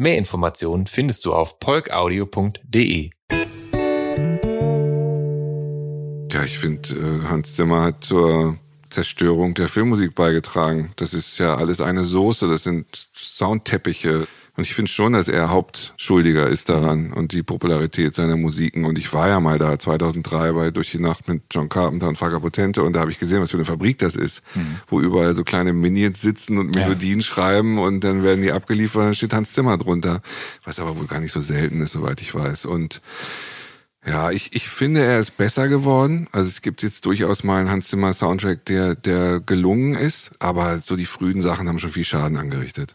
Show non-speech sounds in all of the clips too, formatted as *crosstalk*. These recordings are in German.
Mehr Informationen findest du auf polkaudio.de. Ja, ich finde, äh, Hans Zimmer hat zur Zerstörung der Filmmusik beigetragen. Das ist ja alles eine Soße, das sind Soundteppiche. Und ich finde schon, dass er Hauptschuldiger ist daran und die Popularität seiner Musiken. Und ich war ja mal da 2003 bei Durch die Nacht mit John Carpenter und Faga Potente und da habe ich gesehen, was für eine Fabrik das ist, mhm. wo überall so kleine Minions sitzen und Melodien ja. schreiben und dann werden die abgeliefert und dann steht Hans Zimmer drunter. Was aber wohl gar nicht so selten ist, soweit ich weiß. Und ja, ich, ich finde, er ist besser geworden. Also es gibt jetzt durchaus mal einen Hans Zimmer Soundtrack, der, der gelungen ist, aber so die frühen Sachen haben schon viel Schaden angerichtet.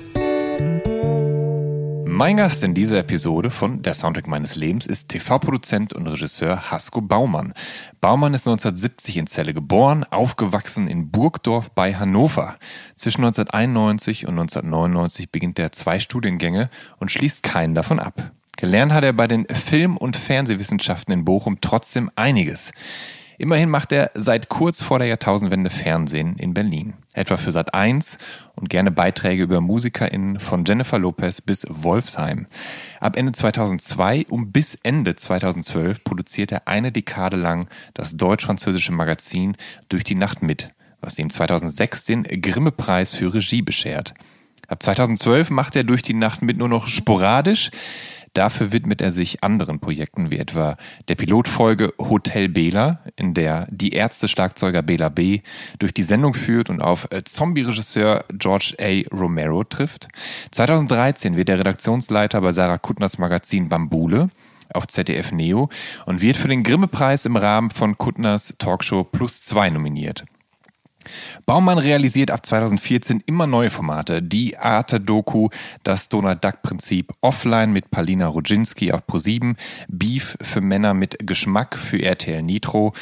Mein Gast in dieser Episode von Der Soundtrack meines Lebens ist TV-Produzent und Regisseur Hasko Baumann. Baumann ist 1970 in Celle geboren, aufgewachsen in Burgdorf bei Hannover. Zwischen 1991 und 1999 beginnt er zwei Studiengänge und schließt keinen davon ab. Gelernt hat er bei den Film- und Fernsehwissenschaften in Bochum trotzdem einiges. Immerhin macht er seit kurz vor der Jahrtausendwende Fernsehen in Berlin. Etwa für Sat 1 und gerne Beiträge über MusikerInnen von Jennifer Lopez bis Wolfsheim. Ab Ende 2002 und bis Ende 2012 produziert er eine Dekade lang das deutsch-französische Magazin Durch die Nacht mit, was ihm 2006 den Grimme-Preis für Regie beschert. Ab 2012 macht er durch die Nacht mit nur noch sporadisch. Dafür widmet er sich anderen Projekten, wie etwa der Pilotfolge Hotel Bela, in der die Ärzte-Schlagzeuger Bela B. durch die Sendung führt und auf äh, Zombie-Regisseur George A. Romero trifft. 2013 wird er Redaktionsleiter bei Sarah Kuttners Magazin Bambule auf ZDF Neo und wird für den Grimme-Preis im Rahmen von Kuttners Talkshow Plus 2 nominiert. Baumann realisiert ab 2014 immer neue Formate. Die Arte-Doku, das Donald Duck-Prinzip offline mit Palina Rodzinski auf Pro7, Beef für Männer mit Geschmack für RTL Nitro,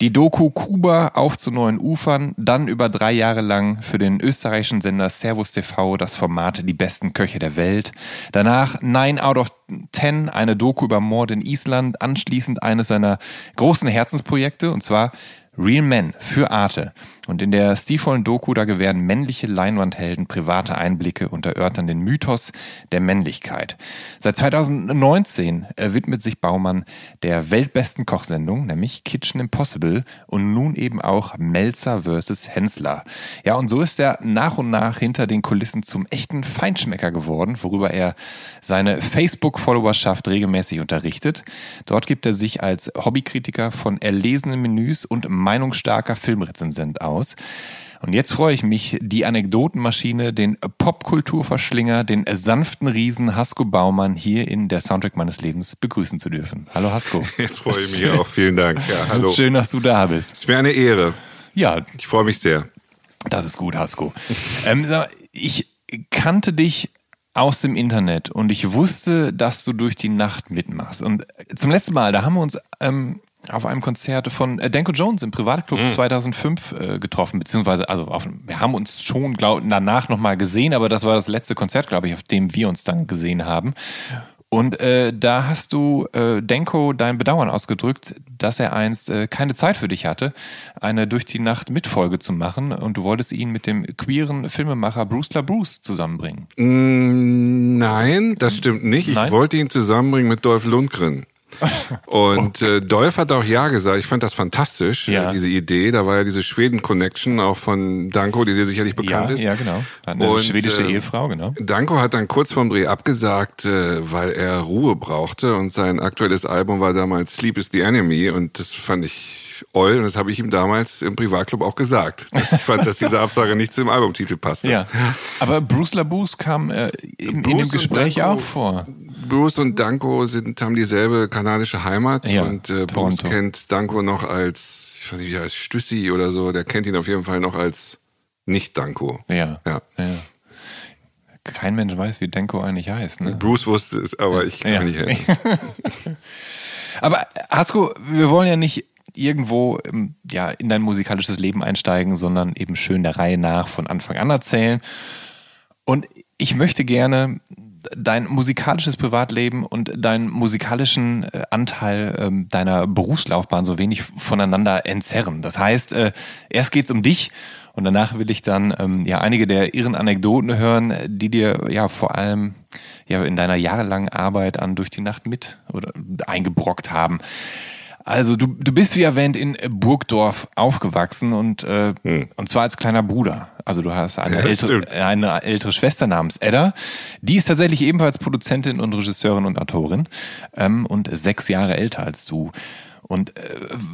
die Doku Kuba auf zu neuen Ufern, dann über drei Jahre lang für den österreichischen Sender Servus TV das Format Die besten Köche der Welt, danach Nine out of Ten, eine Doku über Mord in Island, anschließend eines seiner großen Herzensprojekte, und zwar Real Men für Arte. Und in der stilvollen Doku, da gewähren männliche Leinwandhelden private Einblicke und erörtern den Mythos der Männlichkeit. Seit 2019 widmet sich Baumann der weltbesten Kochsendung, nämlich Kitchen Impossible und nun eben auch Melzer vs. Hensler. Ja, und so ist er nach und nach hinter den Kulissen zum echten Feinschmecker geworden, worüber er seine Facebook-Followerschaft regelmäßig unterrichtet. Dort gibt er sich als Hobbykritiker von erlesenen Menüs und meinungsstarker Filmrezensent aus. Und jetzt freue ich mich, die Anekdotenmaschine, den Popkulturverschlinger, den sanften Riesen Hasko Baumann hier in der Soundtrack meines Lebens begrüßen zu dürfen. Hallo Hasko. *laughs* Jetzt freue ich mich auch. Vielen Dank. Ja, hallo. Schön, dass du da bist. Es mir eine Ehre. Ja. Ich freue mich sehr. Das ist gut, Hasko. ähm, ich kannte dich aus dem Internet und ich wusste, dass du durch die Nacht mitmachst. Und zum letzten Mal, da haben wir uns ähm, auf einem Konzert von äh, Danko Jones im Privatclub mhm. 2005 äh, getroffen, beziehungsweise, also auf, wir haben uns schon glaub, danach nochmal gesehen, aber das war das letzte Konzert, glaube ich, auf dem wir uns dann gesehen haben. Und äh, da hast du äh, Denko dein Bedauern ausgedrückt, dass er einst äh, keine Zeit für dich hatte, eine durch die Nacht Mitfolge zu machen und du wolltest ihn mit dem queeren Filmemacher Bruce LaBruce zusammenbringen. Mm, nein, das stimmt nicht. Ich Nein? wollte ihn zusammenbringen mit Dolph Lundgren. *laughs* Und äh, Dolph hat auch Ja gesagt. Ich fand das fantastisch, Ja. äh, diese Idee. Da war ja diese Schweden-Connection auch von Danko, die dir sicherlich bekannt ja, ist. ja, genau. Eine Und, schwedische äh, Ehefrau, genau. Danko hat dann kurz vorm Dreh abgesagt, äh, weil er Ruhe brauchte und sein aktuelles Album war damals Sleep is the Enemy und das fand ich oll und das habe ich ihm damals im Privatclub auch gesagt. Dass ich fand, *laughs* dass diese Absage nicht zum Albumtitel passte. Ja. Aber Bruce LaBruce kam äh, in, in dem Gespräch Danko- auch vor. Bruce und Danko sind, haben dieselbe kanadische Heimat Ja, und äh, Bruce kennt Danko noch als, ich weiß nicht, wie heißt, Stüssi oder so, der kennt ihn auf jeden Fall noch als nicht Danko. Ja. Ja. ja. Kein Mensch weiß, wie Denko eigentlich heißt. Ne? Bruce wusste es, aber ich kann Ja. nicht helfen. *laughs* Aber Hasko, wir wollen ja nicht irgendwo ähm, ja, in dein musikalisches Leben einsteigen, sondern eben schön der Reihe nach von Anfang an erzählen. Und ich möchte gerne dein musikalisches Privatleben und deinen musikalischen äh, Anteil ähm, deiner Berufslaufbahn so wenig voneinander entzerren. Das heißt, äh, erst geht's um dich und danach will ich dann ähm, ja einige der irren Anekdoten hören, die dir ja vor allem ja in deiner jahrelangen Arbeit an durch die Nacht mit oder eingebrockt haben. Also du, du bist wie erwähnt in Burgdorf aufgewachsen und äh, und zwar als kleiner Bruder. Also du hast eine, Ja, ältere, stimmt. eine ältere Schwester namens Edda. Die ist tatsächlich ebenfalls Produzentin und Regisseurin und Autorin ähm, und sechs Jahre älter als du. Und äh,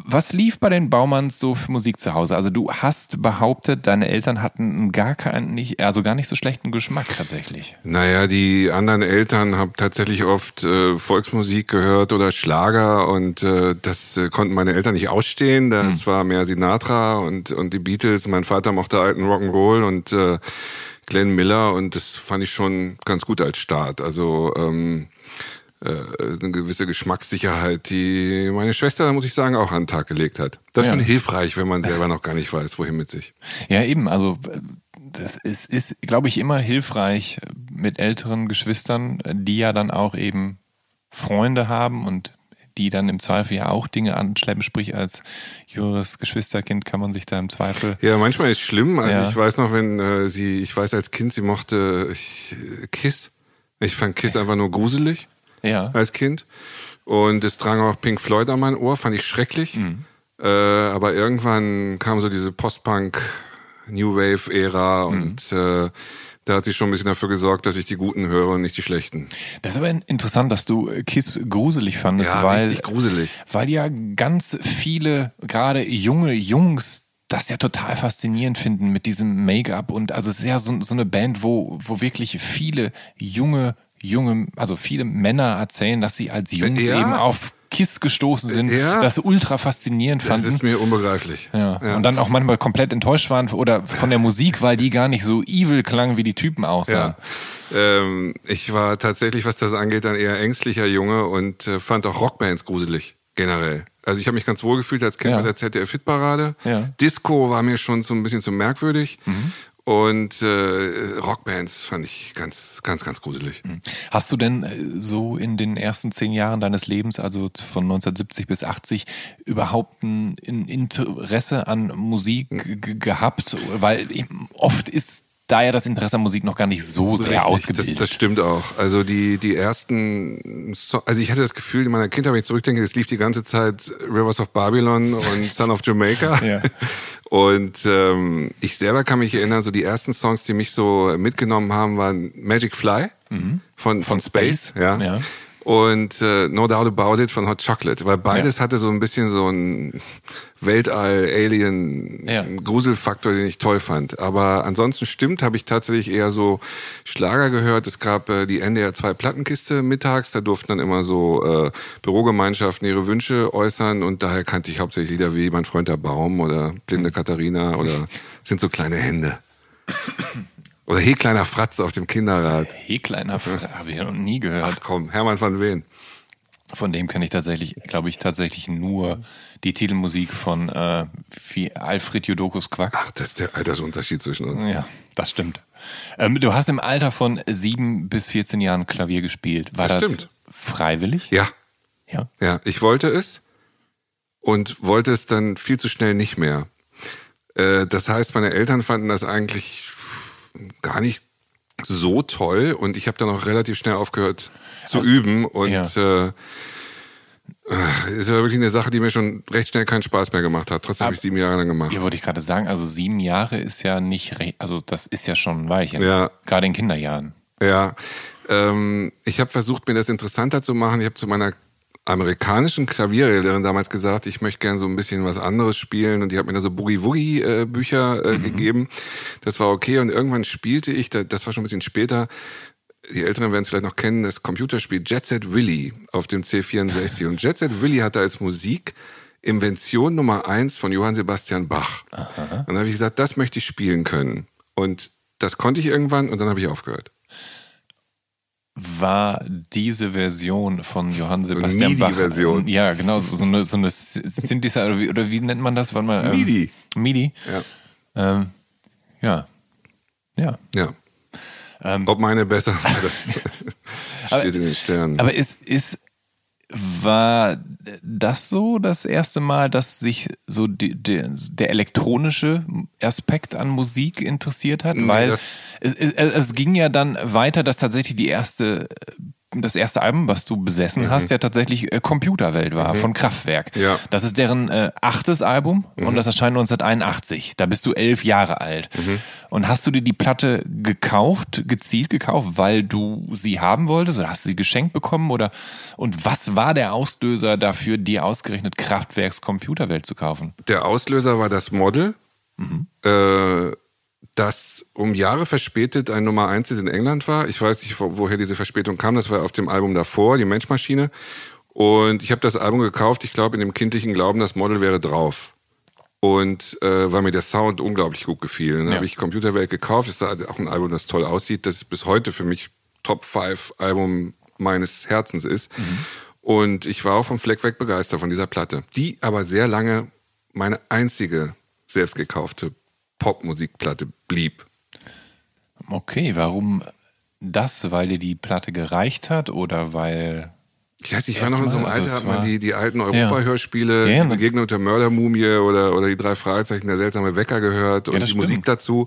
was lief bei den Baumanns so für Musik zu Hause? Also du hast behauptet, deine Eltern hatten gar keinen, nicht, also gar nicht so schlechten Geschmack tatsächlich. Naja, die anderen Eltern haben tatsächlich oft äh, Volksmusik gehört oder Schlager und äh, das äh, konnten meine Eltern nicht ausstehen. Das war mehr Sinatra und, und die Beatles. Mein Vater mochte alten Rock'n'Roll und äh, Glenn Miller und das fand ich schon ganz gut als Start. Also ähm, äh, eine gewisse Geschmackssicherheit, die meine Schwester, muss ich sagen, auch an den Tag gelegt hat. Das ist Ja. schon hilfreich, wenn man selber noch gar nicht weiß, wohin mit sich. Ja, eben. Also äh, das ist, ist glaube ich, immer hilfreich mit älteren Geschwistern, die ja dann auch eben Freunde haben und die dann im Zweifel ja auch Dinge anschleppen. Sprich, als jüngeres Geschwisterkind kann man sich da im Zweifel. Ja, manchmal ist schlimm. Also Ja. ich weiß noch, wenn äh, sie, ich weiß als Kind, sie mochte ich, äh, Kiss. Ich fand Kiss einfach nur gruselig Ja. als Kind. Und es drang auch Pink Floyd an mein Ohr, fand ich schrecklich. Mhm. Äh, aber irgendwann kam so diese Post-Punk, New Wave-Ära Mhm. und äh, da hat sie schon ein bisschen dafür gesorgt, dass ich die Guten höre und nicht die Schlechten. Das ist aber interessant, dass du Kiss gruselig fandest, Ja, weil, richtig gruselig. weil ja ganz viele, gerade junge Jungs, das ja total faszinierend finden mit diesem Make-up und also es ist ja so, so eine Band, wo, wo wirklich viele junge, junge, also viele Männer erzählen, dass sie als Jungs Ja. eben auf Kiss gestoßen sind, Ja. das ultra faszinierend Das fanden. ist mir unbegreiflich. Ja. Und dann auch manchmal komplett enttäuscht waren oder von der Musik, weil die gar nicht so evil klang, wie die Typen aussahen. Ja. Ähm, ich war tatsächlich, was das angeht, ein eher ängstlicher Junge und äh, fand auch Rockbands gruselig, generell. Also ich habe mich ganz wohl gefühlt als Kind Ja. bei der ZDF-Hitparade. Ja. Disco war mir schon so ein bisschen zu merkwürdig. Und äh, Rockbands fand ich ganz, ganz, ganz gruselig. Hast du denn äh, so in den ersten zehn Jahren deines Lebens, also von 1970 bis 80, überhaupt ein Interesse an Musik g- gehabt? Weil oft ist da ja das Interesse an Musik noch gar nicht so sehr Richtig, ausgebildet. Das, das stimmt auch. Also die, die ersten, so also ich hatte das Gefühl in meiner Kindheit, wenn ich zurückdenke, es lief die ganze Zeit Rivers of Babylon und *laughs* Son of Jamaica. Ja. Und ähm, ich selber kann mich erinnern, so die ersten Songs, die mich so mitgenommen haben, waren Magic Fly von, von Space. Space, ja. ja. Und äh, No Doubt About It von Hot Chocolate, weil beides hatte so ein bisschen so einen Weltall-Alien Ja. Gruselfaktor, den ich toll fand. Aber ansonsten stimmt, habe ich tatsächlich eher so Schlager gehört. Es gab äh, die NDR 2 Plattenkiste mittags, da durften dann immer so äh, Bürogemeinschaften ihre Wünsche äußern und daher kannte ich hauptsächlich Lieder wie Mein Freund der Baum oder Blinde Katharina oder *laughs* Sind so kleine Hände. Oder Hey kleiner Fratz auf dem Kinderrad. Hey, kleiner Fra- habe ich noch nie gehört. Ach komm, Hermann van Ween. Von dem kenne ich tatsächlich, glaube ich, tatsächlich nur die Titelmusik von äh, wie Alfred Jodokus Quack. Ach, das ist der Altersunterschied zwischen uns. Ja, das stimmt. Ähm, du hast im Alter von sieben bis 14 Jahren Klavier gespielt. War Das das, stimmt. freiwillig? Ja, Ja. ja. Ich wollte es und wollte es dann viel zu schnell nicht mehr. Äh, das heißt, meine Eltern fanden das eigentlich gar nicht so toll und ich habe dann auch relativ schnell aufgehört zu üben und Ja. äh, äh, ist aber wirklich eine Sache, die mir schon recht schnell keinen Spaß mehr gemacht hat. Trotzdem habe ich sieben Jahre lang gemacht. Ja, wollte ich gerade sagen, also sieben Jahre ist ja nicht, re- also das ist ja schon ein Weilchen. Ja. Gerade in Kinderjahren. Ja, ähm, ich habe versucht, mir das interessanter zu machen. Ich habe zu meiner amerikanischen Klavierlehrerin damals gesagt, ich möchte gern so ein bisschen was anderes spielen und die hat mir da so Boogie-Woogie-Bücher äh, gegeben. Das war okay und irgendwann spielte ich, da- das war schon ein bisschen später, die Älteren werden es vielleicht noch kennen, das Computerspiel Jet Set Willy auf dem C64. Und Jet Set Willy hatte als Musik Invention Nummer eins von Johann Sebastian Bach. Und dann habe ich gesagt, das möchte ich spielen können. Und das konnte ich irgendwann und dann habe ich aufgehört. War diese Version von Johann Sebastian Bach. MIDI-Version. Ja, genau, so, eine, so eine Synthesizer, oder wie, oder wie nennt man das? Warte mal, ähm, MIDI. MIDI. Ja. Ähm, ja. Ja. Ja. Ob meine besser war, das *laughs* steht in den Sternen. Aber ist, ist, war das so das erste Mal, dass sich so die, die, der elektronische Aspekt an Musik interessiert hat? Nee, Weil es, es, es ging ja dann weiter, dass tatsächlich die erste, das erste Album, was du besessen hast, ja tatsächlich äh, Computerwelt war von Kraftwerk. Ja. Das ist deren äh, achtes Album und das erscheint 1981. Da bist du elf Jahre alt. Und hast du dir die Platte gekauft, gezielt gekauft, weil du sie haben wolltest oder hast du sie geschenkt bekommen oder und was war der Auslöser dafür, dir ausgerechnet Kraftwerks Computerwelt zu kaufen? Der Auslöser war das Model, äh, das um Jahre verspätet ein Nummer 1 in England war. Ich weiß nicht, wo, woher diese Verspätung kam. Das war auf dem Album davor, die Menschmaschine. Und ich habe das Album gekauft, ich glaube, in dem kindlichen Glauben, das Model wäre drauf. Und äh, weil mir der Sound unglaublich gut gefiel. Dann Ja. habe ich Computerwelt gekauft. Das ist auch ein Album, das toll aussieht. Das bis heute für mich Top 5 Album meines Herzens ist. Und ich war auch vom Fleck weg begeistert von dieser Platte. Die aber sehr lange meine einzige selbst gekaufte Popmusikplatte blieb. Okay, warum das? Weil dir die Platte gereicht hat oder weil Ich weiß, nicht, ich war noch in so einem also Alter, hat man die, die alten Europa-Hörspiele, Ja, ja, ne- Begegnung der Mördermumie oder, oder die drei Fragezeichen, der seltsame Wecker gehört und die das Musik stimmt. dazu.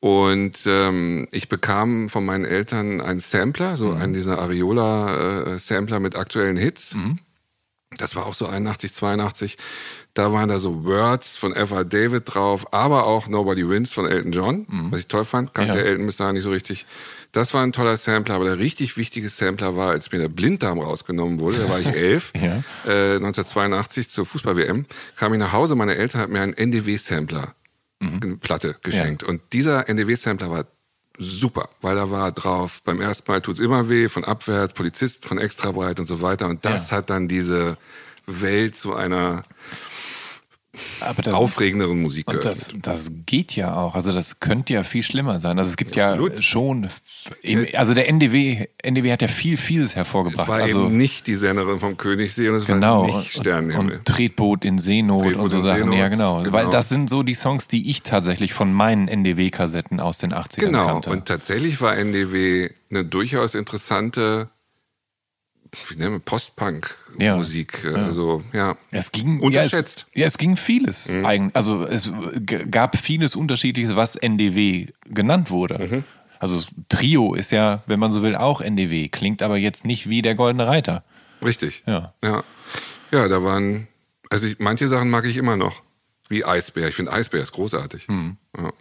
Und ähm, ich bekam von meinen Eltern einen Sampler, Mhm. so einen dieser Ariola-Sampler mit aktuellen Hits. Das war auch so 81, 82. Da waren da so Words von F.R. David drauf, aber auch Nobody Wins von Elton John, was ich toll fand. Kannte Mhm. Ja. Elton bis dahin nicht so richtig. Das war ein toller Sampler, aber der richtig wichtige Sampler war, als mir der Blinddarm rausgenommen wurde, da war ich *laughs* elf, Ja. äh, 1982 zur Fußball-WM, kam ich nach Hause, meine Eltern hatten mir einen NDW-Sampler, Mhm. Platte geschenkt. Und dieser NDW-Sampler war super, weil da war drauf, beim ersten Mal tut's immer weh, von abwärts, Polizist, von extra breit und so weiter. Und das Ja. hat dann diese Welt zu einer aber das, aufregenderen Musik Und das, das geht ja auch. Also das könnte ja viel schlimmer sein. Also es gibt ja, Absolut. schon, eben, also der NDW, NDW hat ja viel Fieses Es hervorgebracht. war also eben nicht die Senderin vom Königssee und es genau war nicht Sternenhimmel. und Tretboot in Seenot Tretboot und so Sachen. Seenot, ja, genau. genau. Weil das sind so die Songs, die ich tatsächlich von meinen NDW-Kassetten aus den 80ern Genau, kannte. und tatsächlich war NDW eine durchaus interessante, Post-Punk-Musik. Ja. Also, ja. Es ging Unterschätzt. Mhm. Ja, es, ja, es ging vieles eigentlich. Also es gab vieles Unterschiedliches, was NDW genannt wurde. Mhm. Also Trio ist ja, wenn man so will, auch NDW. Klingt aber jetzt nicht wie der Goldene Reiter. Richtig. Ja. Ja, ja da waren, also ich, manche Sachen mag ich immer noch. Wie Eisbär. Ich finde Eisbär ist großartig. Mhm. Ja.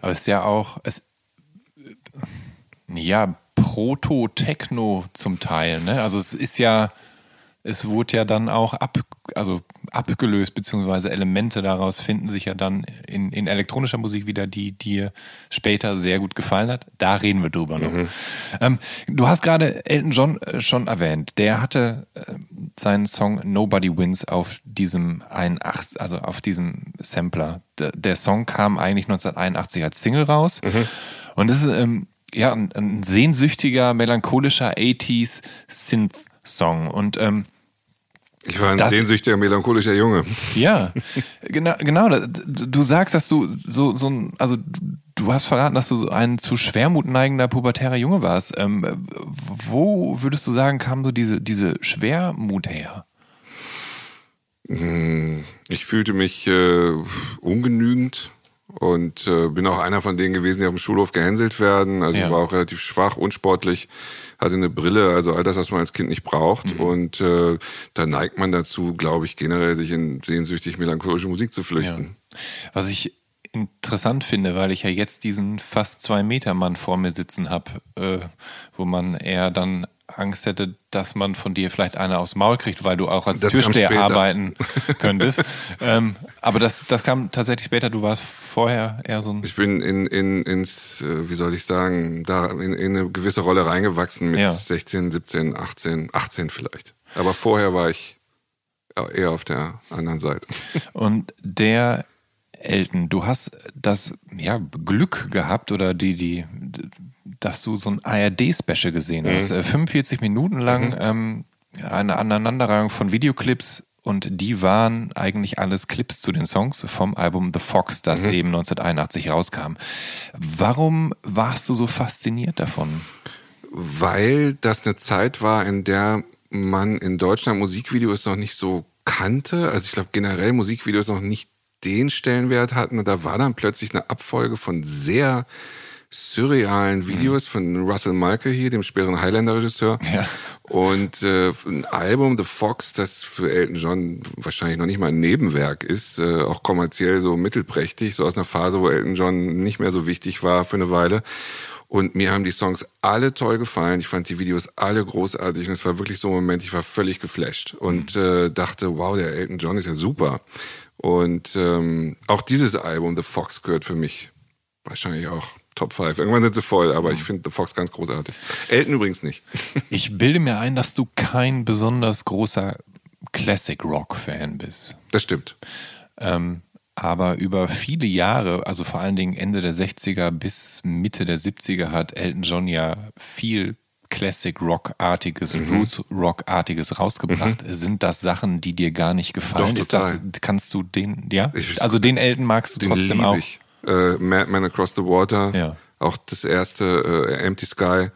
Aber es ist ja auch, es, ja, Proto-Techno zum Teil. Ne? Also es ist ja, es wurde ja dann auch ab, also abgelöst, beziehungsweise Elemente daraus finden sich ja dann in, in elektronischer Musik wieder, die dir später sehr gut gefallen hat. Da reden wir drüber noch. Ähm, du hast gerade Elton John äh, schon erwähnt. Der hatte äh, seinen Song Nobody Wins auf diesem 81, also auf diesem Sampler. Der, der Song kam eigentlich 1981 als Single raus. Und das ist ähm, ja ein, ein sehnsüchtiger, melancholischer 80s Synth-Song. Und ähm, Ich war ein Das- sehnsüchtiger, melancholischer Junge. ja, genau, genau. Du sagst, dass du so, so ein, also du- Du hast verraten, dass du so ein zu Schwermut neigender pubertärer Junge warst. Ähm, wo würdest du sagen, kam so diese, diese Schwermut her? Hm, ich fühlte mich äh, ungenügend und äh, bin auch einer von denen gewesen, die auf dem Schulhof gehänselt werden. Also Ja. ich war auch relativ schwach, unsportlich, hatte eine Brille, also all das, was man als Kind nicht braucht. Mhm. Und äh, da neigt man dazu, glaube ich, generell sich in sehnsüchtig melancholische Musik zu flüchten. Was ich interessant finde, weil ich ja jetzt diesen fast zwei Meter Mann vor mir sitzen habe, äh, wo man eher dann Angst hätte, dass man von dir vielleicht eine aufs Maul kriegt, weil du auch als Das Türsteher arbeiten *laughs* könntest. ähm, aber das, das kam tatsächlich später. Du warst vorher eher so ein. Ich bin in, in, ins, äh, wie soll ich sagen, da in, in eine gewisse Rolle reingewachsen mit Ja. 16, 17, 18, 18 vielleicht. Aber vorher war ich eher auf der anderen Seite. Und der Elton, du hast das ja, Glück gehabt oder die, die, dass du so ein ARD-Special gesehen hast. Äh, 45 Minuten lang ähm, eine Aneinanderreihung von Videoclips und die waren eigentlich alles Clips zu den Songs vom Album The Fox, das eben 1981 rauskam. Warum warst du so fasziniert davon? Weil das eine Zeit war, in der man in Deutschland Musikvideos noch nicht so kannte. Also ich glaube generell Musikvideos noch nicht den Stellenwert hatten. Und da war dann plötzlich eine Abfolge von sehr surrealen Videos von Russell Mulcahy, dem späteren Highlander-Regisseur. Ja. Und äh, ein Album, The Fox, das für Elton John wahrscheinlich noch nicht mal ein Nebenwerk ist, äh, auch kommerziell so mittelprächtig, so aus einer Phase, wo Elton John nicht mehr so wichtig war für eine Weile. Und mir haben die Songs alle toll gefallen. Ich fand die Videos alle großartig. Und es war wirklich so ein Moment, ich war völlig geflasht und äh, dachte, wow, der Elton John ist ja super. Und ähm, auch dieses Album, The Fox, gehört für mich wahrscheinlich auch Top 5. Irgendwann sind sie voll, aber ich finde The Fox ganz großartig. Elton übrigens nicht. *laughs* Ich bilde mir ein, dass du kein besonders großer Classic Rock-Fan bist. Das stimmt. Ähm, aber über viele Jahre, also vor allen Dingen Ende der 60er bis Mitte der 70er, hat Elton John ja viel Classic Rock-artiges, Mhm. Roots Rock-artiges rausgebracht. Sind das Sachen, die dir gar nicht gefallen? Doch, Ist das, kannst du den, ja? Ich- also den Elton magst du Den trotzdem auch. ich. Äh, Madman Across the Water. Ja. Auch das erste äh, Empty Sky.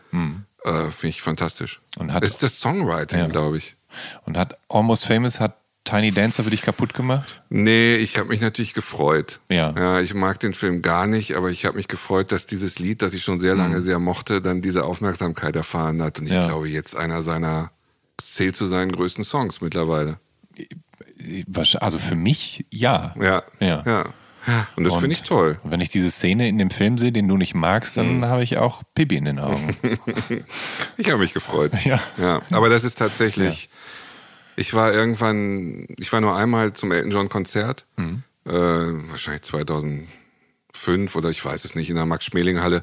Äh, Finde ich fantastisch. Und hat- ist das Songwriting, Ja. glaube ich. Und hat Almost Famous, hat Tiny Dancer für dich kaputt gemacht? Nee, ich habe mich natürlich gefreut. Ja. ja. Ich mag den Film gar nicht, aber ich habe mich gefreut, dass dieses Lied, das ich schon sehr lange sehr mochte, dann diese Aufmerksamkeit erfahren hat. Und ich Mhm. Ja. glaube, jetzt einer seiner, zählt zu seinen größten Songs mittlerweile. Also für mich ja. Ja. Ja. ja. Und das finde ich toll. Wenn ich diese Szene in dem Film sehe, den du nicht magst, dann Mhm. habe ich auch Pipi in den Augen. *laughs* Ich habe mich gefreut. *laughs* Ja. ja. Aber das ist tatsächlich. Ich war irgendwann, ich war nur einmal zum Elton John Konzert, Mhm. äh, wahrscheinlich 2005 oder ich weiß es nicht, in der Max-Schmeling-Halle.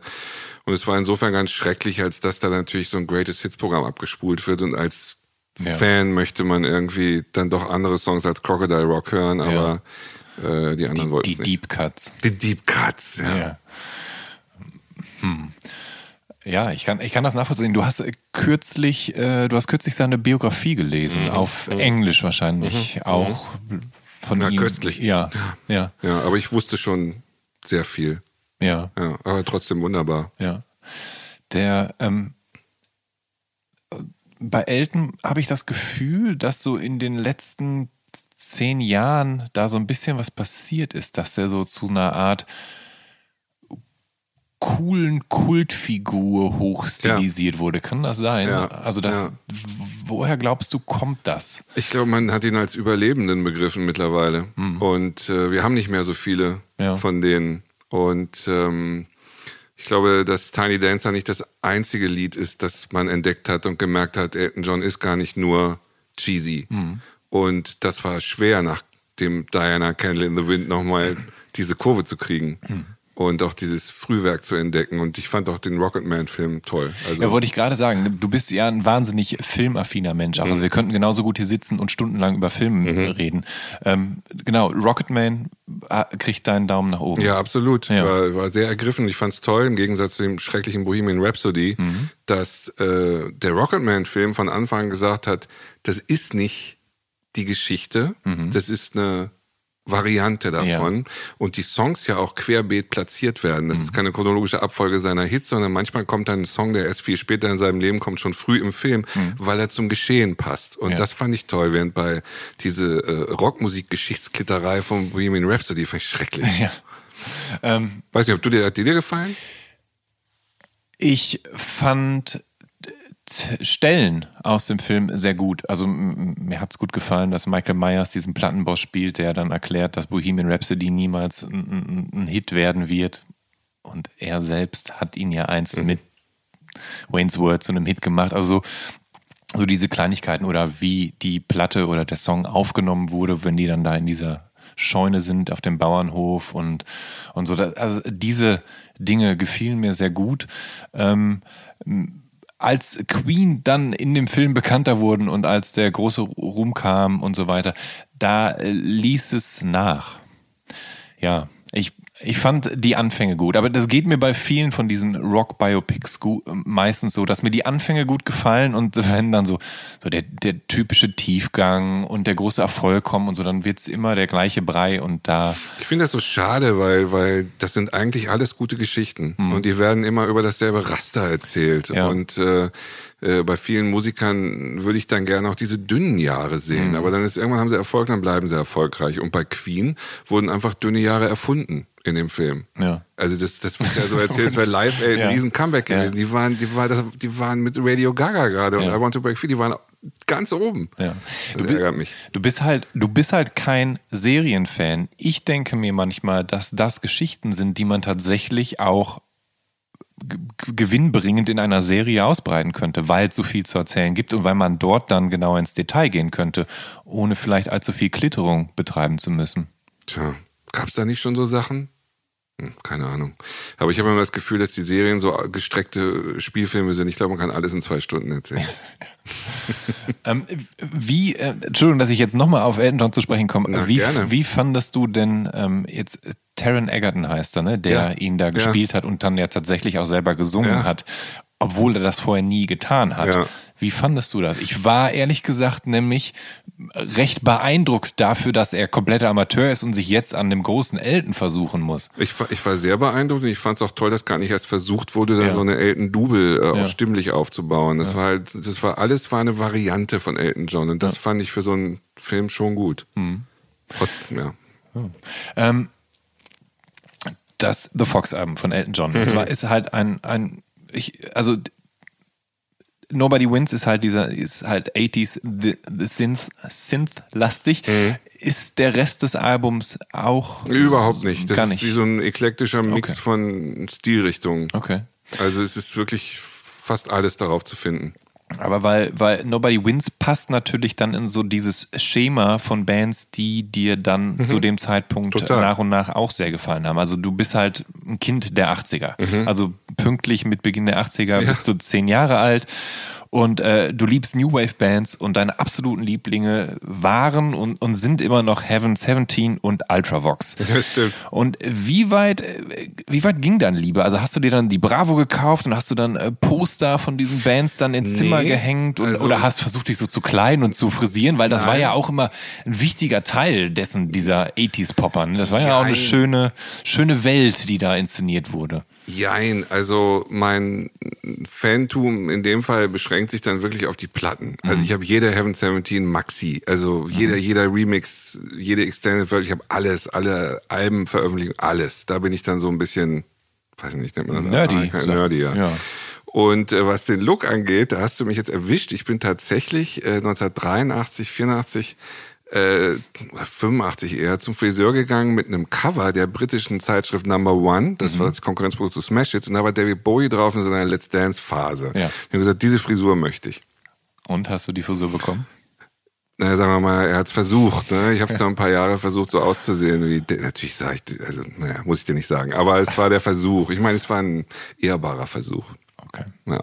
Und es war insofern ganz schrecklich, als dass da natürlich so ein Greatest Hits-Programm abgespult wird und als Ja. Fan möchte man irgendwie dann doch andere Songs als Crocodile Rock hören, aber äh, die anderen wollten Die nicht. Deep Cuts. Die Deep Cuts, ja. Ja. Hm. Ja, ich kann, ich kann das nachvollziehen. Du hast äh, kürzlich, äh, du hast kürzlich seine Biografie gelesen, auf Englisch wahrscheinlich auch von Na, ihm. köstlich. Ja, ja, Ja, aber ich wusste schon sehr viel. ja, Ja, aber trotzdem wunderbar. ja. Der, ähm, bei Elton habe ich das Gefühl, dass so in den letzten zehn Jahren da so ein bisschen was passiert ist, dass der so zu einer Art coolen Kultfigur hochstilisiert wurde. Kann das sein? Ja, Also das, ja. woher glaubst du, kommt das? Ich glaube, man hat ihn als Überlebenden begriffen mittlerweile. Und äh, wir haben nicht mehr so viele Ja. von denen. Und ähm, ich glaube, dass Tiny Dancer nicht das einzige Lied ist, das man entdeckt hat und gemerkt hat, Elton John ist gar nicht nur cheesy. Und das war schwer, nach dem Diana Candle in the Wind nochmal diese Kurve zu kriegen. Und auch dieses Frühwerk zu entdecken. Und ich fand auch den Rocketman-Film toll. Also, Ja, wollte ich gerade sagen, du bist ja ein wahnsinnig filmaffiner Mensch. Mhm. Also wir könnten genauso gut hier sitzen und stundenlang über Film reden. Ähm, genau, Rocketman äh, kriegt deinen Daumen nach oben. Ja, absolut. Ja. War, war sehr ergriffen. Ich fand es toll, im Gegensatz zu dem schrecklichen Bohemian Rhapsody, Mhm. dass äh, der Rocketman-Film von Anfang an gesagt hat, das ist nicht die Geschichte, Mhm. das ist eine Variante davon ja. und die Songs ja auch querbeet platziert werden. Das mhm. ist keine chronologische Abfolge seiner Hits, sondern manchmal kommt dann ein Song, der erst viel später in seinem Leben kommt, schon früh im Film, mhm. weil er zum Geschehen passt. Und ja. das fand ich toll, während bei diese äh, Rockmusik-Geschichtsklitterei von Bohemian Rhapsody fand ich schrecklich. Ja. Ähm, Weiß nicht, ob du dir, hat dir gefallen? Ich fand Stellen aus dem Film sehr gut. Also mir hat es gut gefallen, dass Michael Myers diesen Plattenboss spielt, der dann erklärt, dass Bohemian Rhapsody niemals ein, ein Hit werden wird. Und er selbst hat ihn ja einst mhm. mit Wayne's World zu einem Hit gemacht. Also so diese Kleinigkeiten oder wie die Platte oder der Song aufgenommen wurde, wenn die dann da in dieser Scheune sind auf dem Bauernhof und, und so. Also diese Dinge gefielen mir sehr gut. Ähm, als Queen dann in dem Film bekannter wurden und als der große Ruhm kam und so weiter, da äh, ließ es nach. Ja, ich ich fand die Anfänge gut, aber das geht mir bei vielen von diesen Rock-Biopics meistens so, dass mir die Anfänge gut gefallen und *laughs* wenn dann so, so der, der typische Tiefgang und der große Erfolg kommen und so, dann wird's immer der gleiche Brei und da. Ich finde das so schade, weil, weil das sind eigentlich alles gute Geschichten mhm. und die werden immer über dasselbe Raster erzählt ja. und äh, äh, bei vielen Musikern würde ich dann gerne auch diese dünnen Jahre sehen. Mhm. Aber dann ist irgendwann haben sie Erfolg, dann bleiben sie erfolgreich. Und bei Queen wurden einfach dünne Jahre erfunden in dem Film. Ja. Also das, das wird ja so *laughs* erzählt, es wäre live ey, ein ja. riesen Comeback gewesen. Ja. Die waren, die waren, das, die waren mit Radio Gaga gerade und I Want to Break Free, die waren ganz oben. Ja. Das du ärgert mich. Du bist halt, du bist halt kein Serienfan. Ich denke mir manchmal, dass das Geschichten sind, die man tatsächlich auch gewinnbringend in einer Serie ausbreiten könnte, weil es so viel zu erzählen gibt und weil man dort dann genau ins Detail gehen könnte, ohne vielleicht allzu viel Klitterung betreiben zu müssen. Tja, Gab es da nicht schon so Sachen? Hm, keine Ahnung. Aber ich habe immer das Gefühl, dass die Serien so gestreckte Spielfilme sind. Ich glaube, man kann alles in zwei Stunden erzählen. *laughs* *laughs* ähm, wie, äh, Entschuldigung, dass ich jetzt nochmal auf Elton John zu sprechen komme. Na, wie, gerne. wie fandest du denn ähm, jetzt äh, Taron Egerton heißt er, ne, der ja. ihn da gespielt ja. hat und dann ja tatsächlich auch selber gesungen ja. hat, obwohl er das vorher nie getan hat. Wie fandest du das? Ich war ehrlich gesagt nämlich recht beeindruckt dafür, dass er kompletter Amateur ist und sich jetzt an dem großen Elton versuchen muss. Ich war, ich war sehr beeindruckt und ich fand es auch toll, dass gar nicht erst versucht wurde, da ja. so eine Elton-Double äh, ja. auch stimmlich aufzubauen. Das ja. war halt, das war alles war eine Variante von Elton John und das fand ich für so einen Film schon gut. Mhm. Ja. Ähm, das The Fox-Album von Elton John, das mhm. war, ist halt ein, ein ich, also Nobody Wins ist halt dieser, ist halt 80s the, the Synth, Synth-lastig. Mhm. Ist der Rest des Albums auch? Überhaupt nicht. Das ist nicht. wie so ein eklektischer Mix okay. von Stilrichtungen. Okay. Also es ist wirklich fast alles darauf zu finden. Aber weil, weil Nobody Wins passt natürlich dann in so dieses Schema von Bands, die dir dann mhm. zu dem Zeitpunkt Total. nach und nach auch sehr gefallen haben. Also du bist halt ein Kind der 80er. Mhm. Also pünktlich mit Beginn der 80er ja. bist du zehn Jahre alt und äh, du liebst New Wave Bands und deine absoluten Lieblinge waren und, und sind immer noch Heaven 17 und Ultravox. *laughs* Ja, stimmt. Und wie weit, wie weit ging deine Liebe? Also hast du dir dann die Bravo gekauft und hast du dann äh, Poster von diesen Bands dann ins nee, Zimmer gehängt und, also, oder hast versucht, dich so zu klein und zu frisieren? Weil das nein. war ja auch immer ein wichtiger Teil dessen, dieser 80s-Popper. Ne? Das war ja nein. auch eine schöne, schöne Welt, die da inszeniert wurde. Jein, also mein Fantum in dem Fall beschränkt sich dann wirklich auf die Platten. Also mhm. ich habe jede Heaven 17 Maxi, also jeder, mhm. jeder Remix, jede Extended World, ich habe alles, alle Alben veröffentlicht, alles. Da bin ich dann so ein bisschen, weiß nicht, nennt man das? Nerdy. Ah, nerdy, ja. ja. Und äh, was den Look angeht, da hast du mich jetzt erwischt. Ich bin tatsächlich äh, 1983, 84 äh, 85 eher zum Friseur gegangen mit einem Cover der britischen Zeitschrift Number One. Das mhm. war das Konkurrenzprodukt zu Smash Hits. Und da war David Bowie drauf in seiner Let's Dance Phase. Ja. Ich habe gesagt, diese Frisur möchte ich. Und hast du die Frisur bekommen? Na, sagen wir mal, er hat es versucht. Ne? Ich habe es ja. ein paar Jahre versucht, so auszusehen. Wie, natürlich sage ich, also naja, muss ich dir nicht sagen. Aber es war der Versuch. Ich meine, es war ein ehrbarer Versuch. Okay. Ja.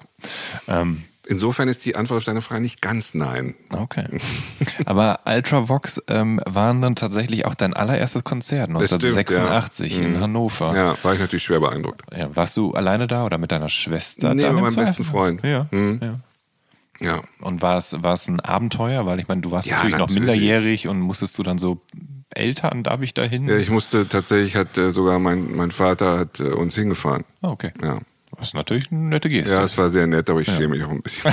Ähm, Insofern ist die Antwort auf deine Frage nicht ganz nein. Okay. Aber Ultravox ähm, waren dann tatsächlich auch dein allererstes Konzert 1986 stimmt, ja. in mhm. Hannover. Ja, war ich natürlich schwer beeindruckt. Ja, warst du alleine da oder mit deiner Schwester? Nee, mit meinem besten Freund. Ja. Mhm. ja. Ja. Und war es, war es ein Abenteuer? Weil ich meine, du warst ja, natürlich, natürlich, noch minderjährig und musstest du dann so Eltern, darf ich da hin? Ja, ich musste tatsächlich, hat äh, sogar mein, mein Vater hat äh, uns hingefahren. Ah, okay. Ja. Das ist natürlich eine nette Geste. Ja, es war sehr nett, aber ich schäme mich auch ein bisschen. *laughs*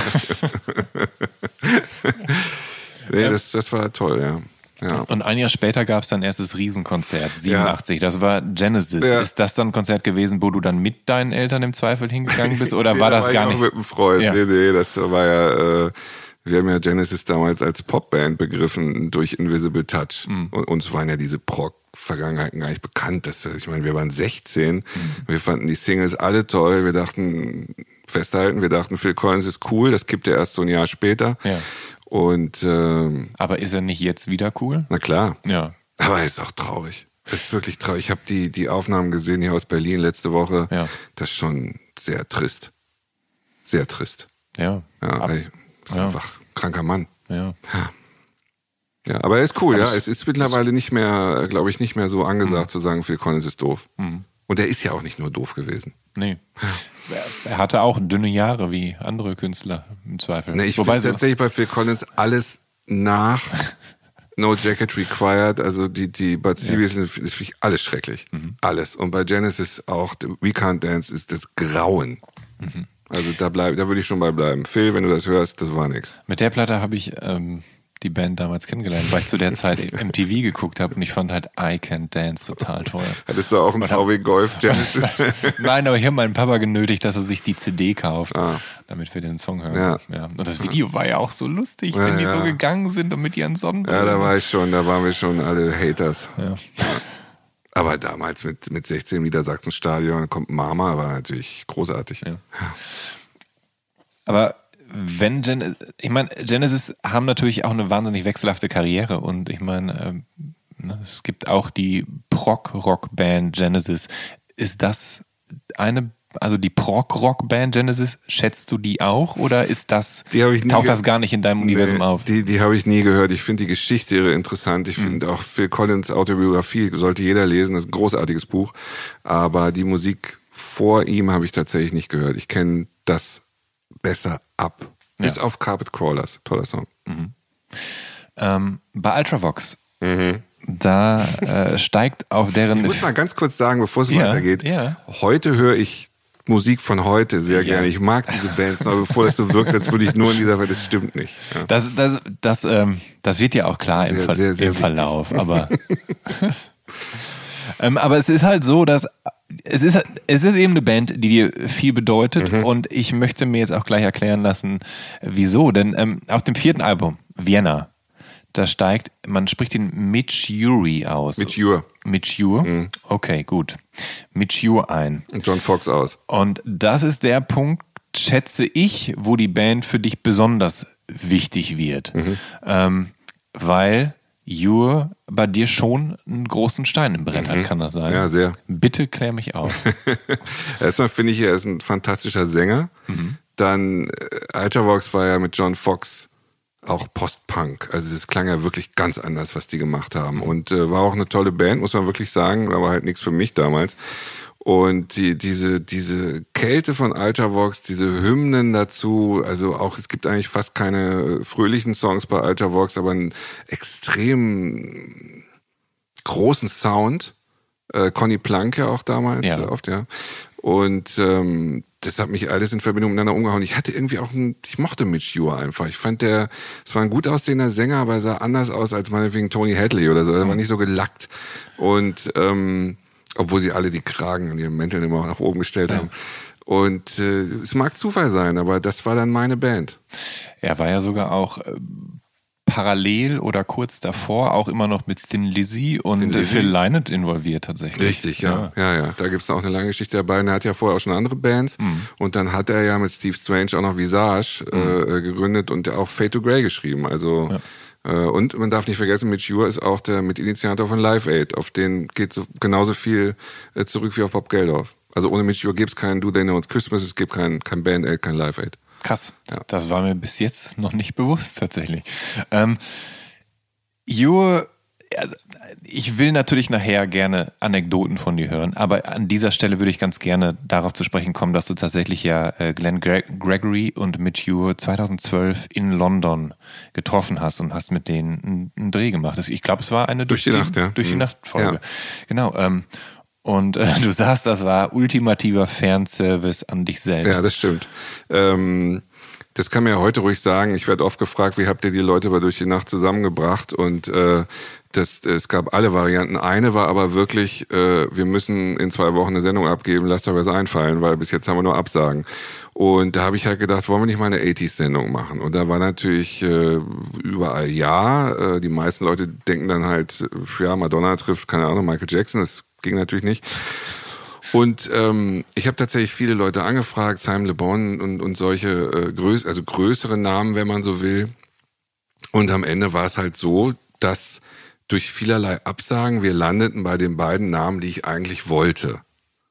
nee, das, das war toll, ja. ja. Und ein Jahr später gab es dann erstes Riesenkonzert, 87. Das war Genesis. Ja. Ist das dann ein Konzert gewesen, wo du dann mit deinen Eltern im Zweifel hingegangen bist? Oder war da das war gar ich nicht? Mit einem Freund. Ja. Nee, nee, das war ja, äh, wir haben ja Genesis damals als Popband begriffen durch Invisible Touch. Mhm. Und uns waren ja diese Prog-Vergangenheiten gar nicht bekannt. Das, ich meine, wir waren 16, Mhm. wir fanden die Singles alle toll, wir dachten, festhalten, wir dachten, Phil Collins ist cool, das gibt er erst so ein Jahr später. Ja. Und ähm, Aber ist er nicht jetzt wieder cool? na klar, Ja. aber er ist auch traurig. Es ist wirklich traurig. Ich habe die, die Aufnahmen gesehen hier aus Berlin letzte Woche. Ja. Das ist schon sehr trist. Sehr trist. Ja. Ja, Ab- ist ja. einfach ein kranker Mann. ja. Ja, aber er ist cool, ja. Es ist mittlerweile nicht mehr, glaube ich, nicht mehr so Mhm. angesagt zu sagen, Phil Collins ist doof. Und er ist ja auch nicht nur doof gewesen. Nee. Er- hatte auch dünne Jahre wie andere Künstler im Zweifel. Nee, ich Wobei so, tatsächlich bei Phil Collins alles nach *laughs* No Jacket Required, also die, die Bud Series, das finde ich alles schrecklich. Mhm. Alles. Und bei Genesis auch We Can't Dance ist das Grauen. Mhm. Also da bleib, da würde ich schon bei bleiben. Phil, wenn du das hörst, das war nix. mit der Platte habe ich ähm, die Band damals kennengelernt, weil ich zu der Zeit *laughs* MTV geguckt habe und ich fand halt I Can't Dance total toll. Hattest du auch einen VW Golf Genesis? *laughs* Nein, aber ich habe meinen Papa genötigt, dass er sich die CD kauft, Ah. damit wir den Song hören. Ja. Und das Video war ja auch so lustig, Ja, wenn die ja. so gegangen sind und mit ihren Sonnenbrillen. ja, da war ich schon, da waren wir schon alle Haters. Ja. Aber damals mit, mit 16 Niedersachsen-Stadion, dann kommt Mama, war natürlich großartig. Ja. Aber wenn Gen ich meine, Genesis haben natürlich auch eine wahnsinnig wechselhafte Karriere und ich meine, ähm, ne, es gibt auch die Prog-Rock-Band Genesis. Ist das eine, also die Prog-Rock-Band Genesis, schätzt du die auch oder ist das, Die ich taucht das gar nicht in deinem Universum Nee, auf? Die, die habe ich nie gehört. Ich finde die Geschichte irre interessant. Mhm. Ich finde auch Phil Collins Autobiografie sollte jeder lesen. Das ist ein großartiges Buch. Aber die Musik vor ihm habe ich tatsächlich nicht gehört. Ich kenne das besser ab. Ja. Bis auf Carpet Crawlers. Toller Song. Ähm, bei Ultravox, da äh, steigt auf deren. Ich muss mal ganz kurz sagen, bevor es Ja, weitergeht. ja. Heute höre ich Musik von heute sehr gerne. Ich mag diese Bands noch, bevor das so wirkt, als würde ich nur in dieser Welt. Das stimmt nicht. Ja. Das, das, das, ähm, das wird ja auch klar im, Sehr, Ver sehr, sehr im. Verlauf. *laughs* Aber, *laughs* ähm, aber es ist halt so, dass es ist, es ist eben eine Band, die dir viel bedeutet Mhm. und ich möchte mir jetzt auch gleich erklären lassen, wieso. Denn ähm, auf dem vierten Album, Vienna, da steigt, man spricht den Mitch Uri aus. Mit Jure Mitch Ure? Mhm. Okay, gut. Mitch Ure ein. und John Fox aus. Und das ist der Punkt, schätze ich, wo die Band für dich besonders wichtig wird. Mhm. Ähm, weil Jur bei dir schon einen großen Stein im Brett hat, kann das sein? Mhm. Ja, sehr. Bitte klär mich auf. *laughs* Erstmal finde ich, er ist ein fantastischer Sänger. Dann äh, Ultravox war ja mit John Fox auch Post-Punk. Also es klang ja wirklich ganz anders, was die gemacht haben. Und äh, war auch eine tolle Band, muss man wirklich sagen, aber halt nichts für mich damals. Und die, diese, diese Kälte von Ultravox, diese Hymnen dazu, also auch, es gibt eigentlich fast keine äh, fröhlichen Songs bei Ultravox, aber einen extrem großen Sound. Äh, Conny Plank ja auch damals Ja. oft, ja. Und ähm, das hat mich alles in Verbindung miteinander umgehauen. Ich hatte irgendwie auch, ein, ich mochte Mitch Ure einfach. Ich fand der, es war ein gut aussehender Sänger, aber er sah anders aus als meinetwegen Tony Hadley oder so. Er war nicht so gelackt. Und ähm, obwohl sie alle die Kragen und ihre Mäntel immer nach oben gestellt haben. Und äh, es mag Zufall sein, aber das war dann meine Band. er war ja sogar auch äh, parallel oder kurz davor auch immer noch mit Thin Lizzy und Thin äh, Lizzy. Phil Lynott involviert tatsächlich. Richtig, ja. Ja, ja. Da gibt's auch eine lange Geschichte dabei. Er hat ja vorher auch schon andere Bands. Und dann hat er ja mit Steve Strange auch noch Visage äh, gegründet und auch Fade to Grey geschrieben. Also äh, und man darf nicht vergessen, Mitch Ure ist auch der Mitinitiator von Live Aid. Auf den geht so, genauso viel äh, zurück wie auf Bob Geldorf. Also ohne Mitch Ure gibt's kein Do They Know It's Christmas, es gibt kein, kein Band Aid, kein Live Aid. Krass. Ja. Das war mir bis jetzt noch nicht bewusst tatsächlich. Ähm, Jur, also, ich will natürlich nachher gerne Anekdoten von dir hören, aber an dieser Stelle würde ich ganz gerne darauf zu sprechen kommen, dass du tatsächlich ja äh, Glenn Gre Gregory und Mitch Ure 2012 in London getroffen hast und hast mit denen einen, einen Dreh gemacht. Ich glaube, es war eine durch, durch die, Nacht, ja. Durch die mhm. Nacht Folge. Ja. Genau. Ähm, und äh, du sagst, das war ultimativer Fanservice an dich selbst. Ja, das stimmt. Ähm, das kann man ja heute ruhig sagen. Ich werde oft gefragt, wie habt ihr die Leute bei durch die Nacht zusammengebracht? Und äh, das, es gab alle Varianten. Eine war aber wirklich, äh, wir müssen in zwei Wochen eine Sendung abgeben, lasst euch was einfallen, weil bis jetzt haben wir nur Absagen. Und da habe ich halt gedacht, wollen wir nicht mal eine 80s-Sendung machen? Und da war natürlich äh, überall ja. Äh, die meisten Leute denken dann halt, ja, Madonna trifft, keine Ahnung, Michael Jackson. Das ging natürlich nicht. Und ähm, ich habe tatsächlich viele Leute angefragt, Simon Le Bon und, und solche äh, größ also größere Namen, wenn man so will. Und am Ende war es halt so, dass durch vielerlei Absagen wir landeten bei den beiden Namen, die ich eigentlich wollte.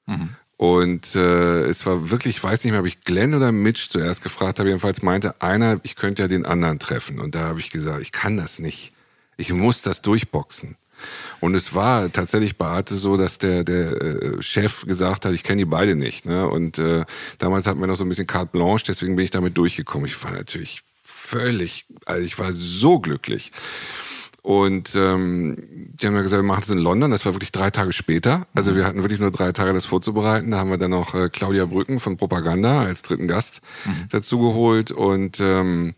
Mhm. Und äh, es war wirklich, ich weiß nicht mehr, ob ich Glenn oder Mitch zuerst gefragt habe. Jedenfalls meinte einer, ich könnte ja den anderen treffen. Und da habe ich gesagt, ich kann das nicht. Ich muss das durchboxen. Und es war tatsächlich bei Arte so, dass der, der äh, Chef gesagt hat, ich kenne die beide nicht. Ne? Und äh, damals hatten wir noch so ein bisschen carte blanche, deswegen bin ich damit durchgekommen. Ich war natürlich völlig, also ich war so glücklich. Und ähm, die haben mir gesagt, wir machen es in London. Das war wirklich drei Tage später. Also mhm. wir hatten wirklich nur drei Tage, das vorzubereiten. Da haben wir dann noch äh, Claudia Brücken von Propaganda als dritten Gast mhm. dazu geholt. Und ähm,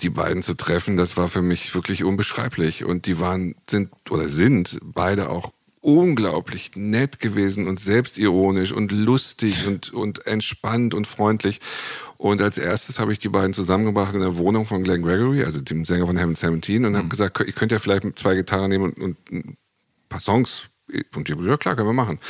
die beiden zu treffen, das war für mich wirklich unbeschreiblich. Und die waren, sind oder sind beide auch unglaublich nett gewesen und selbstironisch und lustig und, und entspannt und freundlich. Und als erstes habe ich die beiden zusammengebracht in der Wohnung von Glenn Gregory, also dem Sänger von Heaven 17, und mhm. habe gesagt, ich könnte ja vielleicht zwei Gitarren nehmen und, und ein paar Songs und die haben ja klar, können wir machen.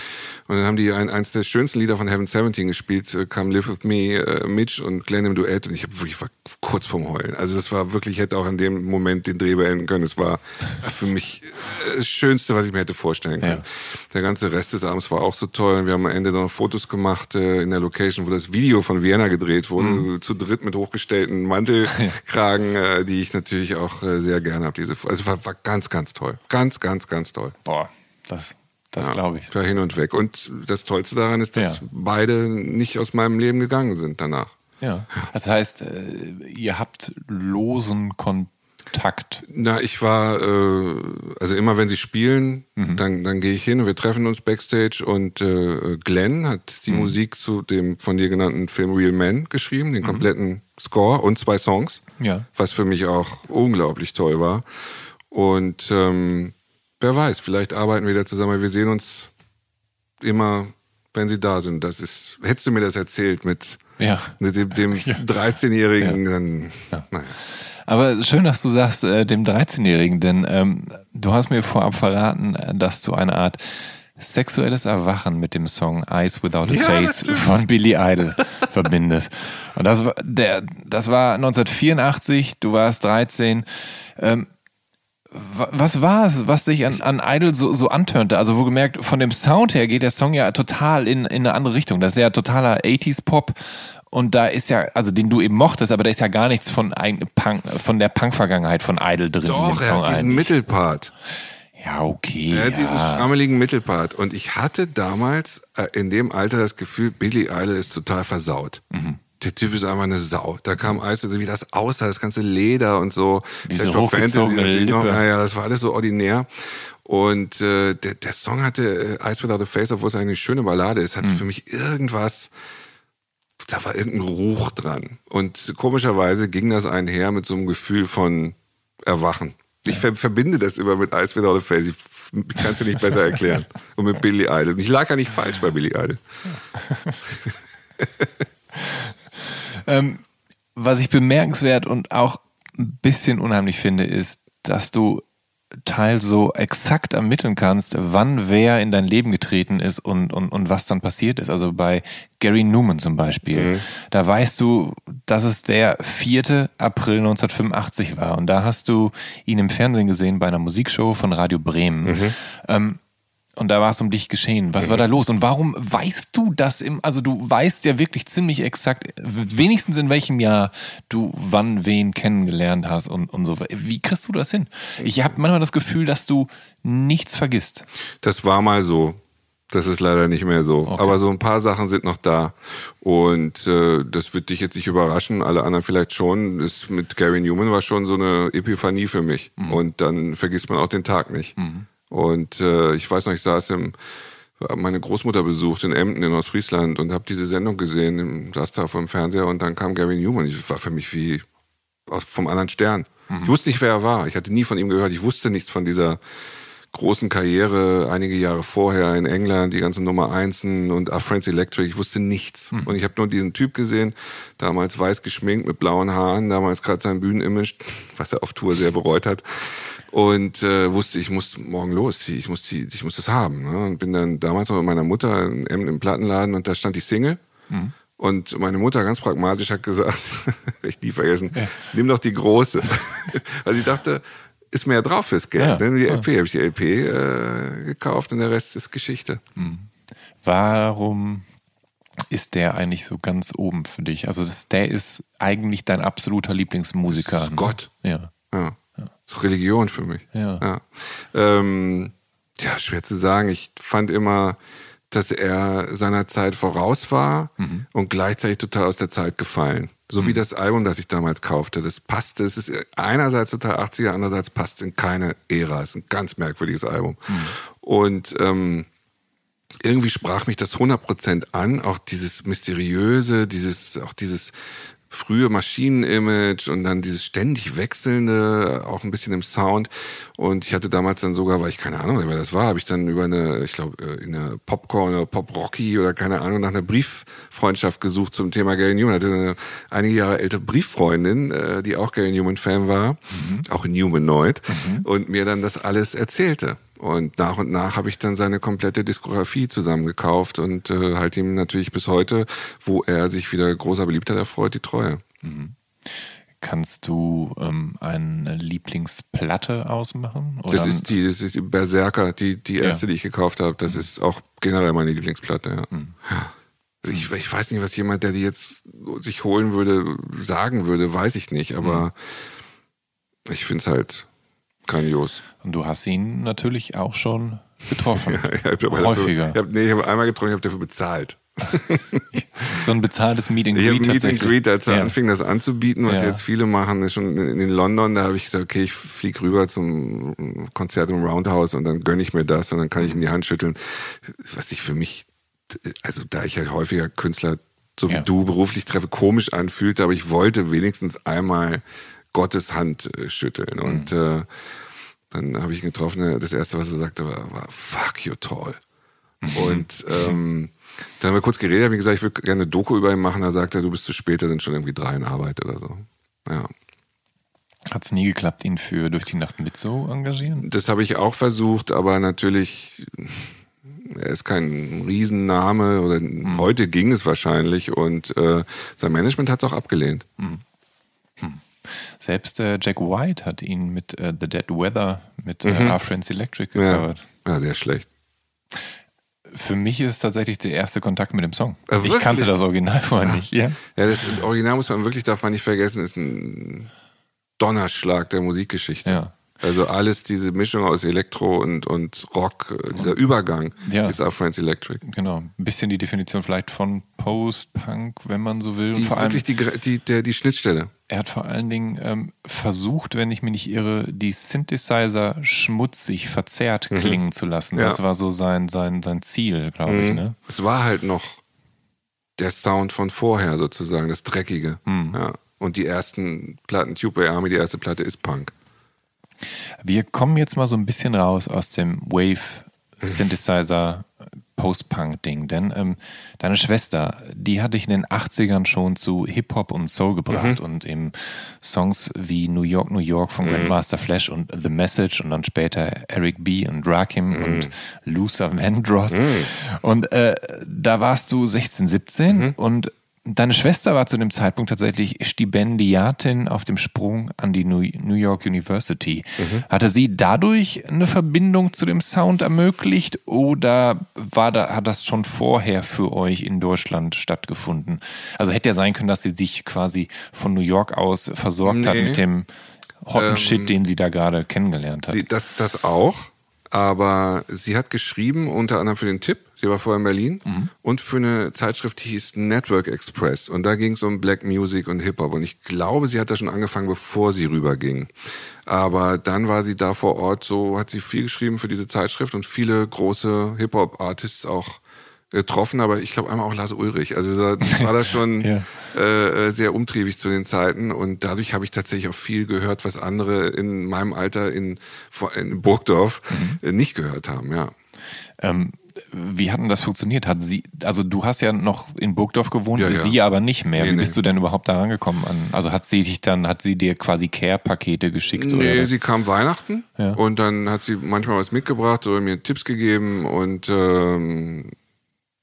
Und dann haben die ein, eins der schönsten Lieder von Heaven 17 gespielt, äh, Come Live With Me, äh, Mitch und Glenn im Duett. Und ich, hab wirklich, war kurz vorm Heulen. Also das war wirklich, ich hätte auch in dem Moment den Dreh beenden können. Es war für mich äh, das Schönste, was ich mir hätte vorstellen können. Ja. Der ganze Rest des Abends war auch so toll. Wir haben am Ende noch Fotos gemacht äh, in der Location, wo das Video von Vienna gedreht wurde, mhm. zu dritt mit hochgestellten Mantelkragen, *laughs* äh, die ich natürlich auch sehr gerne habe. Diese, also war, war ganz, ganz toll. Ganz, ganz, ganz toll. Boah. Das, das ja, glaube ich. Da hin und weg. Und das Tollste daran ist, dass ja. beide nicht aus meinem Leben gegangen sind danach. Ja. Das heißt, äh, ihr habt losen Kontakt. Na, ich war, äh, also immer wenn sie spielen, mhm. dann, dann gehe ich hin und wir treffen uns backstage und äh, Glenn hat die mhm. Musik zu dem von dir genannten Film Real Men geschrieben, den mhm. kompletten Score und zwei Songs. Ja. Was für mich auch unglaublich toll war. Und ähm, wer weiß, vielleicht arbeiten wir wieder zusammen. Wir sehen uns immer, wenn sie da sind. Das ist, hättest du mir das erzählt mit, ja. mit dem, dem *laughs* ja. 13-Jährigen, ja. dann, ja. naja. Aber schön, dass du sagst, äh, dem 13-Jährigen, denn ähm, du hast mir vorab verraten, äh, dass du eine Art sexuelles Erwachen mit dem Song Eyes Without a ja, Face von Billy Idol *laughs* verbindest. Und das war, der, das war 1984, du warst 13. Ähm, was war es, was sich an, an Idol so, so antörnte? Also, wo gemerkt, von dem Sound her geht der Song ja total in, in eine andere Richtung. Das ist ja totaler 80s-Pop. Und da ist ja, also den du eben mochtest, aber da ist ja gar nichts von, Punk, von der Punk-Vergangenheit von Idol drin. Doch, in dem Song er hat diesen Mittelpart. Ja, okay. Er hat ja. diesen schrammeligen Mittelpart. Und ich hatte damals äh, in dem Alter das Gefühl, Billy Idol ist total versaut. Mhm der Typ ist einfach eine Sau. Da kam Eis, wie das aussah, das ganze Leder und so. Diese Fantasy noch, naja, das war alles so ordinär. Und äh, der, der Song hatte äh, Ice Without a Face, obwohl es eine schöne Ballade ist, hatte mhm. für mich irgendwas, da war irgendein Ruch dran. Und komischerweise ging das einher mit so einem Gefühl von Erwachen. Ich ver verbinde das immer mit Ice Without a Face. Ich, kann es dir nicht besser erklären. Und mit Billy Idol. Ich lag ja nicht falsch bei Billy Idol. *laughs* Ähm, was ich bemerkenswert und auch ein bisschen unheimlich finde, ist, dass du Teil so exakt ermitteln kannst, wann wer in dein Leben getreten ist und, und, und was dann passiert ist. Also bei Gary Newman zum Beispiel, mhm. da weißt du, dass es der 4. April 1985 war. Und da hast du ihn im Fernsehen gesehen bei einer Musikshow von Radio Bremen. Mhm. Ähm, Und da war es um dich geschehen. Was war da los? Und warum weißt du das im, also du weißt ja wirklich ziemlich exakt, wenigstens in welchem Jahr du wann wen kennengelernt hast und, und so. Wie kriegst du das hin? Ich habe manchmal das Gefühl, dass du nichts vergisst. Das war mal so. Das ist leider nicht mehr so. Okay. Aber so ein paar Sachen sind noch da. Und äh, das wird dich jetzt nicht überraschen, alle anderen vielleicht schon. Das mit Gary Newman war schon so eine Epiphanie für mich. Mhm. Und dann vergisst man auch den Tag nicht. Mhm. Und äh, ich weiß noch, ich saß im, meine Großmutter besucht in Emden in Ostfriesland und habe diese Sendung gesehen, saß da vor dem Fernseher und dann kam Gary Newman. Das war für mich wie vom anderen Stern. Mhm. Ich wusste nicht, wer er war. Ich hatte nie von ihm gehört. Ich wusste nichts von dieser großen Karriere einige Jahre vorher in England, die ganzen Nummer Einsen und A Friends Electric. Ich wusste nichts. Mhm. Und ich habe nur diesen Typ gesehen, damals weiß geschminkt mit blauen Haaren, damals gerade sein Bühnenimage, was er auf Tour sehr bereut hat. Und äh, wusste, ich muss morgen los, ich muss, die, ich muss das haben. Ne? Und bin dann damals noch mit meiner Mutter im, im Plattenladen und da stand die Single. Mhm. Und meine Mutter ganz pragmatisch hat gesagt, *laughs* ich nie vergessen, ja. nimm doch die große. *laughs* also ich dachte, ist mehr drauf fürs Geld. Ja, Denn die LP habe ich die LP äh, gekauft und der Rest ist Geschichte. Hm. Warum ist der eigentlich so ganz oben für dich? Also das, der ist eigentlich dein absoluter Lieblingsmusiker. Das ist Gott. Ne? Ja. ja. Das ist Religion für mich. Ja. Ja. Ähm, ja, schwer zu sagen. Ich fand immer, dass er seiner Zeit voraus war mhm. und gleichzeitig total aus der Zeit gefallen. So mhm. wie das Album, das ich damals kaufte. Das passte. Es ist einerseits total 80er, andererseits passt in keine Ära. Es ist ein ganz merkwürdiges Album. Mhm. Und ähm, irgendwie sprach mich das 100% an. Auch dieses mysteriöse, dieses, auch dieses frühe Maschinenimage und dann dieses ständig wechselnde, auch ein bisschen im Sound. Und ich hatte damals dann sogar, weil ich keine Ahnung, wer das war, habe ich dann über eine, ich glaube, äh, in einer Popcorn oder Pop-Rocky oder keine Ahnung, nach einer Brieffreundschaft gesucht zum Thema Gary Newman. Ich hatte eine einige Jahre ältere Brieffreundin, äh, die auch Gary Newman-Fan war, mhm. auch Newmanoid, mhm. und mir dann das alles erzählte. Und nach und nach habe ich dann seine komplette Diskografie zusammengekauft und äh, halt ihm natürlich bis heute, wo er sich wieder großer Beliebtheit erfreut, die Treue. Mhm. Kannst du ähm, eine Lieblingsplatte ausmachen? Oder? Das ist die, das ist die Berserker, die, die erste, ja. die ich gekauft habe. Das mhm. ist auch generell meine Lieblingsplatte, ja. Mhm. Ich, ich, weiß nicht, was jemand, der die jetzt sich holen würde, sagen würde, weiß ich nicht, aber mhm. ich finde es halt Grandios. Und du hast ihn natürlich auch schon getroffen. *laughs* ja, ich hab Häufiger. Dafür, ich hab, nee, ich habe einmal getroffen, ich habe dafür bezahlt. *laughs* so ein bezahltes Meet and Greet. Ich habe Meet and Greet, als er ja. anfing, das anzubieten, was ja. jetzt viele machen, ist schon in London, da habe ich gesagt, okay, ich fliege rüber zum Konzert im Roundhouse und dann gönne ich mir das und dann kann ich ihm die Hand schütteln. Was sich für mich, also da ich halt häufiger Künstler, so wie ja. du, beruflich treffe, komisch anfühlte, aber ich wollte wenigstens einmal Gottes Hand äh, schütteln. Mhm. Und äh, dann habe ich ihn getroffen. Das erste, was er sagte, war, war fuck you tall. Mhm. Und ähm, dann haben wir kurz geredet, habe ich gesagt, ich würde gerne eine Doku über ihn machen. Da sagte er, du bist zu spät, da sind schon irgendwie drei in Arbeit oder so. Ja. Hat es nie geklappt, ihn für Durch die Nacht mit zu engagieren? Das habe ich auch versucht, aber natürlich, er ist kein Riesenname oder mhm. heute ging es wahrscheinlich und äh, sein Management hat es auch abgelehnt. Mhm. Selbst äh, Jack White hat ihn mit äh, The Dead Weather mit äh, mhm. Our Friends Electric gecovert. Ja. ja, sehr schlecht. Für mich ist es tatsächlich der erste Kontakt mit dem Song. Also ich kannte das Original vorher nicht. Ja, ja das Original muss man wirklich, darf man nicht vergessen, ist ein Donnerschlag der Musikgeschichte. Ja. Also alles, diese Mischung aus Elektro und, und Rock, dieser Übergang ja. ist auf Friends Electric. Genau. Ein bisschen die Definition vielleicht von Post-Punk, wenn man so will. Die, vor allem, wirklich die, die, der, die Schnittstelle. Er hat vor allen Dingen ähm, versucht, wenn ich mich nicht irre, die Synthesizer schmutzig, verzerrt mhm. klingen zu lassen. Ja. Das war so sein, sein, sein Ziel, glaube mhm. ich. Ne? Es war halt noch der Sound von vorher sozusagen, das Dreckige. Mhm. Ja. Und die ersten Platten, Tube Army, die erste Platte ist Punk. Wir kommen jetzt mal so ein bisschen raus aus dem Wave Synthesizer Post-Punk-Ding, denn ähm, deine Schwester, die hat dich in den 80ern schon zu Hip-Hop und Soul gebracht mhm. und eben Songs wie New York, New York von mhm. Grandmaster Flash und The Message und dann später Eric B. und Rakim mhm. und Luther Vandross. Mhm. Und äh, da warst du 16, 17 mhm. und deine Schwester war zu dem Zeitpunkt tatsächlich Stipendiatin auf dem Sprung an die New York University. Mhm. Hatte sie dadurch eine Verbindung zu dem Sound ermöglicht oder war da, hat das schon vorher für euch in Deutschland stattgefunden? Also hätte ja sein können, dass sie sich quasi von New York aus versorgt nee. hat mit dem Hotten ähm, Shit, den sie da gerade kennengelernt hat. Sie, das, das auch, aber sie hat geschrieben, unter anderem für den Tipp, sie war vorher in Berlin, mhm. und für eine Zeitschrift, die hieß Network Express. Und da ging es um Black Music und Hip-Hop. Und ich glaube, sie hat da schon angefangen, bevor sie rüberging. Aber dann war sie da vor Ort, so hat sie viel geschrieben für diese Zeitschrift und viele große Hip-Hop-Artists auch getroffen, aber ich glaube einmal auch Lars Ulrich. Also war das schon *laughs* ja. äh, sehr umtriebig zu den Zeiten und dadurch habe ich tatsächlich auch viel gehört, was andere in meinem Alter in, in Burgdorf mhm. Äh, nicht gehört haben, ja. Ähm, wie hat denn das funktioniert? Hat sie, also du hast ja noch in Burgdorf gewohnt, ja, ja. sie aber nicht mehr. Nee, wie bist nee. du denn überhaupt da rangekommen? An, also hat sie dich dann, hat sie dir quasi Care-Pakete geschickt? Nee, oder sie kam Weihnachten ja. und dann hat sie manchmal was mitgebracht oder mir Tipps gegeben und ähm,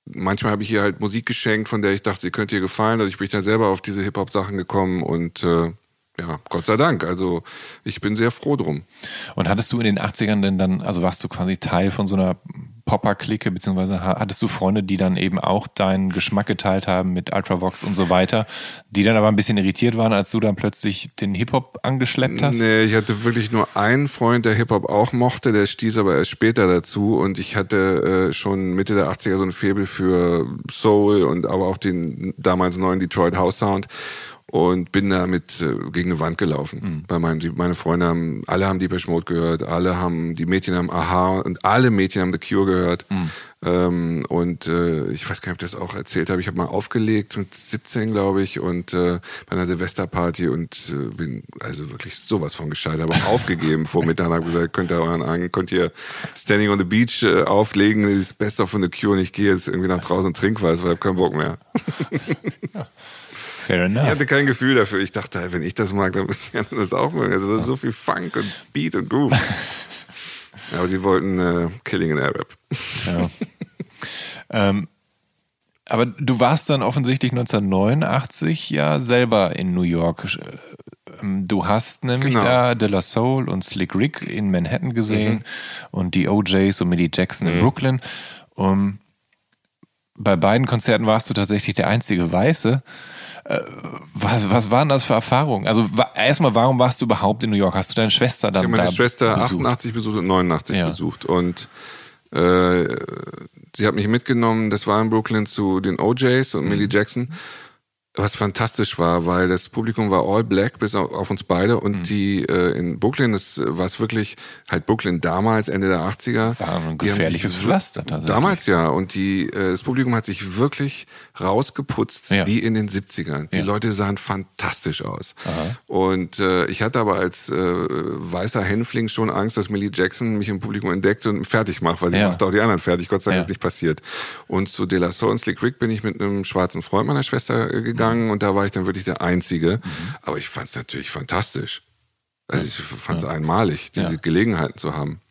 manchmal habe ich ihr halt Musik geschenkt, von der ich dachte, sie könnte ihr gefallen. Dadurch bin ich dann selber auf diese Hip-Hop-Sachen gekommen und äh, ja, Gott sei Dank. Also ich bin sehr froh drum. Und hattest du in den 80ern denn dann, also warst du quasi Teil von so einer Popper-Clique, beziehungsweise hattest du Freunde, die dann eben auch deinen Geschmack geteilt haben mit Ultravox und so weiter, die dann aber ein bisschen irritiert waren, als du dann plötzlich den Hip-Hop angeschleppt hast? Nee, ich hatte wirklich nur einen Freund, der Hip-Hop auch mochte, der stieß aber erst später dazu und ich hatte äh, schon Mitte der 80er so ein Faible für Soul und aber auch den damals neuen Detroit House Sound und bin damit äh, gegen eine Wand gelaufen. Mhm. Bei meinen, die, meine Freunde haben, alle haben Deepesh Mode gehört, alle haben, die Mädchen haben Aha und alle Mädchen haben The Cure gehört. Mhm. Ähm, und äh, ich weiß gar nicht, ob ich das auch erzählt habe. Ich habe mal aufgelegt mit 17, glaube ich, und äh, bei einer Silvesterparty und äh, bin also wirklich sowas von gescheitert, aber auch aufgegeben vor Mittag. Habe gesagt, könnt ihr euren könnt ihr Standing on the Beach äh, auflegen, das ist Best of von The Cure und ich gehe jetzt irgendwie nach draußen und trinke was, weil ich habe keinen Bock mehr. *laughs* *laughs* ja. Fair enough. Ich hatte kein Gefühl dafür. Ich dachte, wenn ich das mag, dann müssen die anderen das auch mögen. Also das ist so viel Funk und Beat und Groove. *laughs* Aber sie wollten äh, Killing in Arab. Ja. ähm, aber du warst dann offensichtlich 1989 ja selber in New York. Ähm, du hast nämlich genau. da De La Soul und Slick Rick in Manhattan gesehen mhm. und die OJs und Millie Jackson mhm. in Brooklyn. Um, bei beiden Konzerten warst du tatsächlich der einzige Weiße. Äh, was, was waren das für Erfahrungen? Also erstmal, warum warst du überhaupt in New York? Hast du deine Schwester dann ich habe meine da Schwester besucht? 88 besucht und 89 ja. besucht. Und äh, sie hat mich mitgenommen, das war in Brooklyn zu den OJs und mhm. Millie Jackson was fantastisch war, weil das Publikum war all black, bis auf, uns beide. Und mhm. die äh, in Brooklyn, das war es wirklich, halt Brooklyn damals, Ende der 80er. War ein gefährliches Pflaster. Damals ja. Und die, äh, das Publikum hat sich wirklich rausgeputzt, ja. wie in den 70ern. Die ja. Leute sahen fantastisch aus. Aha. Und äh, ich hatte aber als äh, weißer Hänfling schon Angst, dass Millie Jackson mich im Publikum entdeckt und fertig macht, weil sie ja. macht auch die anderen fertig. Gott sei Dank ist nicht passiert. Und zu De La Soul und Slick Rick bin ich mit einem schwarzen Freund meiner Schwester äh, gegangen gegangen und da war ich dann wirklich der Einzige. Mhm. Aber ich fand es natürlich fantastisch. Also ich fand es ja. einmalig, diese ja. Gelegenheiten zu haben.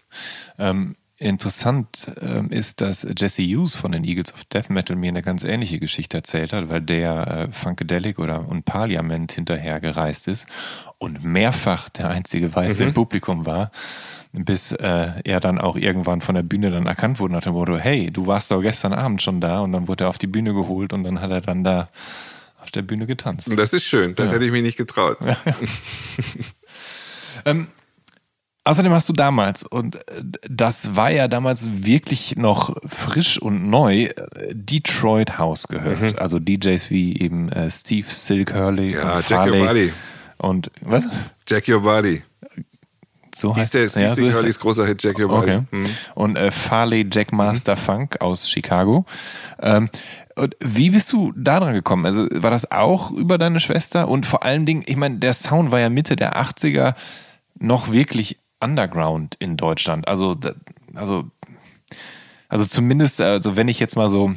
Ähm, interessant ähm, ist, dass Jesse Hughes von den Eagles of Death Metal mir eine ganz ähnliche Geschichte erzählt hat, weil der äh, Funkadelic oder und Parliament hinterher gereist ist und mehrfach der einzige Weiße mhm. im Publikum war bis äh, er dann auch irgendwann von der Bühne dann erkannt wurde nach dem Motto, hey, du warst doch gestern Abend schon da und dann wurde er auf die Bühne geholt und dann hat er dann da auf der Bühne getanzt. Das ist schön, das ja. hätte ich mir nicht getraut. ähm, außerdem hast du damals, und äh, das war ja damals wirklich noch frisch und neu, äh, Detroit House gehört. Mhm. Also DJs wie eben äh, Steve Silk Hurley ja, und Jack Your Body. Und was? Jack Your Body. So heißt der Steve ja, so Hurleys großer Hit Jack Your Body. Okay. Mhm. Und äh, Farley Jack Master mhm. Funk aus Chicago. Ähm, und wie bist du da dran gekommen? Also war das auch über deine Schwester? Und vor allen Dingen, ich meine, der Sound war ja Mitte der 80er noch wirklich underground in Deutschland. Also, also, also zumindest, also wenn ich jetzt mal so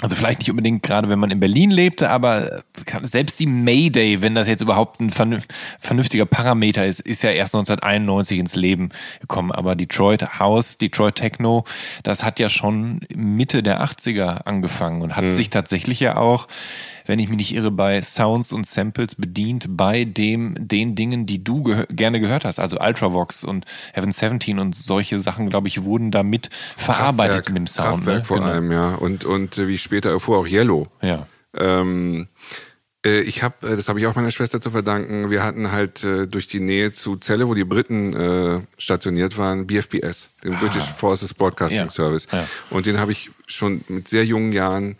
also vielleicht nicht unbedingt gerade, wenn man in Berlin lebte, aber selbst die Mayday, wenn das jetzt überhaupt ein vernünftiger Parameter ist, ist ja erst 1991 ins Leben gekommen. Aber Detroit House, Detroit Techno, das hat ja schon Mitte der 80er angefangen und hat mhm. sich tatsächlich ja auch wenn ich mich nicht irre, bei Sounds und Samples bedient bei dem, den Dingen, die du gehör gerne gehört hast. Also Ultravox und Heaven 17 und solche Sachen, glaube ich, wurden damit verarbeitet Kraftwerk, in dem Sound. Kraftwerk ne? vor Genau. allem, ja. Und, und äh, wie ich später erfuhr, auch Yellow. Ja. Ähm, äh, ich habe, äh, das habe ich auch meiner Schwester zu verdanken, wir hatten halt äh, durch die Nähe zu Celle, wo die Briten äh, stationiert waren, BFBS, den British Forces Broadcasting Ah. Ja. Service. Ja. Und den habe ich schon mit sehr jungen Jahren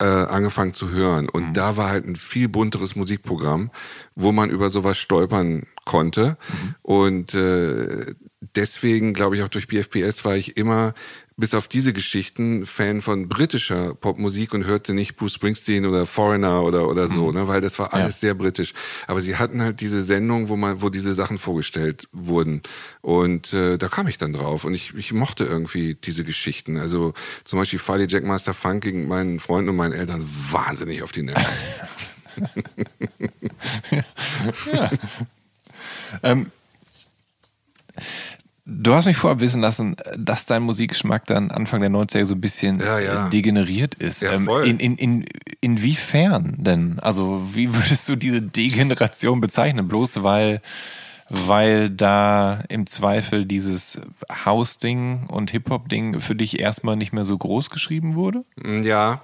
äh, angefangen zu hören. Und Mhm. da war halt ein viel bunteres Musikprogramm, wo man über sowas stolpern konnte. Mhm. Und äh, deswegen, glaube ich, auch durch BFPS war ich immer bis auf diese Geschichten Fan von britischer Popmusik und hörte nicht Bruce Springsteen oder Foreigner oder oder so, ne, weil das war alles Mhm. Ja. sehr britisch. Aber sie hatten halt diese Sendung, wo man, wo diese Sachen vorgestellt wurden und äh, da kam ich dann drauf und ich, ich mochte irgendwie diese Geschichten. Also zum Beispiel Farley Jackmaster Funk gegen meinen Freunden und meinen Eltern wahnsinnig auf die Nerven. *laughs* *laughs* Ähm, du hast mich vorab wissen lassen, dass dein Musikgeschmack dann Anfang der 90er so ein bisschen Ja, ja. äh, degeneriert ist. Ja, Ähm, voll. in, in, in, inwiefern denn? Also, wie *laughs* würdest du diese Degeneration bezeichnen? Bloß weil, weil da im Zweifel dieses House-Ding und Hip-Hop-Ding für dich erstmal nicht mehr so groß geschrieben wurde? Ja,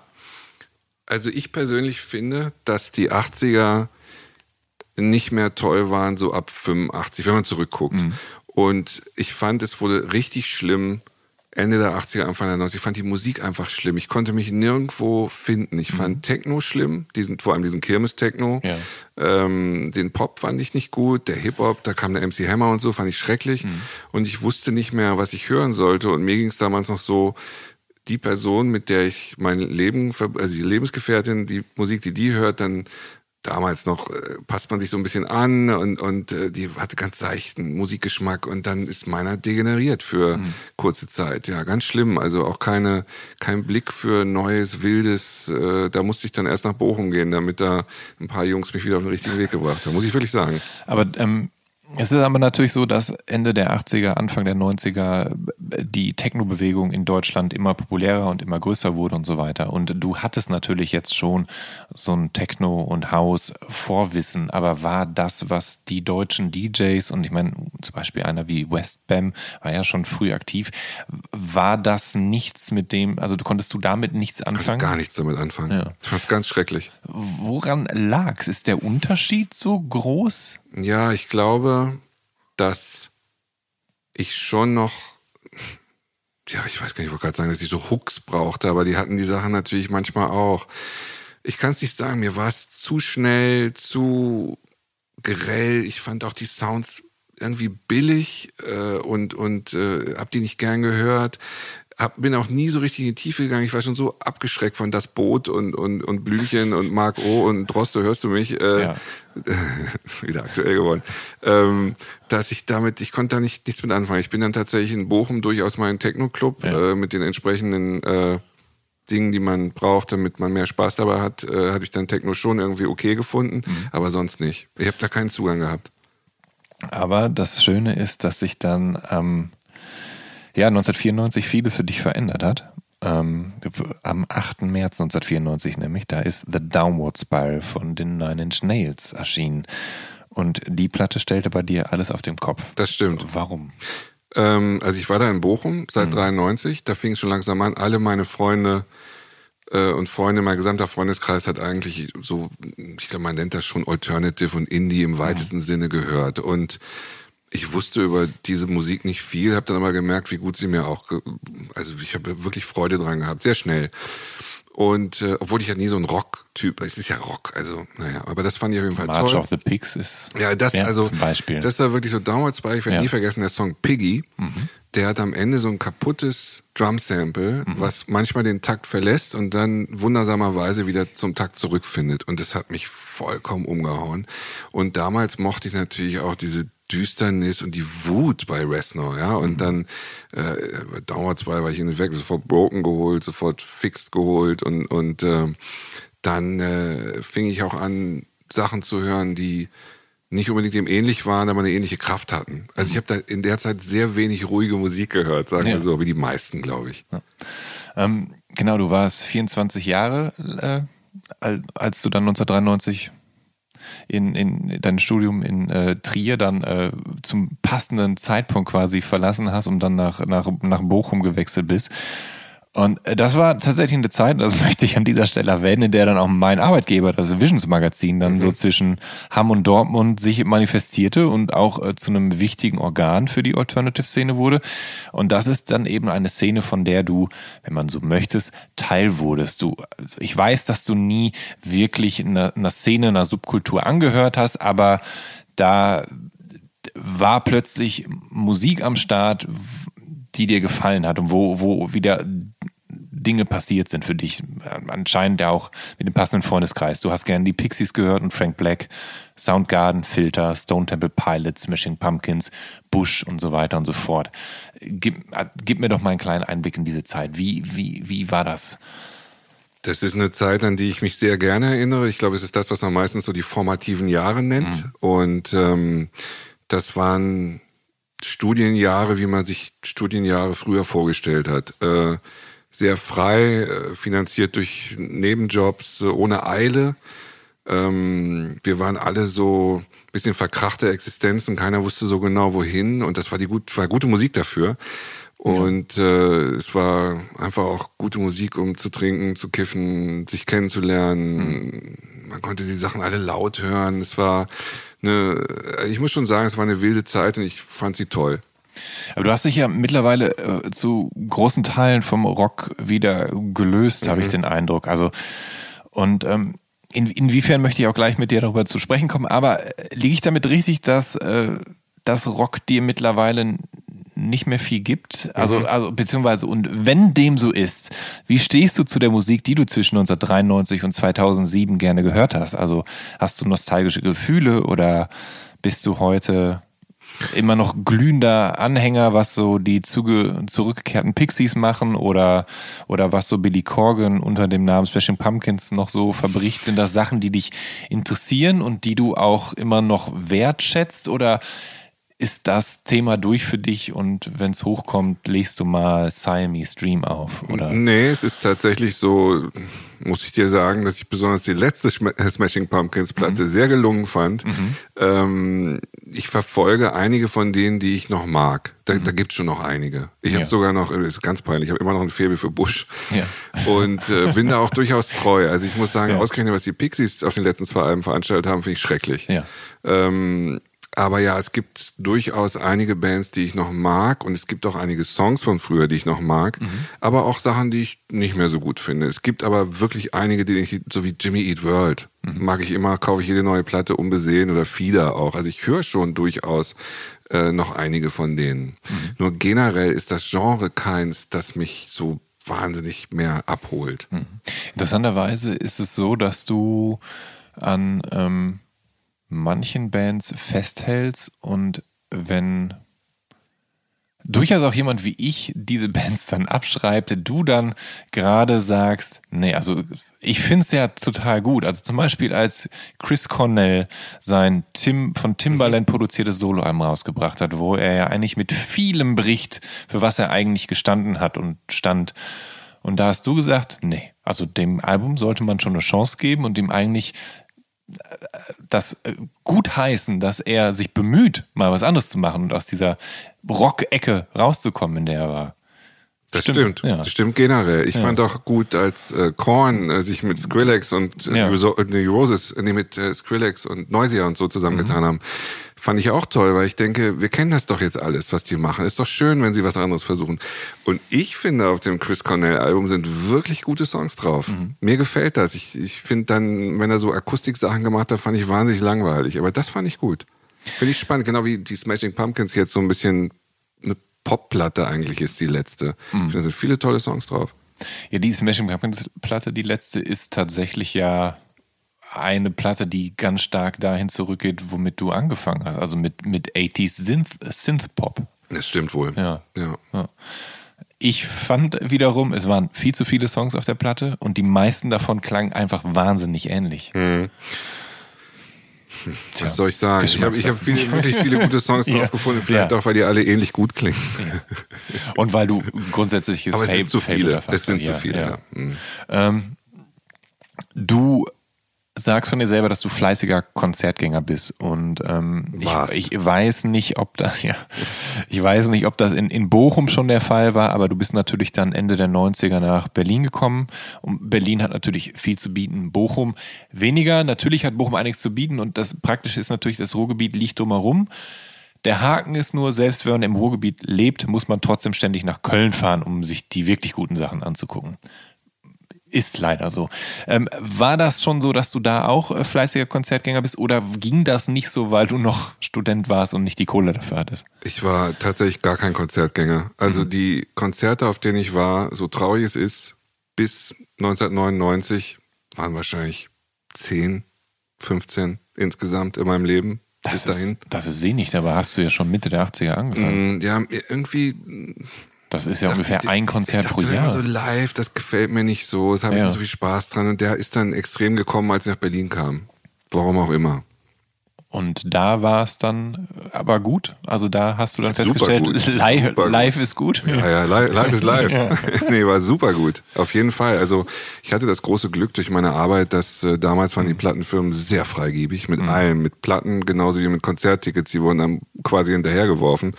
also ich persönlich finde, dass die 80er nicht mehr toll waren, so ab 85, wenn man zurückguckt. Und ich fand, es wurde richtig schlimm Ende der 80er, Anfang der 90er. Ich fand die Musik einfach schlimm. Ich konnte mich nirgendwo finden. Ich fand Techno schlimm, diesen, vor allem diesen Kirmes-Techno. Ja. Ähm, den Pop fand ich nicht gut, der Hip-Hop, da kam der MC Hammer und so, fand ich schrecklich. Und ich wusste nicht mehr, was ich hören sollte. Und mir ging es damals noch so, die Person, mit der ich mein Leben, also die Lebensgefährtin, die Musik, die die hört, dann damals noch äh, passt man sich so ein bisschen an und, und äh, die hatte ganz seichten Musikgeschmack und dann ist meiner degeneriert für kurze Zeit. Ja, ganz schlimm. Also auch keine, kein Blick für neues, wildes. Äh, da musste ich dann erst nach Bochum gehen, damit da ein paar Jungs mich wieder auf den richtigen Weg gebracht haben. Muss ich wirklich sagen. Aber ähm, es ist aber natürlich so, dass Ende der 80er, Anfang der 90er die Techno-Bewegung in Deutschland immer populärer und immer größer wurde und so weiter. Und du hattest natürlich jetzt schon so ein Techno- und House-Vorwissen, aber war das, was die deutschen DJs und ich meine, zum Beispiel einer wie Westbam war ja schon früh aktiv, war das nichts mit dem, also konntest du damit nichts anfangen? Gar nichts damit anfangen. Ja. Ich fand's ganz schrecklich. Woran lag's? Ist der Unterschied so groß? Ja, ich glaube, dass ich schon noch, ja, ich weiß gar nicht, ich wollte gerade sagen, dass ich so Hooks brauchte, aber die hatten die Sachen natürlich manchmal auch. Ich kann es nicht sagen, mir war es zu schnell, zu grell. Ich fand auch die Sounds irgendwie billig äh, und, und äh, hab die nicht gern gehört. Hab, bin auch nie so richtig in die Tiefe gegangen. Ich war schon so abgeschreckt von Das Boot und, und, und Blümchen und Marc O. und Droste, hörst du mich? Äh, Ja. *laughs* wieder aktuell geworden, ähm, dass ich damit, ich konnte da nicht nichts mit anfangen. Ich bin dann tatsächlich in Bochum durchaus mal Techno-Club Ja. äh, mit den entsprechenden äh, Dingen, die man braucht, damit man mehr Spaß dabei hat, äh, habe ich dann Techno schon irgendwie okay gefunden, Mhm. aber sonst nicht. Ich habe da keinen Zugang gehabt. Aber das Schöne ist, dass sich dann ähm, ja, 1994 vieles für dich verändert hat. Ähm, am 8. März 1994 nämlich, da ist The Downward Spiral von den Nine Inch Nails erschienen. Und die Platte stellte bei dir alles auf den Kopf. Das stimmt. Warum? Ähm, also ich war da in Bochum Mhm. seit 93, da fing es schon langsam an. Alle meine Freunde äh, und Freunde, mein gesamter Freundeskreis hat eigentlich so, ich glaube, man nennt das schon Alternative und Indie im weitesten Sinne gehört. Und ich wusste über diese Musik nicht viel, habe dann aber gemerkt, wie gut sie mir auch, also ich habe wirklich Freude dran gehabt, sehr schnell. Und äh, obwohl ich ja nie so ein Rock-Typ, es ist ja Rock, also naja, aber das fand ich auf jeden Fall March toll. of the Pigs ist Ja, das also zum Beispiel. das war wirklich so damals bei, ich werde Ja. Mhm. nie vergessen, der Song Piggy, der hat am Ende so ein kaputtes Drum-Sample, Mhm. was manchmal den Takt verlässt und dann wundersamerweise wieder zum Takt zurückfindet. Und das hat mich vollkommen umgehauen. Und damals mochte ich natürlich auch diese Düsternis und die Wut bei Reznor, ja. Und Mhm. dann äh, dauert zwei, war ich hin und weg, sofort Broken geholt, sofort Fixed geholt und, und äh, dann äh, fing ich auch an, Sachen zu hören, die nicht unbedingt dem ähnlich waren, aber eine ähnliche Kraft hatten. Also ich habe da in der Zeit sehr wenig ruhige Musik gehört, sagen Ja. wir so, wie die meisten, glaube ich. Ähm, genau, du warst 24 Jahre als du dann 1993 in, in dein Studium in äh, Trier dann äh, zum passenden Zeitpunkt quasi verlassen hast und dann nach, nach, nach Bochum gewechselt bist. Und äh, das war tatsächlich eine Zeit, das *laughs* möchte ich an dieser Stelle erwähnen, in der dann auch mein Arbeitgeber, das Visions Magazin, dann mhm. so zwischen Hamm und Dortmund sich manifestierte und auch äh, zu einem wichtigen Organ für die Alternative-Szene wurde. Und das ist dann eben eine Szene, von der du, wenn man so möchtest, Teil wurdest. Du, ich weiß, dass du nie wirklich einer, einer Szene, einer Subkultur angehört hast, aber da war plötzlich Musik am Start, die dir gefallen hat und wo, wo wieder Dinge passiert sind für dich. Anscheinend ja auch mit dem passenden Freundeskreis. Du hast gerne die Pixies gehört und Frank Black, Soundgarden, Filter, Stone Temple Pilots, Smashing Pumpkins, Bush und so weiter und so fort. Gib, gib mir doch mal einen kleinen Einblick in diese Zeit. Wie, wie, wie war das? Das ist eine Zeit, an die ich mich sehr gerne erinnere. Ich glaube, es ist das, was man meistens so die formativen Jahre nennt. Mhm. Und ähm, das waren Studienjahre, wie man sich Studienjahre früher vorgestellt hat. Äh, sehr frei, äh, finanziert durch Nebenjobs, äh, ohne Eile. Ähm, wir waren alle so ein bisschen verkrachte Existenzen, keiner wusste so genau wohin und das war die gut, war gute Musik dafür. Und äh, es war einfach auch gute Musik, um zu trinken, zu kiffen, sich kennenzulernen. Mhm. Man konnte die Sachen alle laut hören. Es war eine, ich muss schon sagen, es war eine wilde Zeit und ich fand sie toll. Aber du hast dich ja mittlerweile äh, zu großen Teilen vom Rock wieder gelöst, mhm. habe ich den Eindruck. Also und ähm, in, inwiefern möchte ich auch gleich mit dir darüber zu sprechen kommen. Aber äh, liege ich damit richtig, dass äh, das Rock dir mittlerweile nicht mehr viel gibt. Also, mhm. also beziehungsweise, und wenn dem so ist, wie stehst du zu der Musik, die du zwischen 1993 und 2007 gerne gehört hast? Also hast du nostalgische Gefühle oder bist du heute immer noch glühender Anhänger, was so die zuge zurückgekehrten Pixies machen oder, oder was so Billy Corgan unter dem Namen Special Pumpkins noch so verbricht? Sind das Sachen, die dich interessieren und die du auch immer noch wertschätzt oder ist das Thema durch für dich und wenn es hochkommt, legst du mal Siamese Dream auf, oder? Nee, es ist tatsächlich so, muss ich dir sagen, dass ich besonders die letzte Smashing Pumpkins Platte mhm. sehr gelungen fand. Mhm. Ähm, ich verfolge einige von denen, die ich noch mag. Da, mhm. da gibt es schon noch einige. Ich ja. habe sogar noch, ist ganz peinlich, ich habe immer noch ein Faible für Bush. Ja. Und äh, bin da auch durchaus treu. Also ich muss sagen, ja. ausgerechnet, was die Pixies auf den letzten zwei Alben veranstaltet haben, finde ich schrecklich. Ja. Ähm, aber ja, es gibt durchaus einige Bands, die ich noch mag und es gibt auch einige Songs von früher, die ich noch mag, mhm. aber auch Sachen, die ich nicht mehr so gut finde. Es gibt aber wirklich einige, die ich, so wie Jimmy Eat World, mhm. mag ich immer, kaufe ich jede neue Platte unbesehen oder Fieder auch. Also ich höre schon durchaus äh, noch einige von denen. Mhm. Nur generell ist das Genre keins, das mich so wahnsinnig mehr abholt. Mhm. Interessanterweise ist es so, dass du an ähm manchen Bands festhältst und wenn durchaus auch jemand wie ich diese Bands dann abschreibt, du dann gerade sagst, nee, also ich finde es ja total gut. Also zum Beispiel als Chris Cornell sein Tim, von Timbaland produziertes Soloalbum rausgebracht hat, wo er ja eigentlich mit vielem bricht, für was er eigentlich gestanden hat und stand. Und da hast du gesagt, nee, also dem Album sollte man schon eine Chance geben und ihm eigentlich das äh, gut heißen, dass er sich bemüht, mal was anderes zu machen und aus dieser Rock-Ecke rauszukommen, in der er war. Das stimmt, stimmt. Ja. das stimmt generell. Ich ja. fand auch gut, als äh, Korn äh, sich mit Skrillex und äh, ja. Roses, nee, mit äh, Skrillex und Noisia und so zusammengetan mhm. haben. Fand ich auch toll, weil ich denke, wir kennen das doch jetzt alles, was die machen. Ist doch schön, wenn sie was anderes versuchen. Und ich finde, auf dem Chris Cornell-Album sind wirklich gute Songs drauf. Mhm. Mir gefällt das. Ich, ich finde dann, wenn er so Akustik-Sachen gemacht hat, fand ich wahnsinnig langweilig. Aber das fand ich gut. Finde ich spannend, genau wie die Smashing Pumpkins jetzt so ein bisschen eine Popplatte eigentlich ist, die letzte. Mhm. Ich finde, da sind viele tolle Songs drauf. Ja, die Smashing Pumpkins Platte, die letzte, ist tatsächlich ja eine Platte, die ganz stark dahin zurückgeht, womit du angefangen hast. Also mit, mit 80s Synth, Synth Pop. Das stimmt wohl. Ja. ja. ja. Ich fand wiederum, es waren viel zu viele Songs auf der Platte und die meisten davon klangen einfach wahnsinnig ähnlich. Mhm. Tja, Was soll ich sagen? Ich habe hab viele, wirklich viele gute Songs drauf *laughs* gefunden, vielleicht ja. auch, weil die alle ähnlich gut klingen. Ja. Und weil du grundsätzlich Aber es sind zu viele. Es sind zu viele, ja. Mhm. Ähm, Du sagst von dir selber, dass du fleißiger Konzertgänger bist und ähm, ich, ich, weiß nicht, ob das *laughs* ja, ich weiß nicht, ob das in, in Bochum schon der Fall war, aber du bist natürlich dann Ende der 90er nach Berlin gekommen und Berlin hat natürlich viel zu bieten, Bochum weniger. Natürlich hat Bochum einiges zu bieten und das Praktische ist natürlich, das Ruhrgebiet liegt drumherum. Der Haken ist nur, selbst wenn man im Ruhrgebiet lebt, muss man trotzdem ständig nach Köln fahren, um sich die wirklich guten Sachen anzugucken ist leider so. Ähm, war das schon so, dass du da auch äh, fleißiger Konzertgänger bist oder ging das nicht so, weil du noch Student warst und nicht die Kohle dafür hattest? Ich war tatsächlich gar kein Konzertgänger. Also mhm. die Konzerte, auf denen ich war, so traurig es ist, bis 1999 waren wahrscheinlich 10, 15 insgesamt in meinem Leben. Das, ist, das ist wenig, dabei hast du ja schon Mitte der 80er angefangen. Mm, ja, irgendwie das ist ja ungefähr ich, ein Konzert pro Jahr. so live, das gefällt mir nicht so, es habe ja. ich nicht so viel Spaß dran. Und der ist dann extrem gekommen, als ich nach Berlin kam. Warum auch immer. Und da war es dann aber gut. Also da hast du dann festgestellt, *laughs* live, live, ist gut. Ja, ja, live, live ist *laughs* live. ja. *laughs* nee, war super gut. Auf jeden Fall. Also ich hatte das große Glück durch meine Arbeit, dass äh, damals waren die mhm. Plattenfirmen sehr freigebig mit mhm. allem, mit Platten genauso wie mit Konzerttickets. Die wurden dann quasi hinterhergeworfen.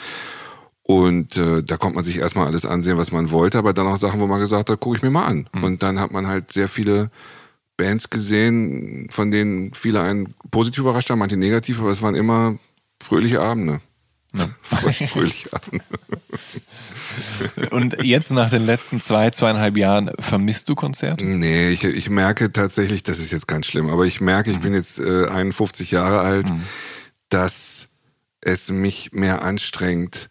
Und äh, da konnte man sich erstmal alles ansehen, was man wollte, aber dann auch Sachen, wo man gesagt hat, gucke ich mir mal an. Mhm. Und dann hat man halt sehr viele Bands gesehen, von denen viele einen positiv überrascht haben, manche negativ, aber es waren immer fröhliche Abende. Ja. *laughs* fröhliche *laughs* Abende. Und jetzt nach den letzten zwei, zweieinhalb Jahren vermisst du Konzerte? Nee, ich, ich merke tatsächlich, das ist jetzt ganz schlimm, aber ich merke, ich mhm. bin jetzt äh, 51 Jahre alt, mhm. dass es mich mehr anstrengt,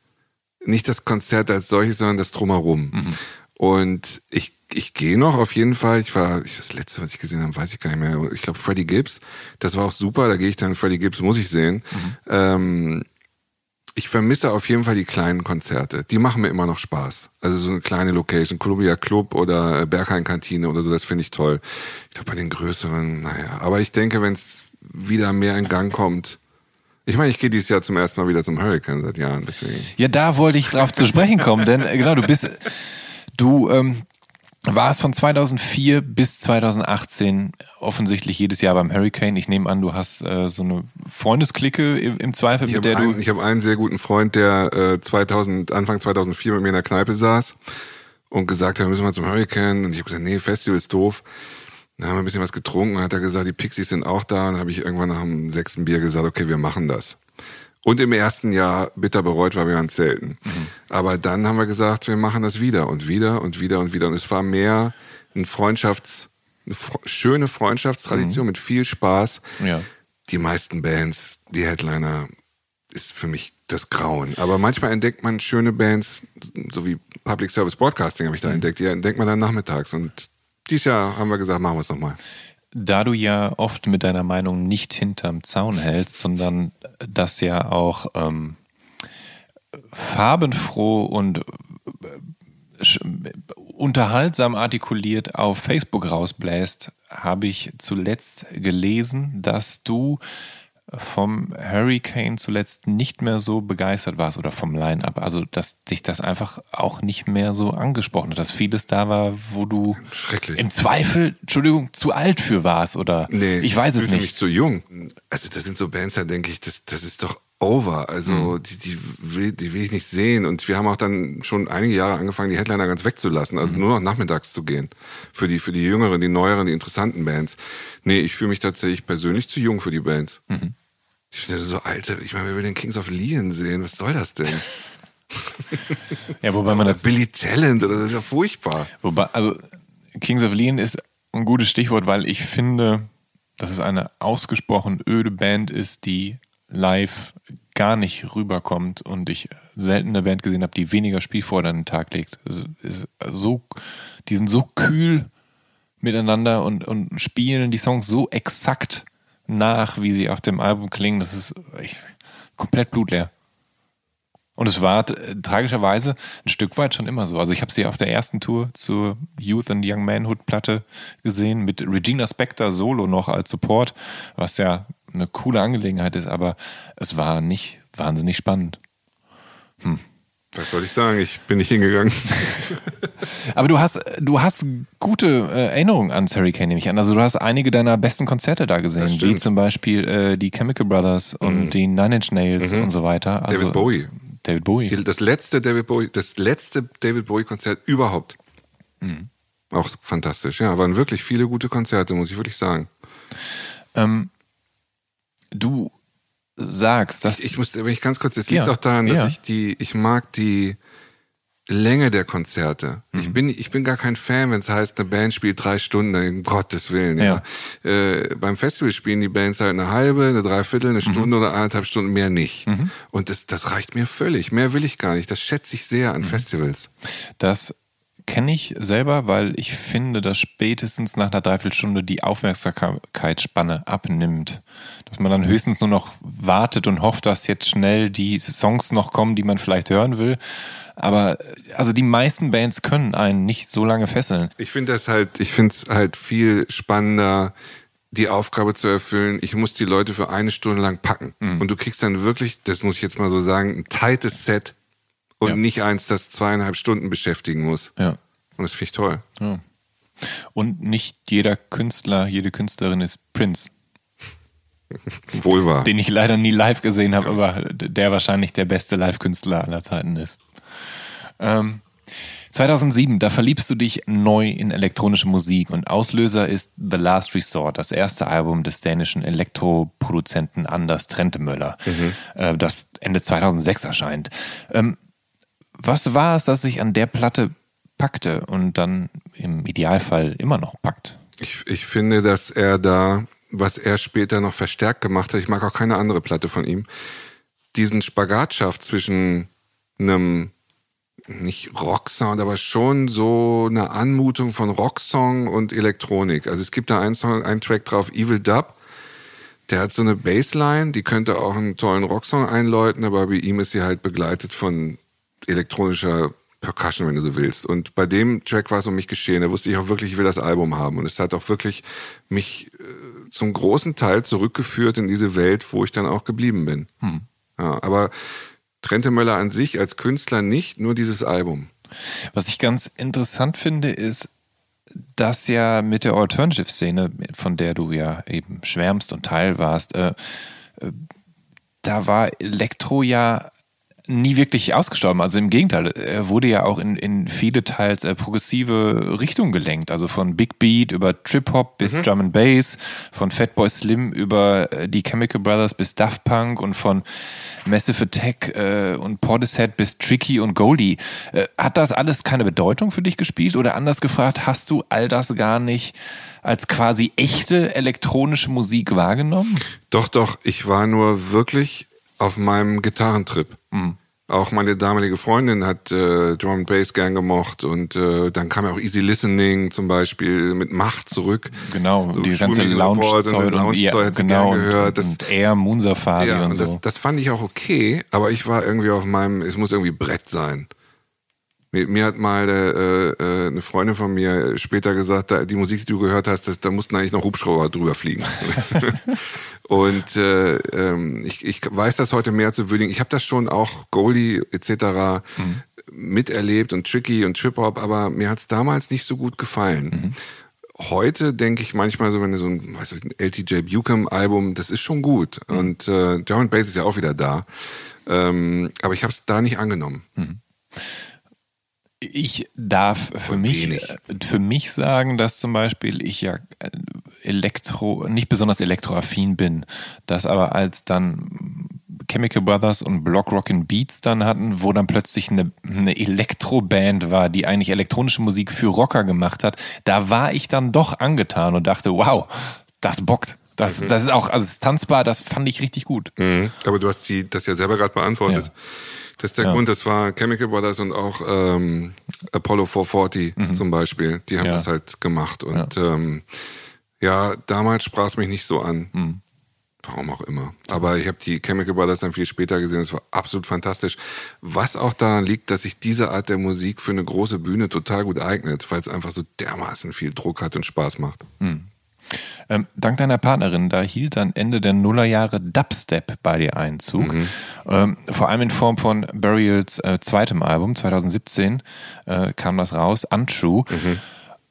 nicht das Konzert als solches, sondern das Drumherum. Mhm. Und ich, ich gehe noch auf jeden Fall. Ich war, das letzte, was ich gesehen habe, weiß ich gar nicht mehr. Ich glaube, Freddie Gibbs. Das war auch super. Da gehe ich dann, Freddie Gibbs muss ich sehen. Mhm. Ähm, ich vermisse auf jeden Fall die kleinen Konzerte. Die machen mir immer noch Spaß. Also so eine kleine Location, Columbia Club oder Berghain Kantine oder so, das finde ich toll. Ich glaube, bei den größeren, naja. Aber ich denke, wenn es wieder mehr in Gang kommt, ich meine, ich gehe dieses Jahr zum ersten Mal wieder zum Hurricane seit Jahren, deswegen. Ja, da wollte ich drauf zu sprechen kommen, denn äh, genau, du bist, du ähm, warst von 2004 bis 2018 offensichtlich jedes Jahr beim Hurricane. Ich nehme an, du hast äh, so eine Freundesklicke im, im Zweifel, ich mit der einen, du. Ich habe einen sehr guten Freund, der äh, 2000, Anfang 2004 mit mir in der Kneipe saß und gesagt hat, wir müssen mal zum Hurricane. Und ich habe gesagt, nee, Festival ist doof. Dann haben wir ein bisschen was getrunken und hat er gesagt, die Pixies sind auch da. Und dann habe ich irgendwann nach dem sechsten Bier gesagt, okay, wir machen das. Und im ersten Jahr bitter bereut, weil wir waren selten. Mhm. Aber dann haben wir gesagt, wir machen das wieder und wieder und wieder und wieder. Und es war mehr ein Freundschafts, eine schöne Freundschaftstradition mhm. mit viel Spaß. Ja. Die meisten Bands, die Headliner, ist für mich das Grauen. Aber manchmal entdeckt man schöne Bands, so wie Public Service Broadcasting habe ich da mhm. entdeckt, die entdeckt man dann nachmittags. Und dieses Jahr haben wir gesagt, machen wir es nochmal. Da du ja oft mit deiner Meinung nicht hinterm Zaun hältst, sondern das ja auch ähm, farbenfroh und äh, unterhaltsam artikuliert auf Facebook rausbläst, habe ich zuletzt gelesen, dass du vom Hurricane zuletzt nicht mehr so begeistert warst oder vom Line-Up. Also, dass dich das einfach auch nicht mehr so angesprochen hat, dass vieles da war, wo du im Zweifel, Entschuldigung, zu alt für warst oder nee, ich weiß es nicht. Mich zu jung. Also, das sind so Bands, da denke ich, das, das ist doch over. Also, mhm. die, die, will, die will ich nicht sehen. Und wir haben auch dann schon einige Jahre angefangen, die Headliner ganz wegzulassen. Also mhm. nur noch nachmittags zu gehen. Für die, für die jüngeren, die neueren, die interessanten Bands. Nee, ich fühle mich tatsächlich persönlich zu jung für die Bands. Mhm. Ich finde so alte, ich meine, wir will den Kings of Leon sehen. Was soll das denn? *laughs* ja, wobei man das. Billy Talent, das ist ja furchtbar. Wobei, also Kings of Leon ist ein gutes Stichwort, weil ich finde, dass es eine ausgesprochen öde Band ist, die live gar nicht rüberkommt und ich selten eine Band gesehen habe, die weniger Spielfreude an den Tag legt. Also, so, die sind so kühl miteinander und, und spielen die Songs so exakt nach, wie sie auf dem Album klingen. Das ist echt komplett blutleer. Und es war äh, tragischerweise ein Stück weit schon immer so. Also ich habe sie auf der ersten Tour zur Youth and Young Manhood Platte gesehen mit Regina Spector solo noch als Support, was ja eine coole Angelegenheit ist, aber es war nicht wahnsinnig spannend. Hm. Was soll ich sagen? Ich bin nicht hingegangen. *laughs* Aber du hast, du hast gute äh, Erinnerungen an Harry Kane, nehme ich an. Also du hast einige deiner besten Konzerte da gesehen, wie zum Beispiel äh, die Chemical Brothers und mhm. die Nine Inch Nails mhm. und so weiter. Also, David Bowie. David Bowie. Das letzte David Bowie, das letzte David Bowie Konzert überhaupt. Mhm. Auch fantastisch. Ja, waren wirklich viele gute Konzerte, muss ich wirklich sagen. Ähm, du sagst, dass. Ich, ich muss, wenn ich ganz kurz, es liegt ja, auch daran, dass ja. ich die, ich mag die Länge der Konzerte. Mhm. Ich bin, ich bin gar kein Fan, wenn es heißt, eine Band spielt drei Stunden, um Gottes Willen. Ja. ja. Äh, beim Festival spielen die Bands halt eine halbe, eine Dreiviertel, eine mhm. Stunde oder eineinhalb Stunden, mehr nicht. Mhm. Und das, das reicht mir völlig. Mehr will ich gar nicht. Das schätze ich sehr an mhm. Festivals. Das kenne ich selber, weil ich finde, dass spätestens nach einer Dreiviertelstunde die Aufmerksamkeitsspanne abnimmt. Dass man dann höchstens nur noch wartet und hofft, dass jetzt schnell die Songs noch kommen, die man vielleicht hören will. Aber also die meisten Bands können einen nicht so lange fesseln. Ich finde das halt, ich finde es halt viel spannender, die Aufgabe zu erfüllen, ich muss die Leute für eine Stunde lang packen. Mhm. Und du kriegst dann wirklich, das muss ich jetzt mal so sagen, ein tightes Set und ja. nicht eins, das zweieinhalb Stunden beschäftigen muss. Ja. Und das finde ich toll. Ja. Und nicht jeder Künstler, jede Künstlerin ist Prince. *laughs* Wohl wahr. Den ich leider nie live gesehen habe, aber der wahrscheinlich der beste Live-Künstler aller Zeiten ist. Ähm, 2007, da verliebst du dich neu in elektronische Musik und Auslöser ist The Last Resort, das erste Album des dänischen Elektroproduzenten Anders Trentemöller, mhm. äh, das Ende 2006 erscheint. Ähm, was war es, das sich an der Platte packte und dann im Idealfall immer noch packt? Ich, ich finde, dass er da, was er später noch verstärkt gemacht hat, ich mag auch keine andere Platte von ihm, diesen Spagat schafft zwischen einem nicht Rocksound, aber schon so eine Anmutung von Rocksong und Elektronik. Also es gibt da einen Song, einen Track drauf, Evil Dub. Der hat so eine Bassline, die könnte auch einen tollen Rocksong einläuten, aber bei ihm ist sie halt begleitet von elektronischer Percussion, wenn du so willst. Und bei dem Track war es um mich geschehen. Da wusste ich auch wirklich, ich will das Album haben. Und es hat auch wirklich mich äh, zum großen Teil zurückgeführt in diese Welt, wo ich dann auch geblieben bin. Hm. Ja, aber Trente Möller an sich als Künstler nicht, nur dieses Album. Was ich ganz interessant finde, ist, dass ja mit der Alternative-Szene, von der du ja eben schwärmst und Teil warst, äh, äh, da war Elektro ja nie wirklich ausgestorben. Also im Gegenteil, er wurde ja auch in, in viele teils äh, progressive Richtungen gelenkt. Also von Big Beat über Trip Hop bis mhm. Drum and Bass, von Fatboy Slim über äh, die Chemical Brothers bis Daft Punk und von Massive Attack äh, und Portishead bis Tricky und Goldie. Äh, hat das alles keine Bedeutung für dich gespielt? Oder anders gefragt, hast du all das gar nicht als quasi echte elektronische Musik wahrgenommen? Doch, doch. Ich war nur wirklich auf meinem Gitarrentrip. Mhm. Auch meine damalige Freundin hat äh, Drum and Bass gern gemocht und äh, dann kam ja auch Easy Listening zum Beispiel mit Macht zurück. Genau, so die ganze Lounge-Zeug und, Lounge ja, hat genau, gehört. Das, und Air, Moon Safari ja, und, und so. Das, das fand ich auch okay, aber ich war irgendwie auf meinem, es muss irgendwie Brett sein. Mir, hat mal äh, äh, eine Freundin von mir später gesagt, da, die Musik, die du gehört hast, das, da mussten eigentlich noch Hubschrauber drüber fliegen. *laughs* *laughs* und äh, ähm, ich, ich weiß das heute mehr zu würdigen. Ich habe das schon auch Goalie etc. Mhm. miterlebt und Tricky und Trip-Hop, aber mir hat es damals nicht so gut gefallen. Mhm. Heute denke ich manchmal so, wenn du so ein, weißt du, ein LTJ Buchan Album, das ist schon gut. Mhm. Und äh, Drum Bass ist ja auch wieder da. Ähm, aber ich habe es da nicht angenommen. Mhm. Ich darf für mich, äh, für mich sagen, dass zum Beispiel ich ja äh, Elektro, nicht besonders elektroaffin bin, dass aber als dann Chemical Brothers und Block Rockin' Beats dann hatten, wo dann plötzlich eine, eine Elektroband war, die eigentlich elektronische Musik für Rocker gemacht hat, da war ich dann doch angetan und dachte, wow, das bockt. Das, mhm. das ist auch, also ist tanzbar, das fand ich richtig gut. Mhm. Aber du hast die, das ja selber gerade beantwortet. Ja. Das ist der ja. Grund, das war Chemical Brothers und auch ähm, Apollo 440 mhm. zum Beispiel. Die haben ja. das halt gemacht. Und ja, ähm, ja damals sprach es mich nicht so an. Mhm. Warum auch immer. Aber ich habe die Chemical Brothers dann viel später gesehen. Es war absolut fantastisch. Was auch daran liegt, dass sich diese Art der Musik für eine große Bühne total gut eignet, weil es einfach so dermaßen viel Druck hat und Spaß macht. Mhm. Ähm, dank deiner Partnerin, da hielt dann Ende der Nullerjahre Dubstep bei dir Einzug. Mhm. Ähm, vor allem in Form von Burials äh, zweitem Album, 2017 äh, kam das raus, Untrue. Mhm.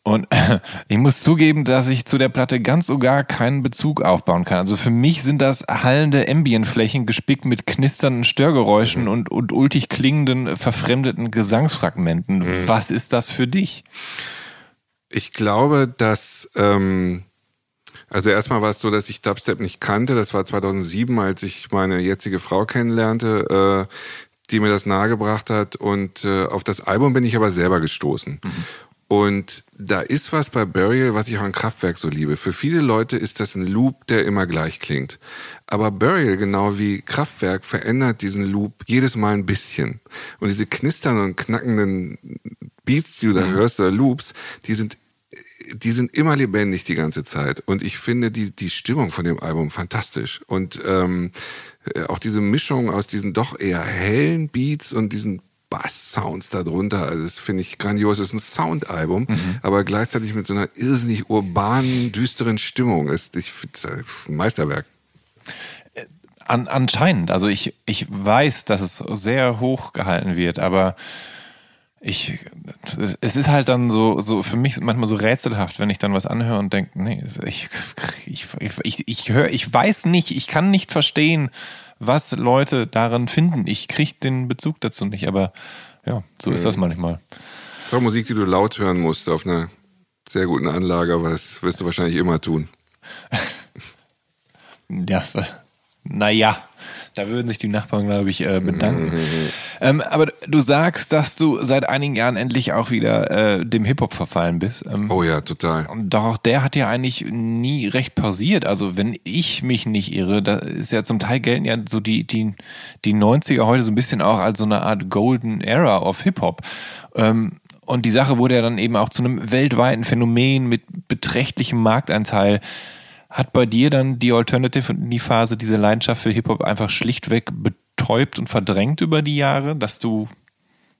Und *laughs* ich muss zugeben, dass ich zu der Platte ganz so gar keinen Bezug aufbauen kann. Also für mich sind das hallende Ambientflächen gespickt mit knisternden Störgeräuschen mhm. und, und ultig klingenden, verfremdeten Gesangsfragmenten. Mhm. Was ist das für dich? Ich glaube, dass, ähm, also erstmal war es so, dass ich Dubstep nicht kannte. Das war 2007, als ich meine jetzige Frau kennenlernte. Äh, die mir das nahegebracht hat. Und äh, auf das Album bin ich aber selber gestoßen. Mhm. Und da ist was bei Burial, was ich auch an Kraftwerk so liebe. Für viele Leute ist das ein Loop, der immer gleich klingt. Aber Burial, genau wie Kraftwerk, verändert diesen Loop jedes Mal ein bisschen. Und diese knisternden und knackenden Beats, die du da mhm. hörst, oder Loops, die sind die sind immer lebendig die ganze Zeit. Und ich finde die, die Stimmung von dem Album fantastisch. Und ähm, äh, auch diese Mischung aus diesen doch eher hellen Beats und diesen Bass-Sounds darunter. Also das finde ich grandios. Es ist ein Soundalbum, mhm. aber gleichzeitig mit so einer irrsinnig urbanen, düsteren Stimmung. Ist, ich ein Meisterwerk. An, anscheinend. Also ich, ich weiß, dass es sehr hoch gehalten wird, aber ich, es ist halt dann so, so für mich manchmal so rätselhaft, wenn ich dann was anhöre und denke, nee, ich, ich, ich, ich höre, ich weiß nicht, ich kann nicht verstehen, was Leute daran finden. Ich kriege den Bezug dazu nicht, aber ja, so ist das mhm. manchmal. Auch Musik, die du laut hören musst auf einer sehr guten Anlage, aber das wirst du wahrscheinlich immer tun. *laughs* ja, naja. Da würden sich die Nachbarn, glaube ich, äh, bedanken. Mhm. Ähm, aber du sagst, dass du seit einigen Jahren endlich auch wieder äh, dem Hip-Hop verfallen bist. Ähm, oh ja, total. Doch auch der hat ja eigentlich nie recht pausiert. Also wenn ich mich nicht irre, da ist ja zum Teil gelten ja so die, die, die 90er heute so ein bisschen auch als so eine Art Golden Era of Hip-Hop. Ähm, und die Sache wurde ja dann eben auch zu einem weltweiten Phänomen mit beträchtlichem Markteinteil. Hat bei dir dann die Alternative und die Phase diese Leidenschaft für Hip-Hop einfach schlichtweg betäubt und verdrängt über die Jahre, dass du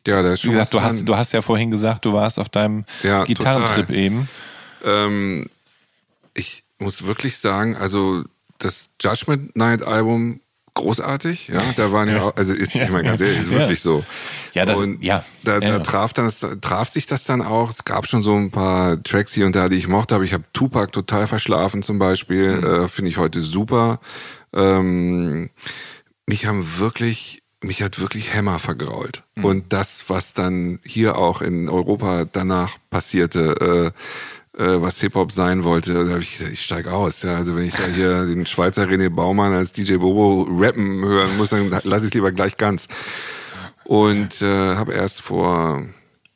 ja, da ist schon wie gesagt, du hast, du hast ja vorhin gesagt, du warst auf deinem ja, Gitarrentrip total. eben. Ähm, ich muss wirklich sagen, also das Judgment Night Album großartig, ja. Da waren ja, auch, also ist, ich meine, ganz ehrlich, ist wirklich so. Ja, das, und ja. Da, da traf, dann, traf sich das dann auch. Es gab schon so ein paar Tracks hier und da, die ich mochte, aber ich habe Tupac total verschlafen zum Beispiel. Mhm. Äh, Finde ich heute super. Ähm, mich haben wirklich mich hat wirklich Hämmer vergrault. Mhm. Und das, was dann hier auch in Europa danach passierte, äh, äh, was Hip-Hop sein wollte, da habe ich gesagt, ich steige aus. Ja, also wenn ich da hier den Schweizer René Baumann als DJ Bobo rappen hören muss, dann lasse ich es lieber gleich ganz. Und äh, habe erst vor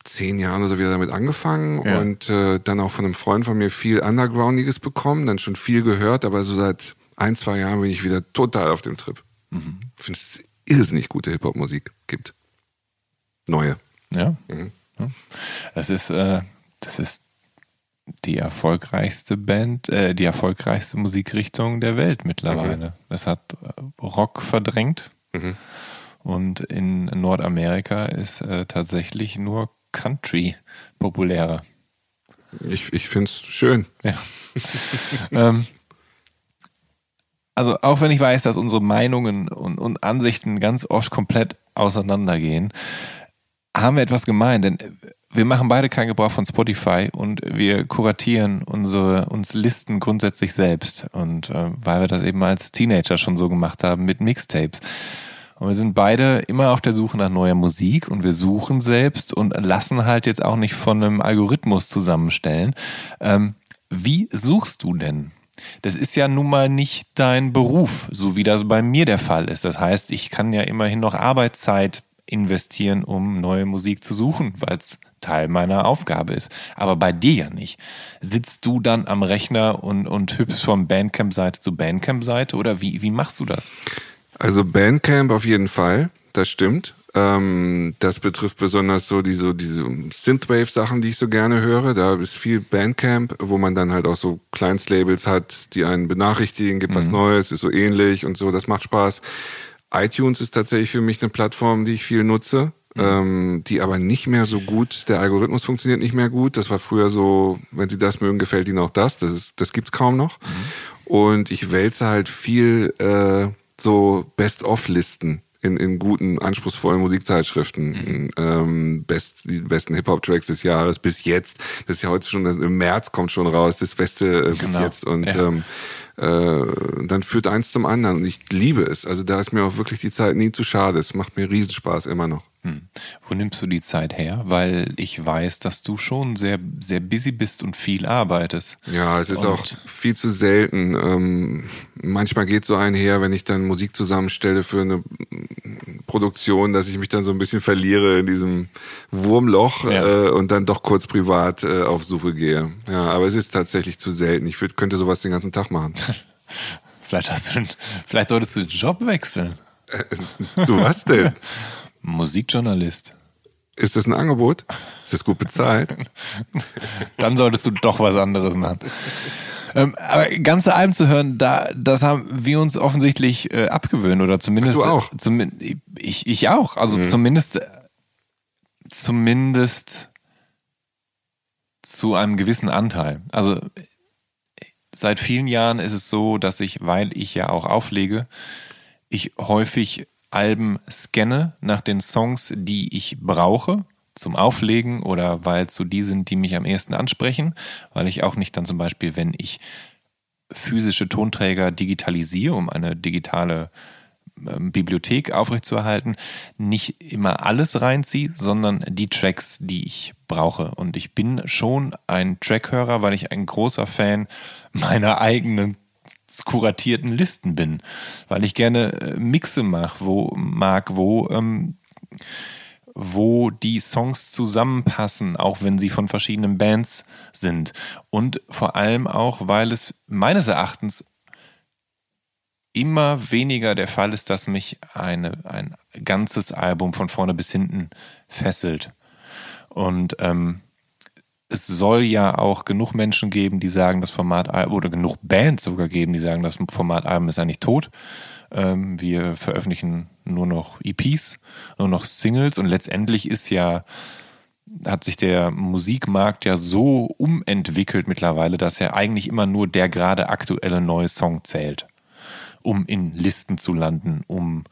zehn Jahren oder so wieder damit angefangen ja. und äh, dann auch von einem Freund von mir viel Undergroundiges bekommen, dann schon viel gehört, aber so seit ein, zwei Jahren bin ich wieder total auf dem Trip. Mhm. Ich finde es irrsinnig gute Hip-Hop-Musik gibt. Neue. Ja. Mhm. Das ist, äh, das ist die erfolgreichste Band, äh, die erfolgreichste Musikrichtung der Welt mittlerweile. Mhm. Es hat äh, Rock verdrängt mhm. und in Nordamerika ist äh, tatsächlich nur Country populärer. Ich, ich finde es schön. Ja. *laughs* ähm, also auch wenn ich weiß, dass unsere Meinungen und, und Ansichten ganz oft komplett auseinandergehen, haben wir etwas gemein, denn wir machen beide keinen Gebrauch von Spotify und wir kuratieren unsere uns Listen grundsätzlich selbst und äh, weil wir das eben als Teenager schon so gemacht haben mit Mixtapes. Und wir sind beide immer auf der Suche nach neuer Musik und wir suchen selbst und lassen halt jetzt auch nicht von einem Algorithmus zusammenstellen. Ähm, wie suchst du denn? Das ist ja nun mal nicht dein Beruf, so wie das bei mir der Fall ist. Das heißt, ich kann ja immerhin noch Arbeitszeit investieren, um neue Musik zu suchen, weil es Teil meiner Aufgabe ist. Aber bei dir ja nicht. Sitzt du dann am Rechner und, und hüpfst von Bandcamp-Seite zu Bandcamp-Seite oder wie, wie machst du das? Also Bandcamp auf jeden Fall, das stimmt. Ähm, das betrifft besonders so diese, diese Synthwave-Sachen, die ich so gerne höre. Da ist viel Bandcamp, wo man dann halt auch so Kleinstlabels hat, die einen benachrichtigen, gibt mhm. was Neues, ist so ähnlich und so, das macht Spaß iTunes ist tatsächlich für mich eine Plattform, die ich viel nutze. Ähm, die aber nicht mehr so gut, der Algorithmus funktioniert nicht mehr gut. Das war früher so, wenn Sie das mögen, gefällt Ihnen auch das. Das, ist, das gibt's kaum noch. Mhm. Und ich wälze halt viel äh, so Best-of-Listen in, in guten, anspruchsvollen Musikzeitschriften. Mhm. Ähm, best, die besten Hip-Hop-Tracks des Jahres bis jetzt. Das ist ja heute schon, im März kommt schon raus, das Beste äh, bis genau. jetzt. Und ja. ähm, äh, dann führt eins zum anderen. Und ich liebe es. Also da ist mir auch wirklich die Zeit nie zu schade. Es macht mir Riesenspaß immer noch. Hm. Wo nimmst du die Zeit her? Weil ich weiß, dass du schon sehr, sehr busy bist und viel arbeitest. Ja, es ist und auch viel zu selten. Ähm, manchmal geht so einher, wenn ich dann Musik zusammenstelle für eine Produktion, dass ich mich dann so ein bisschen verliere in diesem Wurmloch ja. äh, und dann doch kurz privat äh, auf Suche gehe. Ja, aber es ist tatsächlich zu selten. Ich würd, könnte sowas den ganzen Tag machen. *laughs* vielleicht, hast du, vielleicht solltest du den Job wechseln. Äh, zu was denn? *laughs* Musikjournalist. Ist das ein Angebot? Ist das gut bezahlt? *laughs* Dann solltest du doch was anderes machen. Ähm, aber ganze Alben zu hören, da, das haben wir uns offensichtlich äh, abgewöhnt oder zumindest. Ach, du auch? Zum, ich, ich auch. Also mhm. zumindest, zumindest zu einem gewissen Anteil. Also seit vielen Jahren ist es so, dass ich, weil ich ja auch auflege, ich häufig Alben scanne nach den Songs, die ich brauche zum Auflegen oder weil es so die sind, die mich am ehesten ansprechen, weil ich auch nicht dann zum Beispiel, wenn ich physische Tonträger digitalisiere, um eine digitale ähm, Bibliothek aufrechtzuerhalten, nicht immer alles reinziehe, sondern die Tracks, die ich brauche. Und ich bin schon ein Trackhörer, weil ich ein großer Fan meiner eigenen kuratierten Listen bin, weil ich gerne äh, Mixe mache, wo mag, wo ähm, wo die Songs zusammenpassen, auch wenn sie von verschiedenen Bands sind. Und vor allem auch, weil es meines Erachtens immer weniger der Fall ist, dass mich eine, ein ganzes Album von vorne bis hinten fesselt. Und ähm, es soll ja auch genug Menschen geben, die sagen, das Format oder genug Bands sogar geben, die sagen, das Format Album ist eigentlich tot. Ähm, wir veröffentlichen nur noch EPs, nur noch Singles und letztendlich ist ja hat sich der Musikmarkt ja so umentwickelt mittlerweile, dass ja eigentlich immer nur der gerade aktuelle neue Song zählt, um in Listen zu landen, um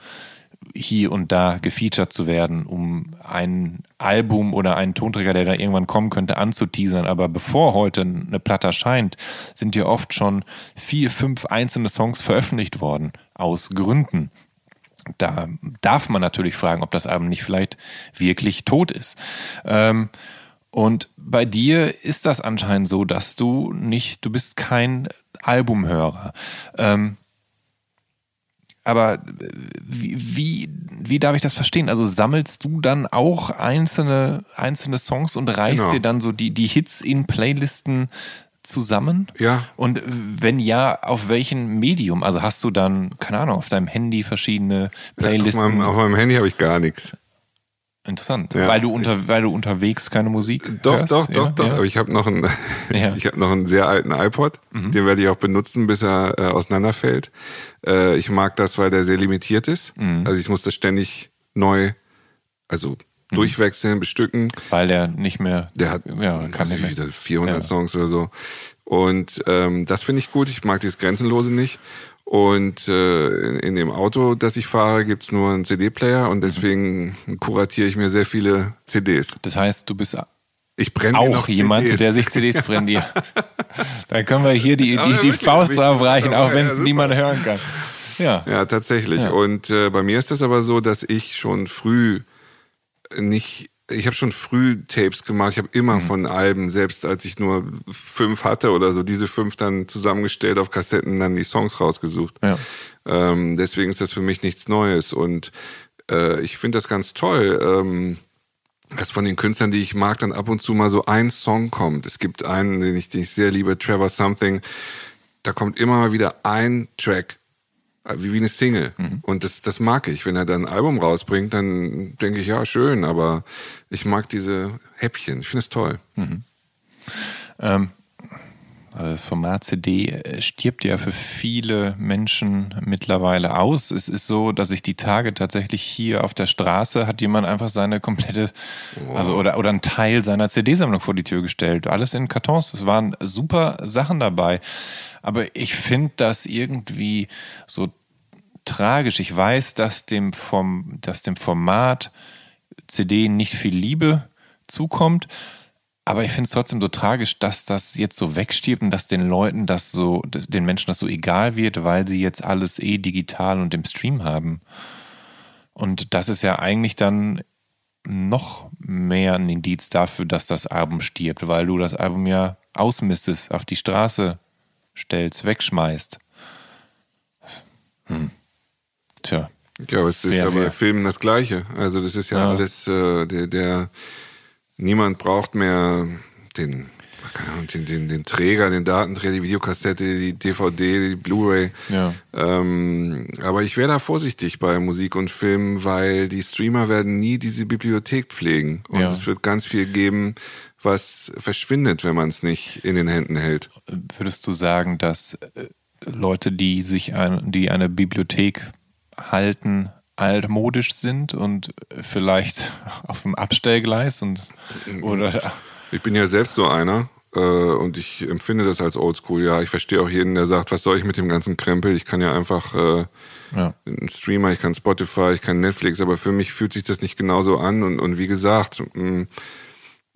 hier und da gefeatured zu werden, um ein Album oder einen Tonträger, der da irgendwann kommen könnte, anzuteasern. Aber bevor heute eine Platte erscheint, sind ja oft schon vier, fünf einzelne Songs veröffentlicht worden, aus Gründen. Da darf man natürlich fragen, ob das Album nicht vielleicht wirklich tot ist. Ähm, und bei dir ist das anscheinend so, dass du nicht, du bist kein Albumhörer. Ähm, aber wie, wie, wie, darf ich das verstehen? Also sammelst du dann auch einzelne, einzelne Songs und reichst genau. dir dann so die, die Hits in Playlisten zusammen? Ja. Und wenn ja, auf welchem Medium? Also hast du dann, keine Ahnung, auf deinem Handy verschiedene Playlisten? Ja, auf, meinem, auf meinem Handy habe ich gar nichts. Interessant. Ja. Weil du unter, weil du unterwegs keine Musik Doch, hörst? doch, doch, ja? doch. Ja. Aber ich habe noch einen, *laughs* ich habe noch einen sehr alten iPod. Mhm. Den werde ich auch benutzen, bis er äh, auseinanderfällt. Äh, ich mag das, weil der sehr limitiert ist. Mhm. Also ich muss das ständig neu, also mhm. durchwechseln, bestücken. Weil der nicht mehr. Der hat, ja, kann nicht mehr. Wieder 400 Songs oder so. Und ähm, das finde ich gut. Ich mag dieses Grenzenlose nicht. Und äh, in dem Auto, das ich fahre, gibt's nur einen CD-Player und deswegen kuratiere ich mir sehr viele CDs. Das heißt, du bist ich brenne auch jemand, CDs. der sich CDs brennt. *laughs* Ja. Dann können wir hier die, die, die Faust drauf reichen, auch wenn es ja, niemand hören kann. Ja, ja tatsächlich. Ja. Und äh, bei mir ist das aber so, dass ich schon früh nicht ich habe schon früh Tapes gemacht. Ich habe immer mhm. von Alben, selbst als ich nur fünf hatte oder so, diese fünf dann zusammengestellt auf Kassetten, dann die Songs rausgesucht. Ja. Ähm, deswegen ist das für mich nichts Neues. Und äh, ich finde das ganz toll, ähm, dass von den Künstlern, die ich mag, dann ab und zu mal so ein Song kommt. Es gibt einen, den ich, den ich sehr liebe, Trevor Something. Da kommt immer mal wieder ein Track wie, wie eine Single. Mhm. Und das, das mag ich. Wenn er dann ein Album rausbringt, dann denke ich, ja, schön, aber ich mag diese Häppchen. Ich finde es toll. Mhm. Ähm, Also das Format CD stirbt ja für viele Menschen mittlerweile aus. Es ist so, dass ich die Tage tatsächlich hier auf der Straße hat jemand einfach seine komplette, wow. also oder, oder einen Teil seiner CD-Sammlung vor die Tür gestellt. Alles in Kartons. Es waren super Sachen dabei. Aber ich finde das irgendwie so tragisch. Ich weiß, dass dem, vom, dass dem Format CD nicht viel Liebe zukommt. Aber ich finde es trotzdem so tragisch, dass das jetzt so wegstirbt und dass den Leuten das so, den Menschen das so egal wird, weil sie jetzt alles eh digital und im Stream haben. Und das ist ja eigentlich dann noch mehr ein Indiz dafür, dass das Album stirbt, weil du das Album ja ausmistest, auf die Straße stellst, wegschmeißt. Hm. Tja. Ja, aber es ist ja bei Filmen das Gleiche. Also das ist ja, ja. alles äh, der, der Niemand braucht mehr den, den, den, den Träger, den Datenträger, die Videokassette, die DVD, die Blu-ray. Ja. Ähm, aber ich wäre da vorsichtig bei Musik und Film, weil die Streamer werden nie diese Bibliothek pflegen. Und ja. es wird ganz viel geben, was verschwindet, wenn man es nicht in den Händen hält. Würdest du sagen, dass äh, Leute, die sich ein, die eine Bibliothek halten, altmodisch sind und vielleicht *laughs* auf dem Abstellgleis und oder ich bin ja selbst so einer äh, und ich empfinde das als Oldschool. Ja, ich verstehe auch jeden, der sagt, was soll ich mit dem ganzen Krempel? Ich kann ja einfach äh, ja. einen Streamer, ich kann Spotify, ich kann Netflix, aber für mich fühlt sich das nicht genauso an und, und wie gesagt, mh, mm,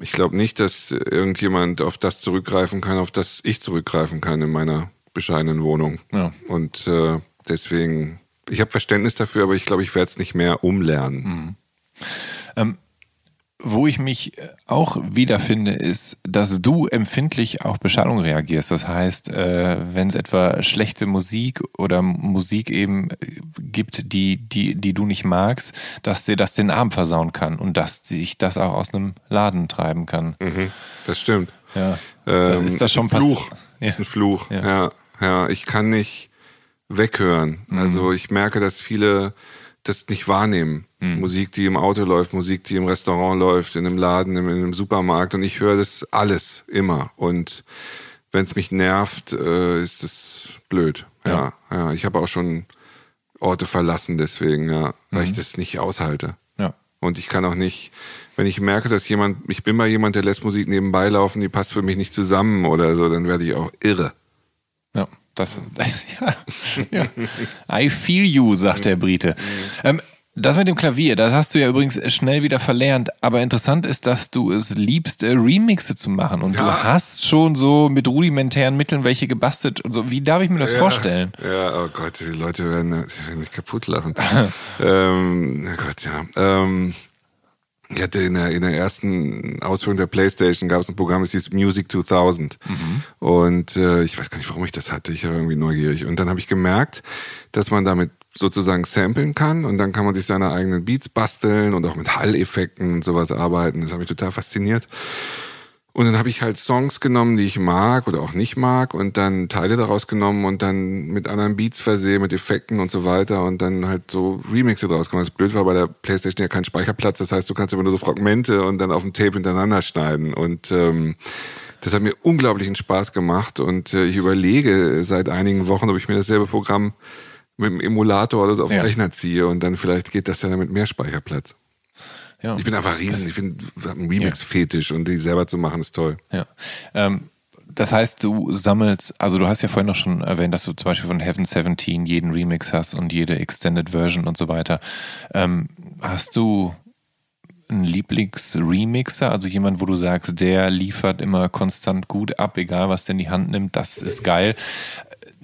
ich glaube nicht, dass irgendjemand auf das zurückgreifen kann, auf das ich zurückgreifen kann in meiner bescheidenen Wohnung. Ja. Und äh, deswegen ich habe Verständnis dafür, aber ich glaube, ich werde es nicht mehr umlernen. Mhm. Ähm, wo ich mich auch wiederfinde, ist, dass du empfindlich auf Beschallung reagierst. Das heißt, äh, wenn es etwa schlechte Musik oder Musik eben gibt, die, die, die du nicht magst, dass dir das den Abend versauen kann und dass sich das auch aus einem Laden treiben kann. Mhm, das stimmt. Ja. Das ähm, ist das schon ist ein Fluch. Ja. Ist ein Fluch. Ja. ja. ja, Ich kann nicht weghören. Mhm. Also ich merke, dass viele das nicht wahrnehmen. Mhm. Musik, die im Auto läuft, Musik, die im Restaurant läuft, in einem Laden, in einem Supermarkt. Und ich höre das alles immer. Und wenn es mich nervt, äh, ist das blöd. Ja, ja. ja. Ich habe auch schon Orte verlassen deswegen, ja, weil mhm. ich das nicht aushalte. Ja. Und ich kann auch nicht, wenn ich merke, dass jemand, ich bin mal jemand, der lässt Musik nebenbei laufen, die passt für mich nicht zusammen oder so, dann werde ich auch irre. Ja. Das, *laughs* ja, ja. I feel you, sagt der Brite. Ähm, das mit dem Klavier, das hast du ja übrigens schnell wieder verlernt. Aber interessant ist, dass du es liebst, äh, Remixe zu machen. Und ja. du hast schon so mit rudimentären Mitteln welche gebastelt und so. Wie darf ich mir das ja, vorstellen? Ja, oh Gott, die Leute werden, werden mich kaputt lachen. *laughs* ähm, oh Gott, ja. Ähm, ich hatte in der, in der ersten Ausführung der Playstation gab es ein Programm, das hieß Music 2000. Mhm. Und äh, ich weiß gar nicht, warum ich das hatte. Ich war irgendwie neugierig. Und dann habe ich gemerkt, dass man damit sozusagen samplen kann und dann kann man sich seine eigenen Beats basteln und auch mit Hall-Effekten und sowas arbeiten. Das hat mich total fasziniert. Und dann habe ich halt Songs genommen, die ich mag oder auch nicht mag und dann Teile daraus genommen und dann mit anderen Beats versehen, mit Effekten und so weiter und dann halt so Remixe draus gemacht. Das blöd war bei der Playstation ja kein Speicherplatz, das heißt, du kannst immer nur so Fragmente und dann auf dem Tape hintereinander schneiden und ähm, das hat mir unglaublichen Spaß gemacht und äh, ich überlege seit einigen Wochen, ob ich mir dasselbe Programm mit dem Emulator oder so auf den ja. Rechner ziehe und dann vielleicht geht das ja damit mehr Speicherplatz. Ja. Ich bin einfach riesen, ich bin ein Remix-Fetisch und die selber zu machen ist toll. Ja. Ähm, das heißt, du sammelst, also du hast ja vorhin noch schon erwähnt, dass du zum Beispiel von Heaven 17 jeden Remix hast und jede Extended Version und so weiter. Ähm, hast du einen Lieblings-Remixer, also jemand, wo du sagst, der liefert immer konstant gut ab, egal was der in die Hand nimmt, das ist geil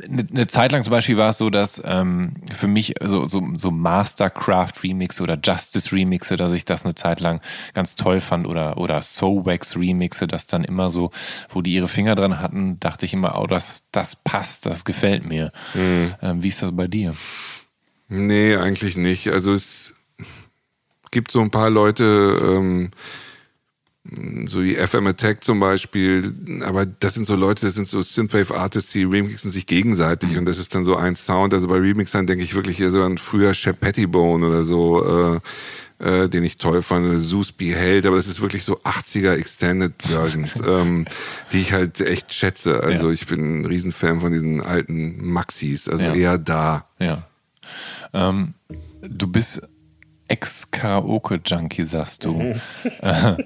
eine Zeit lang zum Beispiel war es so, dass ähm, für mich so, so, so Mastercraft Remixe oder Justice Remixe, dass ich das eine Zeit lang ganz toll fand oder, oder Soulwax Remixe, das dann immer so, wo die ihre Finger dran hatten, dachte ich immer, oh, das, das passt, das gefällt mir. Mhm. Ähm, wie ist das bei dir? Nee, eigentlich nicht. Also es gibt so ein paar Leute, ähm, so wie FM Attack zum Beispiel, aber das sind so Leute, das sind so Synthwave Artists, die remixen sich gegenseitig mhm. und das ist dann so ein Sound. Also bei Remixern denke ich wirklich hier so an früher Shep Pettibone oder so. Äh, äh, den ich toll fand, Zeus Beheld, aber das ist wirklich so 80er Extended Versions, *laughs* ähm, die ich halt echt schätze. Also Ja. ich bin ein Riesenfan von diesen alten Maxis, also Ja. eher da. Ja. Ähm, du bist Ex-Karaoke-Junkie, sagst du. *laughs* *laughs*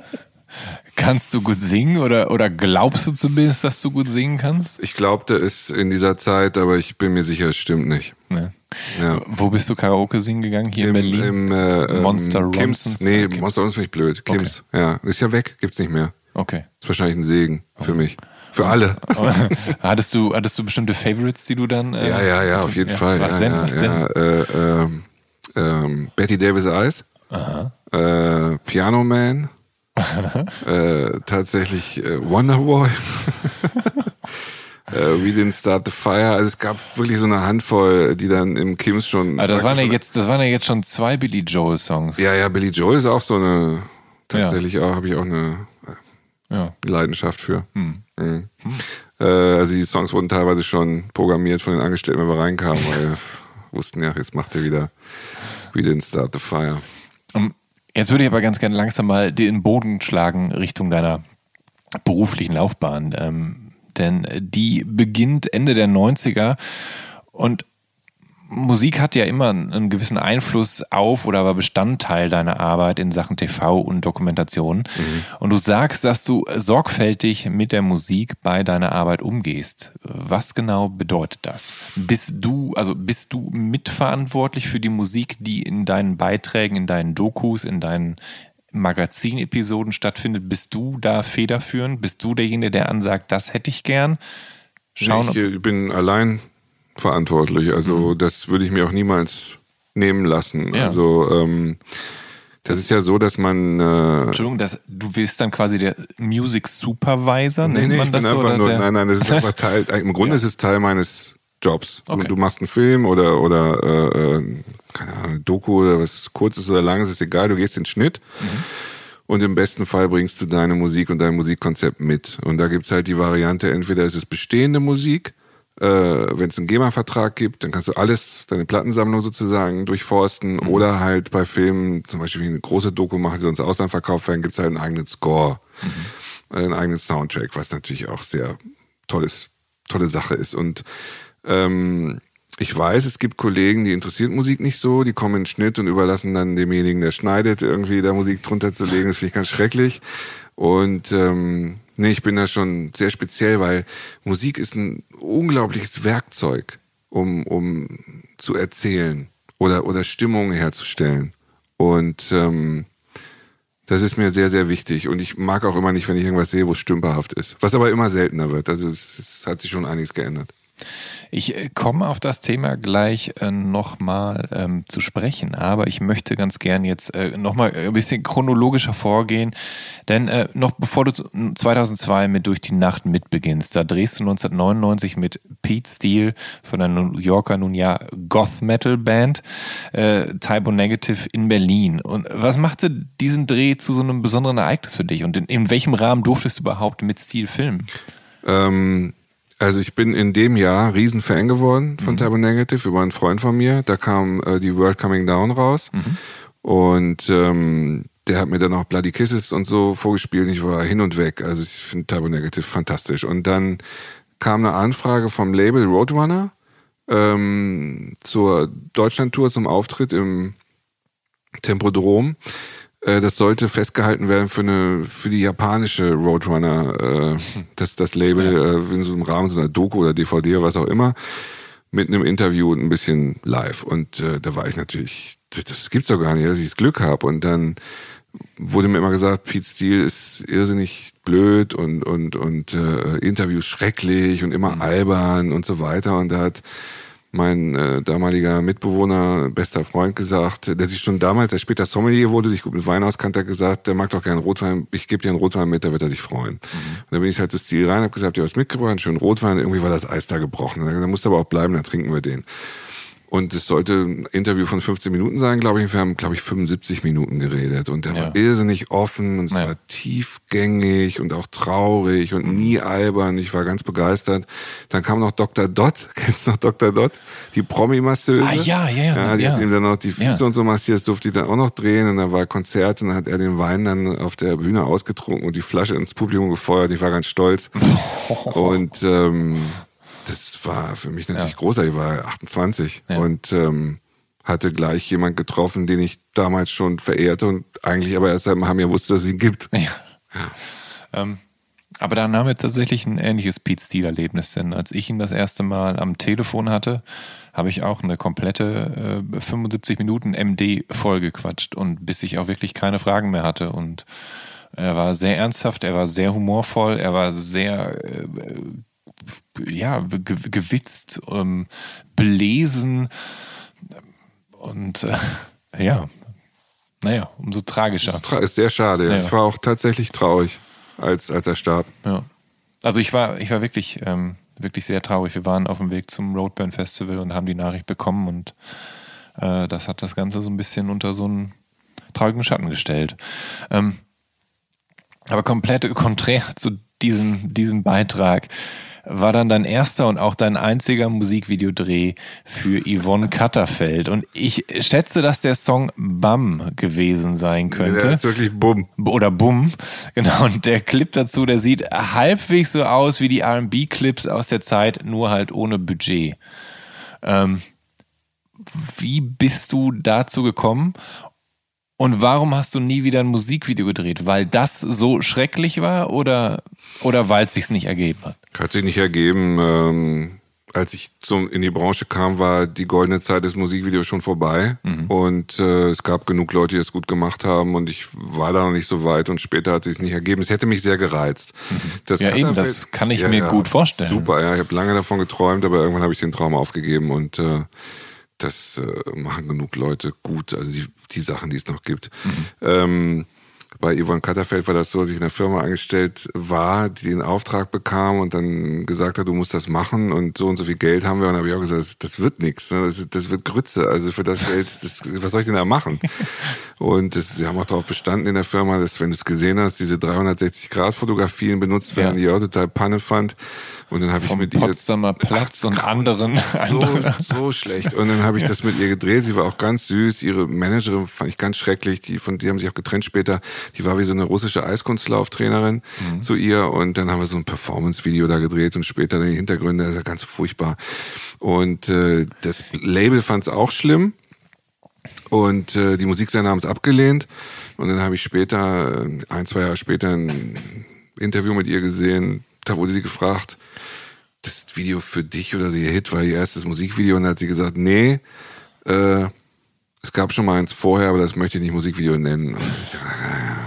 Kannst du gut singen oder, oder glaubst du zumindest, dass du gut singen kannst? Ich glaubte es in dieser Zeit, aber ich bin mir sicher, es stimmt nicht. Ne? Ja. Wo bist du Karaoke singen gegangen? Hier in Berlin? Im, äh, ähm, Monster Kims. Ronsons? Nee, Ah, Kim- Monster Ronsons finde ich blöd. Kims. Ja, ist ja weg, gibt's nicht mehr. Okay. Ist wahrscheinlich ein Segen für mich. Für alle. *laughs* Hattest, du, hattest du bestimmte Favorites, die du dann. Äh, Ja, ja, ja, auf jeden ja. Fall. Was ja, denn? Was denn? Äh, ähm, ähm, Betty Davis Eyes. Äh, Piano Man. *laughs* äh, tatsächlich äh, Wonderboy. *laughs* äh, We Didn't Start the Fire. Also es gab wirklich so eine Handvoll, die dann im Kims schon. Aber das waren, ja jetzt, das waren ja jetzt schon zwei Billy Joel-Songs. Ja, ja, Billy Joel ist auch so eine. Tatsächlich auch, habe ich auch eine Ja. Leidenschaft für. Hm. Mhm. Äh, also die Songs wurden teilweise schon programmiert von den Angestellten, wenn wir reinkamen, weil wir *laughs* wussten ja, jetzt macht er wieder We Didn't Start the Fire. Um, Jetzt würde ich aber ganz gerne langsam mal den Boden schlagen Richtung deiner beruflichen Laufbahn. Ähm, denn die beginnt Ende der 90er und Musik hat ja immer einen gewissen Einfluss auf oder war Bestandteil deiner Arbeit in Sachen TV und Dokumentation. Und du sagst, dass du sorgfältig mit der Musik bei deiner Arbeit umgehst. Was genau bedeutet das? Bist du, also bist du mitverantwortlich für die Musik, die in deinen Beiträgen, in deinen Dokus, in deinen Magazinepisoden stattfindet? Bist du da federführend? Bist du derjenige, der ansagt, das hätte ich gern? Schauen, ich äh, bin allein verantwortlich, also das würde ich mir auch niemals nehmen lassen. Mhm. Ja. Also ähm, das ist ja so, dass man äh, Entschuldigung, das, du bist dann quasi der Music Supervisor, Nee, nennt nee, man das so? nur, nein, nein, das ist *laughs* einfach Teil, im Grunde Ja. ist es Teil meines Jobs. Okay. Du, machst einen Film oder, oder äh, äh, keine Ahnung, Doku oder was kurzes oder langes, ist egal, du gehst in den Schnitt Mhm. und im besten Fall bringst du deine Musik und dein Musikkonzept mit. Und da gibt's halt die Variante, entweder ist es bestehende Musik, äh, wenn es einen GEMA-Vertrag gibt, dann kannst du alles, deine Plattensammlung sozusagen durchforsten Mhm. oder halt bei Filmen, zum Beispiel wie eine große Doku machen, die so ins Ausland verkauft werden, gibt's halt einen eigenen Score, Mhm. einen eigenen Soundtrack, was natürlich auch sehr tolles, tolle Sache ist. Und ähm, ich weiß, es gibt Kollegen, die interessiert Musik nicht so, die kommen in den Schnitt und überlassen dann demjenigen, der schneidet, irgendwie da Musik drunter zu legen. Das finde ich ganz schrecklich. Und ähm, nee, ich bin da schon sehr speziell, weil Musik ist ein unglaubliches Werkzeug, um, um zu erzählen oder, oder Stimmungen herzustellen. Und ähm, das ist mir sehr, sehr wichtig. Und ich mag auch immer nicht, wenn ich irgendwas sehe, wo es stümperhaft ist. Was aber immer seltener wird. Also es, es hat sich schon einiges geändert. Ich äh, komme auf das Thema gleich äh, nochmal ähm, zu sprechen, aber ich möchte ganz gern jetzt äh, nochmal ein bisschen chronologischer vorgehen, denn äh, noch bevor du zu- 2002 mit Durch die Nacht mitbeginnst, da drehst du 1999 mit Pete Steele von der New Yorker nun ja Goth-Metal-Band äh, Typo Negative in Berlin. Und was machte diesen Dreh zu so einem besonderen Ereignis für dich und in, in welchem Rahmen durftest du überhaupt mit Steele filmen? Ähm, also ich bin in dem Jahr Riesenfan geworden von Typo Negative über einen Freund von mir. Da kam äh, die World Coming Down raus. Und ähm, der hat mir dann auch Bloody Kisses und so vorgespielt. Ich war hin und weg. Also ich finde Typo Negative fantastisch. Und dann kam eine Anfrage vom Label Roadrunner ähm, zur Deutschlandtour zum Auftritt im Tempodrom. Äh, Das sollte festgehalten werden für eine für die japanische Roadrunner, äh, das das Label äh, in so einem Rahmen so einer Doku oder DVD oder was auch immer mit einem Interview und ein bisschen live. Und äh, da war ich natürlich das gibt's doch gar nicht, dass ich das Glück habe und dann wurde mir immer gesagt, Pete Steele ist irrsinnig blöd und und und äh, Interviews schrecklich und immer albern und so weiter. Und da hat mein äh, damaliger Mitbewohner, bester Freund gesagt, der sich schon damals, der später Sommelier wurde, sich gut mit Wein auskannte, hat gesagt, der mag doch gerne Rotwein, ich gebe dir einen Rotwein mit, da wird er sich freuen. Und dann bin ich halt zu Stil rein, habe gesagt, ihr was mitgebracht, einen schönen Rotwein, irgendwie war das Eis da gebrochen. Dann musste aber auch bleiben, dann trinken wir den. Und es sollte ein Interview von 15 Minuten sein, glaube ich. Wir haben, glaube ich, 75 Minuten geredet. Und der Ja. war irrsinnig offen und es Ja. war tiefgängig und auch traurig und nie albern. Ich war ganz begeistert. Dann kam noch Dr. Dot. *laughs* Kennst du noch Dr. Dot? Die Promi-Masseuse. Ah, ja, ja, ja, ja die ja. hat ihm dann noch die Füße und so massiert. Das durfte ich dann auch noch drehen. Und dann war Konzert und dann hat er den Wein dann auf der Bühne ausgetrunken und die Flasche ins Publikum gefeuert. Ich war ganz stolz. *laughs* Und ähm, das war für mich natürlich Ja. großartig. Ich war 28 Ja. und ähm, hatte gleich jemand getroffen, den ich damals schon verehrte und eigentlich aber erst einmal haben ja wusste, dass es ihn gibt. Ja. Ähm, aber dann haben wir tatsächlich ein ähnliches Pete Steele-Erlebnis, denn als ich ihn das erste Mal am Telefon hatte, habe ich auch eine komplette äh, 75 Minuten MD vollgequatscht und bis ich auch wirklich keine Fragen mehr hatte. Und er war sehr ernsthaft, er war sehr humorvoll, er war sehr äh, ja, ge gewitzt, ähm, belesen und äh, *laughs* ja, naja, umso tragischer. Das tra- ist sehr schade. Ja. Ja. Ich war auch tatsächlich traurig, als, als er starb. Ja. Also ich war, ich war wirklich, ähm, wirklich sehr traurig. Wir waren auf dem Weg zum Roadburn Festival und haben die Nachricht bekommen und äh, das hat das Ganze so ein bisschen unter so einen traurigen Schatten gestellt. Ähm, aber komplett konträr zu diesem, diesem Beitrag war dann dein erster und auch dein einziger Musikvideodreh für Yvonne Katterfeld. Und ich schätze, dass der Song Bam gewesen sein könnte Der ist wirklich bumm. oder Bumm. Genau, und der Clip dazu, der sieht halbwegs so aus wie die RB-Clips aus der Zeit, nur halt ohne Budget. Ähm, wie bist du dazu gekommen? Und warum hast du nie wieder ein Musikvideo gedreht? Weil das so schrecklich war oder, oder weil es sich nicht ergeben hat? Hat sich nicht ergeben. Ähm, als ich zum, in die Branche kam, war die goldene Zeit des Musikvideos schon vorbei. Mhm. Und äh, es gab genug Leute, die es gut gemacht haben. Und ich war da noch nicht so weit. Und später hat sich es nicht ergeben. Es hätte mich sehr gereizt. Das Mhm. Ja, eben, das kann ich mir gut vorstellen. Super, ja. Ich habe lange davon geträumt, aber irgendwann habe ich den Traum aufgegeben. Und äh, das äh, machen genug Leute gut. Also die, die Sachen, die es noch gibt. Mhm. Ähm, bei Yvonne Katterfeld war das so, dass ich in der Firma angestellt war, die den Auftrag bekam und dann gesagt hat, du musst das machen und so und so viel Geld haben wir. Und dann habe ich auch gesagt, das, das wird nichts, ne? das, das wird Grütze. Also für das Geld, das, was soll ich denn da machen? *laughs* Und das, sie haben auch darauf bestanden in der Firma, dass wenn du es gesehen hast, diese 360-Grad-Fotografien benutzt werden, Ja. die ich auch total Panne fand. Und dann habe ich mit ihr Potsdamer Platz und anderen. so, so schlecht. Und dann habe ich das mit ihr gedreht. Sie war auch ganz süß. Ihre Managerin fand ich ganz schrecklich. Die, von die haben sich auch getrennt später. Die war wie so eine russische Eiskunstlauftrainerin zu ihr. Und dann haben wir so ein Performance-Video da gedreht und später dann die Hintergründe. Das ist ja ganz furchtbar. Und äh, das Label fand es auch schlimm. Und äh, die Musiksender haben es abgelehnt. Und dann habe ich später, ein, zwei Jahre später, ein Interview mit ihr gesehen. Da wurde sie gefragt, das Video für dich oder der Hit war ihr erstes Musikvideo. Und dann hat sie gesagt, nee, äh, es gab schon mal eins vorher, aber das möchte ich nicht Musikvideo nennen. Und ich dachte, ah, ja.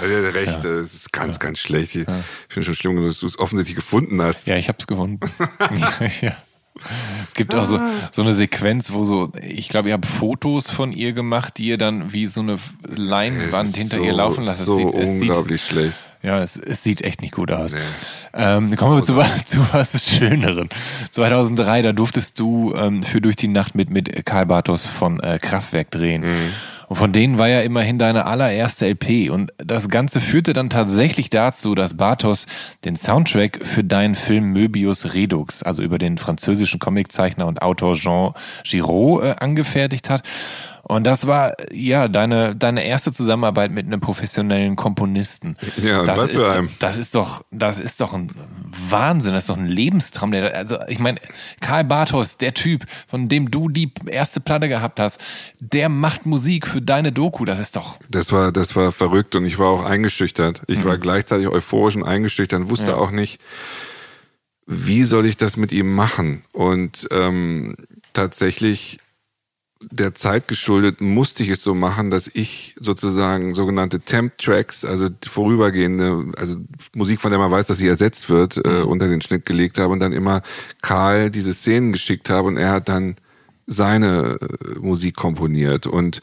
Also, er hat recht, das ist ganz, ganz schlecht. Ich finde schon schlimm, dass du es offensichtlich gefunden hast. Ja, ich hab's gefunden. ja, *laughs* ja. Es gibt auch so, so eine Sequenz, wo so, ich glaube, ihr habt Fotos von ihr gemacht, die ihr dann wie so eine Leinwand Es hinter so, ihr laufen lasst. Es So sieht, es unglaublich schlecht. Ja, es, es sieht echt nicht gut aus. Nee. Ähm, kommen wir zu, *laughs* zu was Schöneren. 2003, da durftest du ähm, für Durch die Nacht mit, mit Karl Bartos von äh, Kraftwerk drehen. Und von denen war ja immerhin deine allererste LP. Und das Ganze führte dann tatsächlich dazu, dass Bartos den Soundtrack für deinen Film Möbius Redux, also über den französischen Comiczeichner und Autor Jean Giraud, äh, angefertigt hat. Und das war ja deine, deine erste Zusammenarbeit mit einem professionellen Komponisten. Ja, das was ist, für einem. das ist doch, das ist doch ein Wahnsinn, das ist doch ein Lebenstraum. Der, also ich meine, Karl Bartos, der Typ, von dem du die erste Platte gehabt hast, der macht Musik für deine Doku. Das ist doch. Das war, das war verrückt und ich war auch eingeschüchtert. Ich war gleichzeitig euphorisch und eingeschüchtert und wusste auch nicht, wie soll ich das mit ihm machen? Und ähm, tatsächlich der Zeit geschuldet musste ich es so machen, dass ich sozusagen sogenannte Temp-Tracks, also vorübergehende, also Musik, von der man weiß, dass sie ersetzt wird, äh, unter den Schnitt gelegt habe und dann immer Karl diese Szenen geschickt habe und er hat dann seine äh, Musik komponiert. Und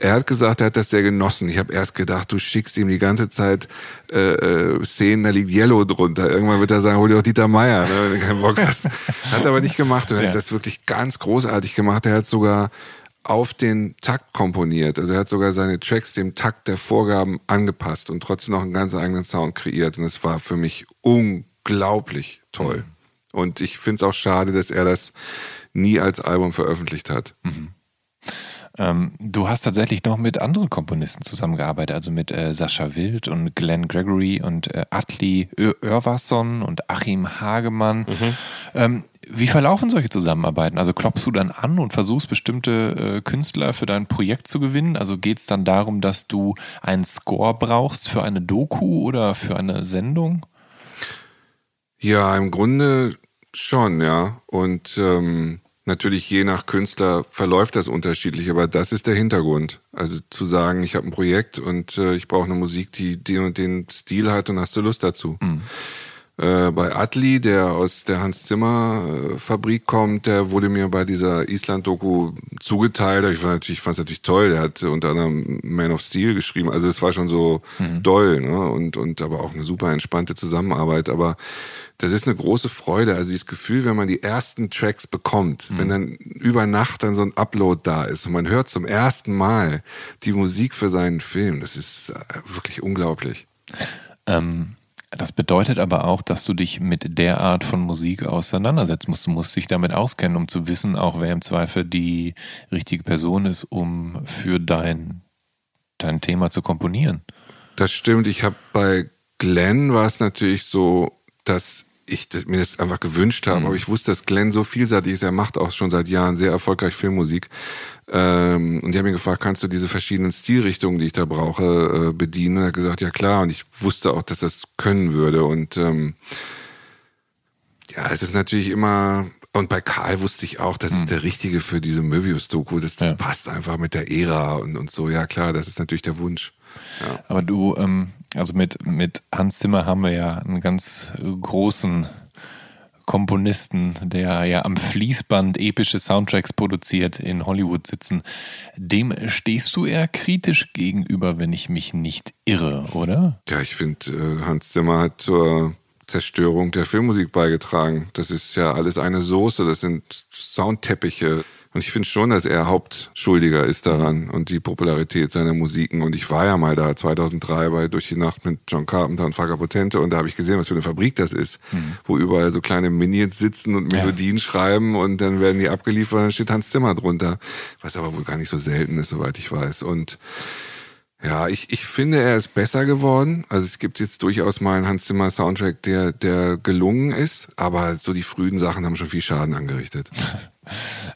Er hat gesagt, er hat das sehr genossen. Ich habe erst gedacht, du schickst ihm die ganze Zeit äh, äh, Szenen, da liegt Yellow drunter. Irgendwann wird er sagen, hol dir doch Dieter Meier, ne, wenn du keinen Bock hast. *laughs* Hat aber nicht gemacht. Er ja. hat das wirklich ganz großartig gemacht. Er hat sogar auf den Takt komponiert. Also er hat sogar seine Tracks dem Takt der Vorgaben angepasst und trotzdem noch einen ganz eigenen Sound kreiert. Und es war für mich unglaublich toll. Mhm. Und ich finde es auch schade, dass er das nie als Album veröffentlicht hat. Mhm. Ähm, du hast tatsächlich noch mit anderen Komponisten zusammengearbeitet, also mit äh, Sascha Wild und Glenn Gregory und äh, Atli Örvason und Achim Hagemann. Mhm. Ähm, wie verlaufen solche Zusammenarbeiten? Also klopfst du dann an und versuchst bestimmte äh, Künstler für dein Projekt zu gewinnen? Also geht es dann darum, dass du einen Score brauchst für eine Doku oder für eine Sendung? Ja, im Grunde schon, ja. Und ähm, natürlich je nach Künstler verläuft das unterschiedlich, aber das ist der Hintergrund. Also zu sagen, ich habe ein Projekt und äh, ich brauche eine Musik, die den und den Stil hat und hast du Lust dazu. Mhm. Äh, bei Atli, der aus der Hans Zimmer äh, Fabrik kommt, der wurde mir bei dieser Island-Doku zugeteilt. Ich fand natürlich, fand es natürlich toll. Der hat unter anderem Man of Steel geschrieben. Also es war schon so mhm. doll, ne? Und, und aber auch eine super entspannte Zusammenarbeit. Aber das ist eine große Freude. Also dieses Gefühl, wenn man die ersten Tracks bekommt, mhm. wenn dann über Nacht dann so ein Upload da ist und man hört zum ersten Mal die Musik für seinen Film, das ist äh, wirklich unglaublich. Ähm, das bedeutet aber auch, dass du dich mit der Art von Musik auseinandersetzen musst. Du musst dich damit auskennen, um zu wissen, auch wer im Zweifel die richtige Person ist, um für dein, dein Thema zu komponieren. Das stimmt. Ich habe bei Glenn war es natürlich so, dass ich mir das einfach gewünscht habe, mhm. aber ich wusste, dass Glenn so vielseitig ist. Er macht auch schon seit Jahren sehr erfolgreich Filmmusik. Ähm, und die haben ihn gefragt, kannst du diese verschiedenen Stilrichtungen, die ich da brauche, äh, bedienen? Und er hat gesagt, ja klar. Und ich wusste auch, dass das können würde. Und ähm, ja, es ist natürlich immer und bei Karl wusste ich auch, das ist mhm. der Richtige für diese Möbius-Doku. Das, das ja. passt einfach mit der Ära und, und so. Ja, klar, das ist natürlich der Wunsch. Ja. Aber du, ähm, also mit, mit Hans Zimmer haben wir ja einen ganz großen Komponisten, der ja am Fließband epische Soundtracks produziert, in Hollywood sitzen. Dem stehst du eher kritisch gegenüber, wenn ich mich nicht irre, oder? Ja, ich finde, äh, Hans Zimmer hat zur Zerstörung der Filmmusik beigetragen. Das ist ja alles eine Soße, das sind Soundteppiche. Und ich finde schon, dass er Hauptschuldiger ist daran und die Popularität seiner Musiken. Und ich war ja mal da 2003 bei Durch die Nacht mit John Carpenter und Faga Potente und da habe ich gesehen, was für eine Fabrik das ist, mhm. wo überall so kleine Minions sitzen und Melodien ja. schreiben und dann werden die abgeliefert und dann steht Hans Zimmer drunter. Was aber wohl gar nicht so selten ist, soweit ich weiß. Und ja, ich, ich finde, er ist besser geworden. Also es gibt jetzt durchaus mal einen Hans Zimmer Soundtrack, der, der gelungen ist, aber so die frühen Sachen haben schon viel Schaden angerichtet. *laughs*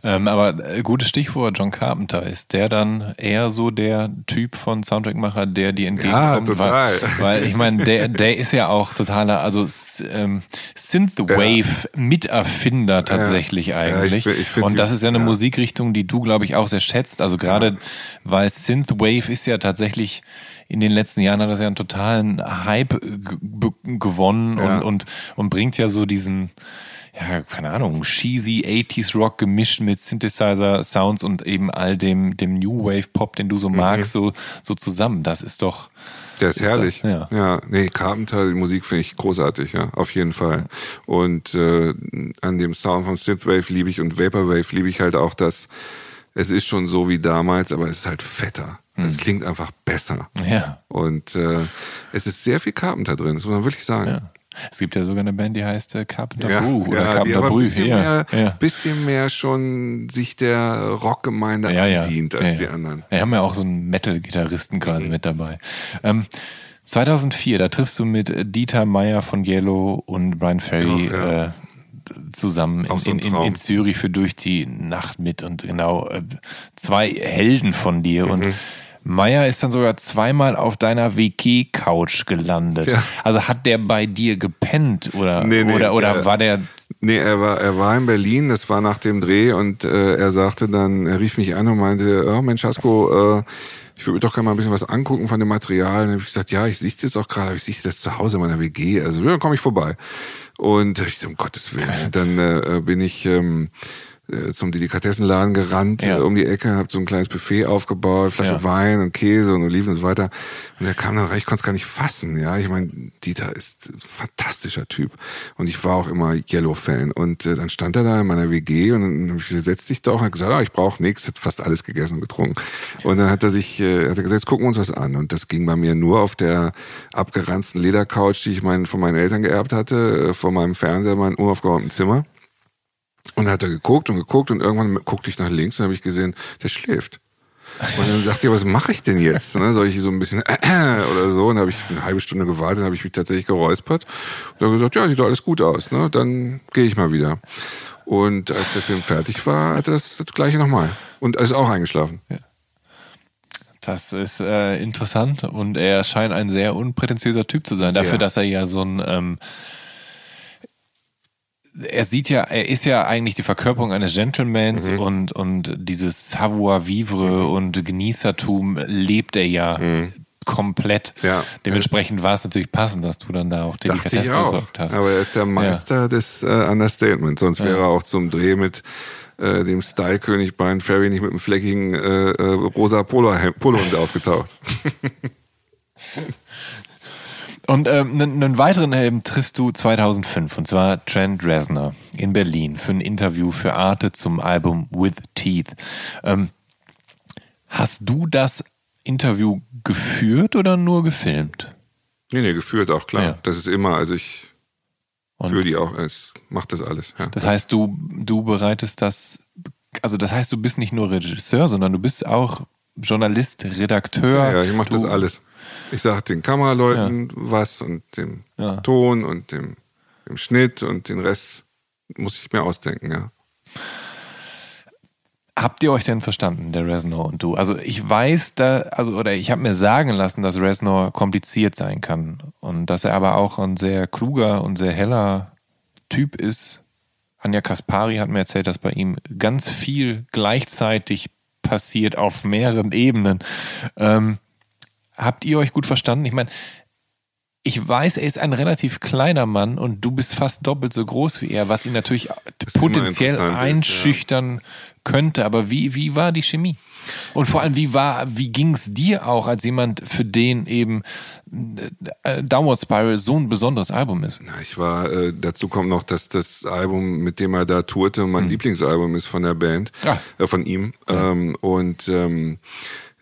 ähm, aber äh, gutes Stichwort, John Carpenter. Ist der dann eher so der Typ von Soundtrackmacher, der dir entgegenkommt? Ja, total. Weil, weil ich meine, der, der ist ja auch totaler, also ähm, Synthwave-Miterfinder tatsächlich ja. eigentlich. Ja, ich, ich Und das ist ja eine Musikrichtung, die du, glaube ich, auch sehr schätzt. Also gerade, weil Synthwave ist ja tatsächlich in den letzten Jahren hat das ja einen totalen Hype gewonnen und, und, und bringt ja so diesen, ja, keine Ahnung, cheesy 80s Rock gemischt mit Synthesizer Sounds und eben all dem, dem New Wave Pop, den du so mhm. magst, so, so zusammen. Das ist doch. Der ist, ist herrlich. Das, ja. ja, nee, Carpenter, die Musik finde ich großartig, ja, auf jeden Fall. Und äh, an dem Sound von Synthwave liebe ich und Vaporwave liebe ich halt auch, dass es ist schon so wie damals, aber es ist halt fetter. Es mhm. klingt einfach besser. Ja. Und äh, es ist sehr viel Carpenter drin, das muss man wirklich sagen. Ja. Es gibt ja sogar eine Band, die heißt äh, Carpenter ja, oder ja, Carpenter Brew. Ein bisschen, ja, mehr, ja. bisschen mehr schon sich der Rockgemeinde ja, ja, dient als die anderen. Wir haben ja auch so einen Metal-Gitarristen quasi mhm. mit dabei. Ähm, 2004, da triffst du mit Dieter Meyer von Yellow und Brian Ferry äh, zusammen in, so in, in, in, Zürich für Durch die Nacht mit und genau äh, zwei Helden von dir mhm. und Meier ist dann sogar zweimal auf deiner WG-Couch gelandet. Ja. Also hat der bei dir gepennt oder, nee, nee, oder, oder der, war der. Nee, er war, er war in Berlin, das war nach dem Dreh und äh, er sagte dann, er rief mich an und meinte, oh Mensch, Hasko, äh, ich würde mir doch gerne mal ein bisschen was angucken von dem Material. Und dann habe ich gesagt, ja, ich sehe das auch gerade, ich sehe das zu Hause in meiner WG. Also ja, dann komme ich vorbei. Und ich so, um Gottes Willen. Und *laughs* dann äh, bin ich ähm, äh, zum Delikatessenladen gerannt, Ja. um die Ecke, habe so ein kleines Buffet aufgebaut, Flasche Ja. Wein und Käse und Oliven und so weiter. Und er kam dann rein, ich konnte es gar nicht fassen. Ja, ich meine, Dieter ist ein fantastischer Typ und ich war auch immer Yellow-Fan. Und äh, dann stand er da in meiner WG und dann hab ich gesagt, setz dich doch. Und hat gesagt, ah, ich brauche nichts, hat fast alles gegessen und getrunken. Und dann hat er sich, äh, hat er gesagt, jetzt gucken wir uns was an. Und das ging bei mir nur auf der abgeranzten Ledercouch, die ich mein, von meinen Eltern geerbt hatte, äh, vor meinem Fernseher, in meinem unaufgeräumten Zimmer. Und dann hat er geguckt und geguckt und irgendwann guckte ich nach links und habe ich gesehen, der schläft. Und dann dachte ich, was mache ich denn jetzt? Ne? Soll ich so ein bisschen *clears throat* oder so? Und dann habe ich eine halbe Stunde gewartet, dann habe ich mich tatsächlich geräuspert und dann gesagt, ja, sieht doch alles gut aus. Ne? Dann gehe ich mal wieder. Und als der Film fertig war, hat er das, das gleiche nochmal. Und er ist auch eingeschlafen. Das ist äh, interessant und er scheint ein sehr unprätentiöser Typ zu sein. Sehr. Dafür, dass er ja so ein ähm, er sieht ja, er ist ja eigentlich die Verkörperung eines Gentlemans Mhm. und, und dieses Savoir-vivre und Genießertum lebt er ja komplett. Mhm. Ja. Dementsprechend war es natürlich passend, dass du dann da auch auch. besorgt hast. Aber er ist der Meister des äh, Understatements. Sonst wäre er auch zum Dreh mit äh, dem Style-König Brian Ferry nicht mit einem fleckigen äh, äh, rosa Polo Polohemd aufgetaucht. *laughs* Und ähm, einen, weiteren Helden triffst du 2005, und zwar Trent Reznor in Berlin für ein Interview für Arte zum Album With Teeth. Ähm, hast du das Interview geführt oder nur gefilmt? Nee, nee, geführt auch, klar. Ja. Das ist immer, also ich Und- führe die auch, es macht das alles. Ja. Das heißt, du, du bereitest das, also das heißt, du bist nicht nur Regisseur, sondern du bist auch Journalist, Redakteur. ja, ich mache das alles. Ich sage den Kameraleuten was und dem Ja. Ton und dem, dem Schnitt und den Rest muss ich mir ausdenken, ja. Habt ihr euch denn verstanden, der Reznor und du? Also ich weiß da, also oder ich habe mir sagen lassen, dass Reznor kompliziert sein kann und dass er aber auch ein sehr kluger und sehr heller Typ ist. Anja Kaspari hat mir erzählt, dass bei ihm ganz viel gleichzeitig passiert auf mehreren Ebenen. Ähm, habt ihr euch gut verstanden? Ich meine, ich weiß, er ist ein relativ kleiner Mann und du bist fast doppelt so groß wie er, was ihn natürlich immer potenziell interessant ist, einschüchtern könnte. Aber wie, wie war die Chemie? Und vor allem, wie war, wie ging es dir auch als jemand, für den eben äh, Downward Spiral so ein besonderes Album ist? Na, ich war, äh, dazu kommt noch, dass das Album, mit dem er da tourte, mein Lieblingsalbum ist von der Band, Ah. äh, von ihm. Ähm, und ähm,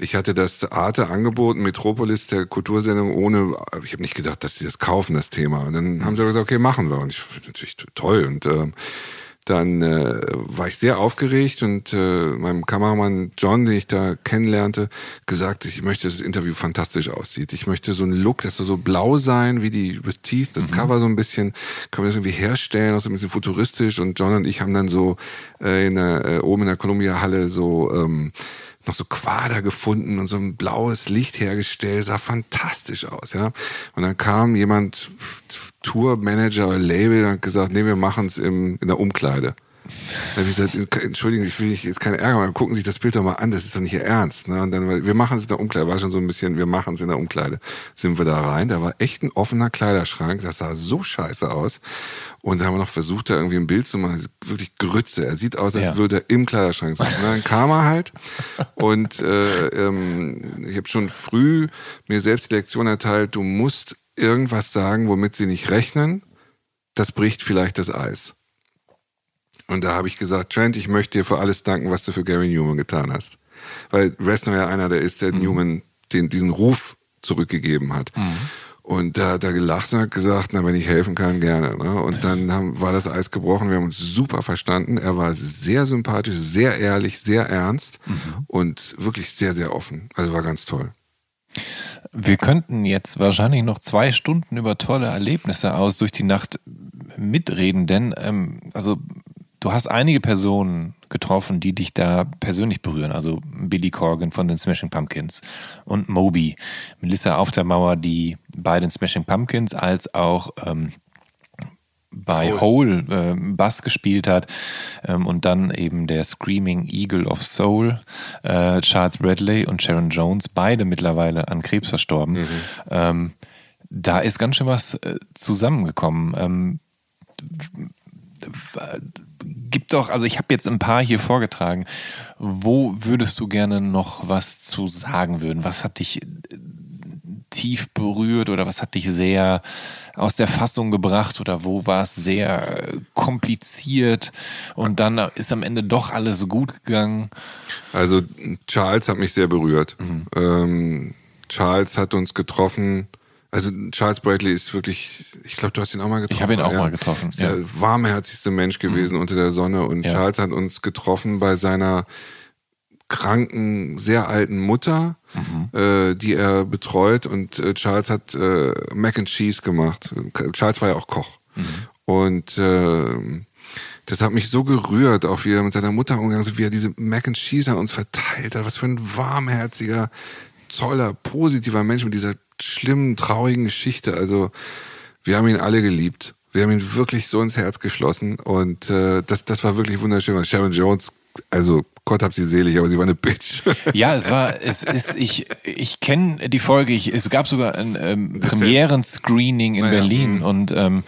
ich hatte das Arte angeboten, Metropolis, der Kultursendung, ohne, ich habe nicht gedacht, dass sie das kaufen, das Thema. Und dann haben sie aber gesagt, okay, machen wir. Und ich fand natürlich toll. Und ähm, dann äh, war ich sehr aufgeregt und äh, meinem Kameramann John, den ich da kennenlernte, gesagt, ich möchte, dass das Interview fantastisch aussieht. Ich möchte so einen Look, das soll so blau sein wie die Teeth, das Cover so ein bisschen, können wir das irgendwie herstellen, auch so ein bisschen futuristisch. Und John und ich haben dann so äh, in der, äh, oben in der Columbia Halle so ähm, noch so Quader gefunden und so ein blaues Licht hergestellt, sah fantastisch aus, ja. Und dann kam jemand, Tourmanager oder Label, und hat gesagt, nee, wir machen es in der Umkleide. Habe ich gesagt, entschuldigen, ich will nicht, jetzt keine Ärger, aber gucken Sie sich das Bild doch mal an, das ist doch nicht Ihr Ernst. Ne? Und dann, wir machen es in der Umkleide, war schon so ein bisschen, wir machen es in der Umkleide. Sind wir da rein, da war echt ein offener Kleiderschrank, das sah so scheiße aus. Und da haben wir noch versucht, da irgendwie ein Bild zu machen, das ist wirklich Grütze. Er sieht aus, als Ja. würde er im Kleiderschrank sein. Und dann kam er halt *laughs* und äh, ähm, ich habe schon früh mir selbst die Lektion erteilt, du musst irgendwas sagen, womit sie nicht rechnen. Das bricht vielleicht das Eis. Und da habe ich gesagt, Trent, ich möchte dir für alles danken, was du für Gary Newman getan hast. Weil Reznor ja einer der ist, der Newman den, diesen Ruf zurückgegeben hat. Und da hat er gelacht und hat gesagt, na, wenn ich helfen kann, gerne. Ne? Und dann haben, war das Eis gebrochen, wir haben uns super verstanden. Er war sehr sympathisch, sehr ehrlich, sehr ernst und wirklich sehr, sehr offen. Also war ganz toll. Wir könnten jetzt wahrscheinlich noch zwei Stunden über tolle Erlebnisse aus durch die Nacht mitreden, denn ähm, also du hast einige Personen getroffen, die dich da persönlich berühren. Also Billy Corgan von den Smashing Pumpkins und Moby, Melissa auf der Mauer, die bei den Smashing Pumpkins als auch ähm, bei Hole äh, Bass gespielt hat ähm, und dann eben der Screaming Eagle of Soul, äh, Charles Bradley und Sharon Jones, beide mittlerweile an Krebs verstorben. Ähm, da ist ganz schön was äh, zusammengekommen. Ähm, gib doch, also ich habe jetzt ein paar hier vorgetragen. Wo würdest du gerne noch was zu sagen würden? Was hat dich tief berührt oder was hat dich sehr aus der Fassung gebracht oder wo war es sehr kompliziert und dann ist am Ende doch alles gut gegangen? Also Charles hat mich sehr berührt. Mhm. Ähm, Charles hat uns getroffen. Also Charles Bradley ist wirklich, ich glaube, du hast ihn auch mal getroffen. Ich habe ihn auch ja. mal getroffen. Ist ja. der warmherzigste Mensch gewesen mhm. unter der Sonne und ja. Charles hat uns getroffen bei seiner kranken, sehr alten Mutter, mhm. äh, die er betreut. Und äh, Charles hat äh, Mac and Cheese gemacht. Charles war ja auch Koch. Mhm. Und äh, das hat mich so gerührt, auch wie er mit seiner Mutter umgegangen ist, wie er diese Mac and Cheese an uns verteilt hat. Was für ein warmherziger, toller, positiver Mensch mit dieser schlimmen, traurigen Geschichte. Also wir haben ihn alle geliebt. Wir haben ihn wirklich so ins Herz geschlossen und äh, das, das war wirklich wunderschön. Sharon Jones, also Gott hab sie selig, aber sie war eine Bitch. *laughs* Ja, es war, es ist, ich, ich kenne die Folge, ich, es gab sogar ein ähm, Premieren-Screening in naja, Berlin mh. und ähm,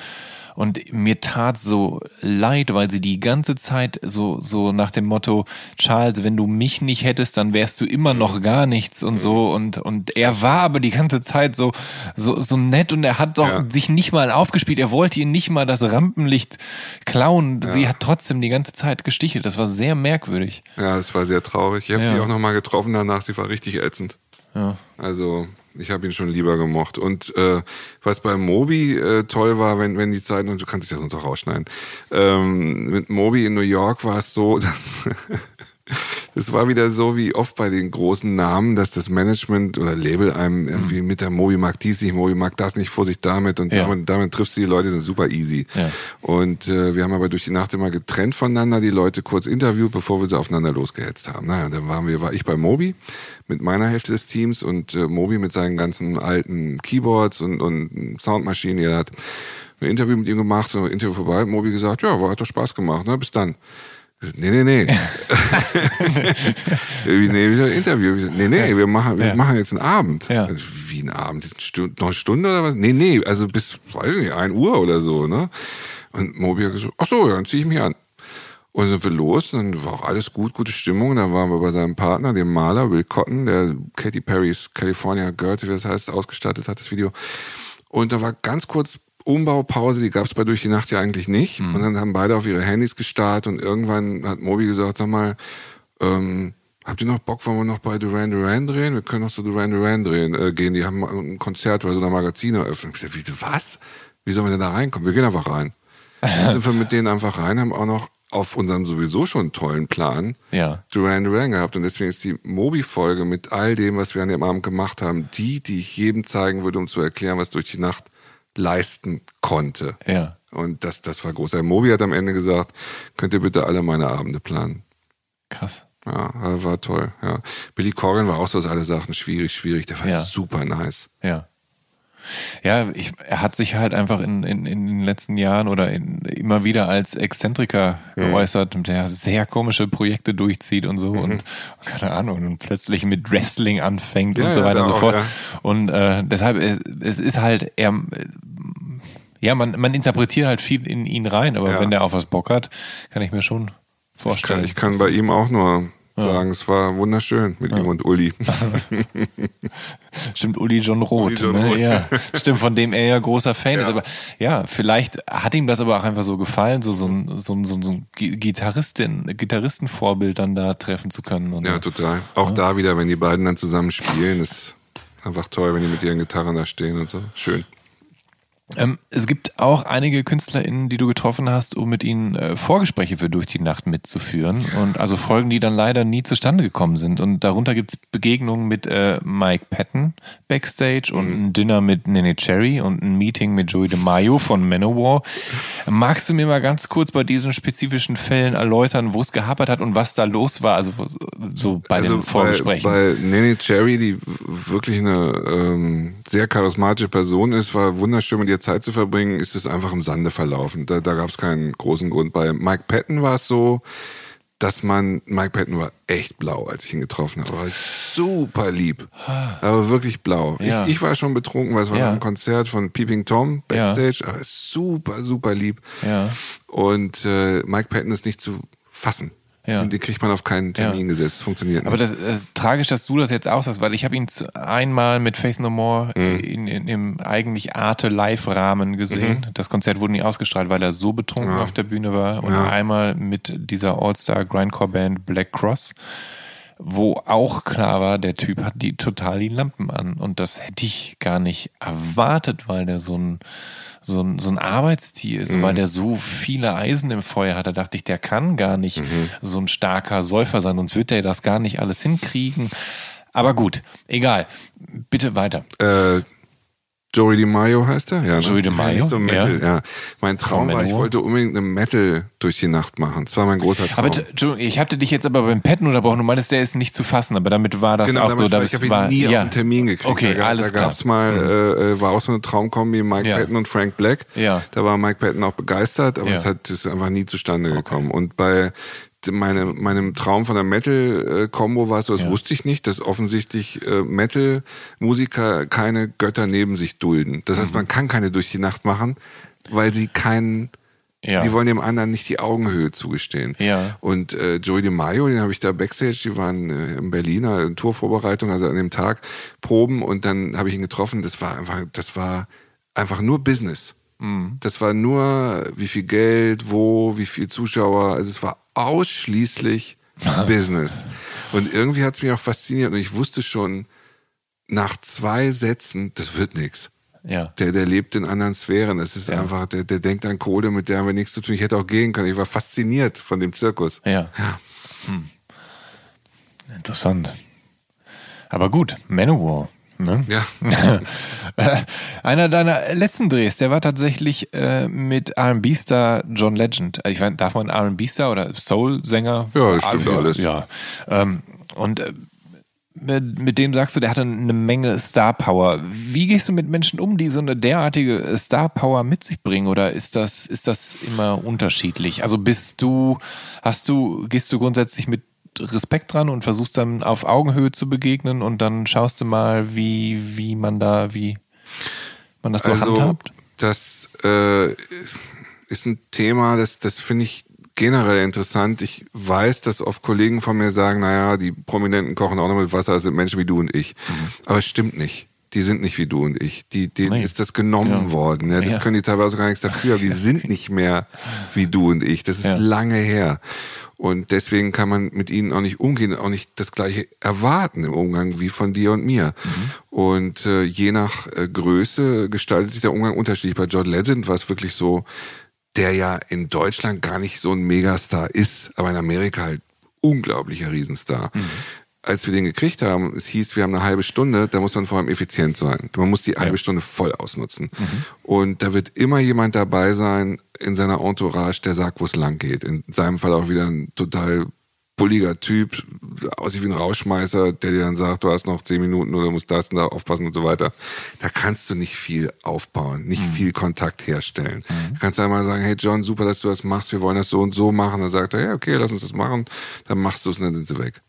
und mir tat so leid, weil sie die ganze Zeit so, so nach dem Motto, Charles, wenn du mich nicht hättest, dann wärst du immer noch gar nichts und so. Und, und er war aber die ganze Zeit so, so, so nett und er hat doch ja. sich nicht mal aufgespielt. Er wollte ihr nicht mal das Rampenlicht klauen. Ja. Sie hat trotzdem die ganze Zeit gestichelt. Das war sehr merkwürdig. Ja, es war sehr traurig. Ich habe ja. sie auch nochmal getroffen danach. Sie war richtig ätzend. Ja. Also ich habe ihn schon lieber gemocht. Und äh, was bei Moby äh, toll war, wenn, wenn die Zeiten, und du kannst es ja sonst auch rausschneiden, ähm, mit Moby in New York war es so, *laughs* dass es war wieder so wie oft bei den großen Namen, dass das Management oder Label einem irgendwie mhm. mit der Mobi mag dies nicht, Mobi mag das nicht, Vorsicht damit und ja. damit, damit triffst du die Leute, sind super easy. Ja. Und äh, wir haben aber durch die Nacht immer getrennt voneinander die Leute kurz interviewt, bevor wir sie aufeinander losgehetzt haben. Naja, dann waren wir, war ich bei Mobi mit meiner Hälfte des Teams und äh, Mobi mit seinen ganzen alten Keyboards und, und Soundmaschinen. Er hat ein Interview mit ihm gemacht, ein Interview vorbei, Mobi gesagt, ja, war, hat doch Spaß gemacht, ne? bis dann. Nee, nee, nee. *laughs* nee, wieder Interview. Nee, nee, wir machen, wir ja. machen jetzt einen Abend. Ja. Also, wie ein Abend? Eine Stunde, noch eine Stunde oder was? Nee, nee, also bis, weiß ich nicht, ein Uhr oder so, ne? Und Mobi hat gesagt, ach so, ja, dann zieh ich mich an. Und sind wir los, dann war auch alles gut, gute Stimmung. Dann waren wir bei seinem Partner, dem Maler Will Cotton, der Katy Perry's California Girls, wie das heißt, ausgestattet hat, das Video. Und da war ganz kurz Umbaupause, die gab es bei Durch die Nacht ja eigentlich nicht. Mhm. Und dann haben beide auf ihre Handys gestartet und irgendwann hat Moby gesagt, sag mal, ähm, habt ihr noch Bock, wollen wir noch bei Duran Duran drehen? Wir können noch zu Duran Duran drehen, äh, gehen. Die haben ein Konzert bei so einer Magazin eröffnet. Ich gesagt, wie, was? Wie sollen wir denn da reinkommen? Wir gehen einfach rein. *laughs* Dann sind wir mit denen einfach rein, haben auch noch auf unserem sowieso schon tollen Plan ja. Duran Duran gehabt. Und deswegen ist die Mobi-Folge mit all dem, was wir an dem Abend gemacht haben, die, die ich jedem zeigen würde, um zu erklären, was durch die Nacht leisten konnte. Ja. Und das, das war groß. Der Mobi hat am Ende gesagt, könnt ihr bitte alle meine Abende planen. Krass. Ja, war toll. Ja. Billy Corgan war auch so, dass alle Sachen schwierig, schwierig. Der war ja. super nice. Ja. Ja, ich, er hat sich halt einfach in, in, in den letzten Jahren oder in, immer wieder als Exzentriker mhm. geäußert, der sehr komische Projekte durchzieht und so mhm. und keine Ahnung und plötzlich mit Wrestling anfängt ja, und so weiter ja, und so fort. Ja. Und äh, deshalb, es, es ist halt, er, ja, man, man interpretiert halt viel in ihn rein, aber wenn der auf was Bock hat, kann ich mir schon vorstellen. Ich kann, ich kann bei ihm auch nur sagen, es war wunderschön mit ihm und Uli. *laughs* Stimmt, Uli John Roth. Uli John ne? Roth. Ja. *laughs* Stimmt, von dem er ja großer Fan ist. Aber ja, vielleicht hat ihm das aber auch einfach so gefallen, so, so ein, so ein, so ein Gitarristin, Gitarristenvorbild dann da treffen zu können. ja, so. total. Auch da wieder, wenn die beiden dann zusammen spielen, ist einfach toll, wenn die mit ihren Gitarren da stehen und so. Schön. Ähm, es gibt auch einige KünstlerInnen, die du getroffen hast, um mit ihnen äh, Vorgespräche für Durch die Nacht mitzuführen. Und also Folgen, die dann leider nie zustande gekommen sind. Und darunter gibt es Begegnungen mit äh, Mike Patton backstage und mhm. ein Dinner mit Nene Cherry und ein Meeting mit Joey DeMaio von Manowar. Magst du mir mal ganz kurz bei diesen spezifischen Fällen erläutern, wo es gehapert hat und was da los war? Also so bei also den Vorgesprächen. Bei, bei Nene Cherry, die wirklich eine ähm, sehr charismatische Person ist, war wunderschön mit ihr Zeit zu verbringen, ist es einfach im Sande verlaufen. Da, da gab es keinen großen Grund. Bei Mike Patton war es so, dass man, Mike Patton war echt blau, als ich ihn getroffen habe. War super lieb. Aber wirklich blau. Ja. Ich, ich war schon betrunken, weil es war Ja. ein Konzert von Peeping Tom Backstage, aber super, super lieb. Ja. Und äh, Mike Patton ist nicht zu fassen. Ja. Den, den kriegt man auf keinen Termin gesetzt. Funktioniert Aber nicht. das, das ist tragisch, dass du das jetzt auch sagst, weil ich habe ihn einmal mit Faith No More in, in, im eigentlich Arte-Live-Rahmen gesehen. Das Konzert wurde nie ausgestrahlt, weil er so betrunken auf der Bühne war. Und Ja. einmal mit dieser All-Star-Grindcore-Band Black Cross, wo auch klar war, der Typ hat die total die Lampen an. Und das hätte ich gar nicht erwartet, weil der so ein so ein, so ein Arbeitstier ist, weil der so viele Eisen im Feuer hat. Da dachte ich, der kann gar nicht so ein starker Säufer sein, sonst wird der das gar nicht alles hinkriegen. Aber gut, egal. Bitte weiter. Äh, Joey DiMaggio heißt er? Ja, ne? Joey DiMaggio, so Metal, ja. ja. Mein Traum war, ich wollte unbedingt eine Metal durch die Nacht machen. Das war mein großer Traum. Aber ich hatte dich jetzt aber beim Petten unterbrochen. Du meintest, der ist nicht zu fassen, aber damit war das Genau, auch so. damit ich habe ihn war, nie ja. auf einen Termin gekriegt. Okay, da, alles da klar. Mhm. gab's mal, äh, äh, war auch so eine Traumkombi, Mike Ja. Patton und Frank Black. Ja. Da war Mike Patton auch begeistert, aber Ja. es hat ist einfach nie zustande gekommen. Und bei meine, meinem Traum von der Metal-Kombo war es so, das Ja. wusste ich nicht, dass offensichtlich äh, Metal-Musiker keine Götter neben sich dulden. Das Mhm. heißt, man kann keine durch die Nacht machen, weil sie keinen Ja. Sie wollen dem anderen nicht die Augenhöhe zugestehen. Ja. Und äh, Joey DiMaggio, den habe ich da Backstage, die waren äh, in Berliner in Tourvorbereitung, also an dem Tag Proben und dann habe ich ihn getroffen. Das war einfach, das war einfach nur Business. Mhm. Das war nur, wie viel Geld, wo, wie viel Zuschauer. Also es war ausschließlich *laughs* Business. Und irgendwie hat es mich auch fasziniert und ich wusste schon nach zwei Sätzen, das wird nichts. Ja. Der, der lebt in anderen Sphären. Es ist Ja. einfach, der, der denkt an Kohle, mit der haben wir nichts zu tun. Ich hätte auch gehen können. Ich war fasziniert von dem Zirkus. Ja. Ja. Interessant. Aber gut, Manowar. Ne? Ja. *laughs* Äh, Einer deiner letzten Drehs, der war tatsächlich äh, mit R&B-Star John Legend. Also Ich weiß, darf man R&B-Star oder Soul-Sänger? Ja, das stimmt alles. Ja. Ähm, und äh, mit, mit dem sagst du, der hatte eine Menge Star-Power. Wie gehst du mit Menschen um, die so eine derartige Star-Power mit sich bringen? Oder ist das, ist das immer unterschiedlich? Also bist du, hast du, gehst du grundsätzlich mit Respekt dran und versuchst dann auf Augenhöhe zu begegnen und dann schaust du mal, wie, wie man da, wie man das so also, handhabt? das äh, ist ein Thema, das, das finde ich generell interessant. Ich weiß, dass oft Kollegen von mir sagen, naja, die Prominenten kochen auch noch mit Wasser, das sind Menschen wie du und ich. Aber es stimmt nicht. Die sind nicht wie du und ich. Die, denen Nee. ist das genommen Ja. worden. Ja, das Ja. können die teilweise gar nichts dafür, die *laughs* sind nicht mehr wie du und ich. Das ist lange her. Und deswegen kann man mit ihnen auch nicht umgehen, auch nicht das Gleiche erwarten im Umgang wie von dir und mir. Und äh, je nach äh, Größe gestaltet sich der Umgang unterschiedlich. Bei John Legend war es wirklich so, der ja in Deutschland gar nicht so ein Megastar ist, aber in Amerika halt unglaublicher Riesenstar. Als wir den gekriegt haben, es hieß, wir haben eine halbe Stunde, da muss man vor allem effizient sein. Man muss die halbe Stunde voll ausnutzen. Und da wird immer jemand dabei sein in seiner Entourage, der sagt, wo es lang geht. In seinem Fall auch wieder ein total bulliger Typ, aussieht wie ein Rauschmeißer, der dir dann sagt, du hast noch zehn Minuten oder musst das und da aufpassen und so weiter. Da kannst du nicht viel aufbauen, nicht viel Kontakt herstellen. Du kannst einmal sagen, hey John, super, dass du das machst, wir wollen das so und so machen. Dann sagt er, ja, okay, lass uns das machen. Dann machst du es und dann sind sie weg.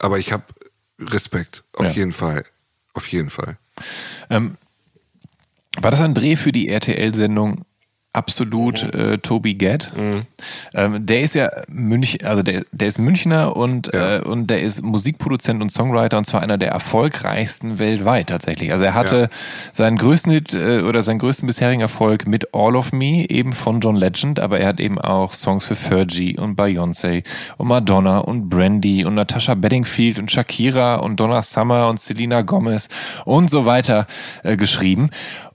Aber ich habe Respekt, auf Ja. jeden Fall. Auf jeden Fall. Ähm, war das ein Dreh für die RTL-Sendung Absolut äh, Toby Gad? Ähm, der ist ja Münch, also der, der ist Münchner und, Ja. äh, und der ist Musikproduzent und Songwriter und zwar einer der erfolgreichsten weltweit tatsächlich. Also er hatte Ja. seinen größten Hit äh, oder seinen größten bisherigen Erfolg mit All of Me, eben von John Legend, aber er hat eben auch Songs für Fergie und Beyoncé und Madonna und Brandy und Natasha Bedingfield und Shakira und Donna Summer und Selena Gomez und so weiter äh, geschrieben.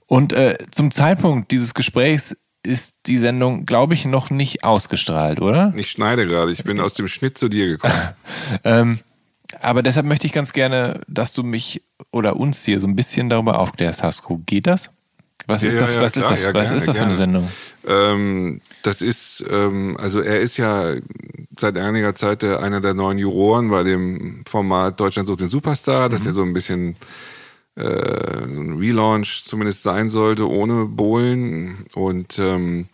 Und äh, zum Zeitpunkt dieses Gesprächs ist die Sendung, glaube ich, noch nicht ausgestrahlt, oder? Ich schneide gerade, ich bin aus dem Schnitt zu dir gekommen. *laughs* Ähm, aber deshalb möchte ich ganz gerne, dass du mich oder uns hier so ein bisschen darüber aufklärst, Hasko. Geht das? Was ist Ja, das, ja, was klar, ist das, ja, was gerne, ist das für eine. Sendung? Ähm, das ist, ähm, also er ist ja seit einiger Zeit einer der neuen Juroren bei dem Format Deutschland sucht den Superstar, das ja so ein bisschen so ein Relaunch zumindest sein sollte, ohne Bohlen. Und ähm,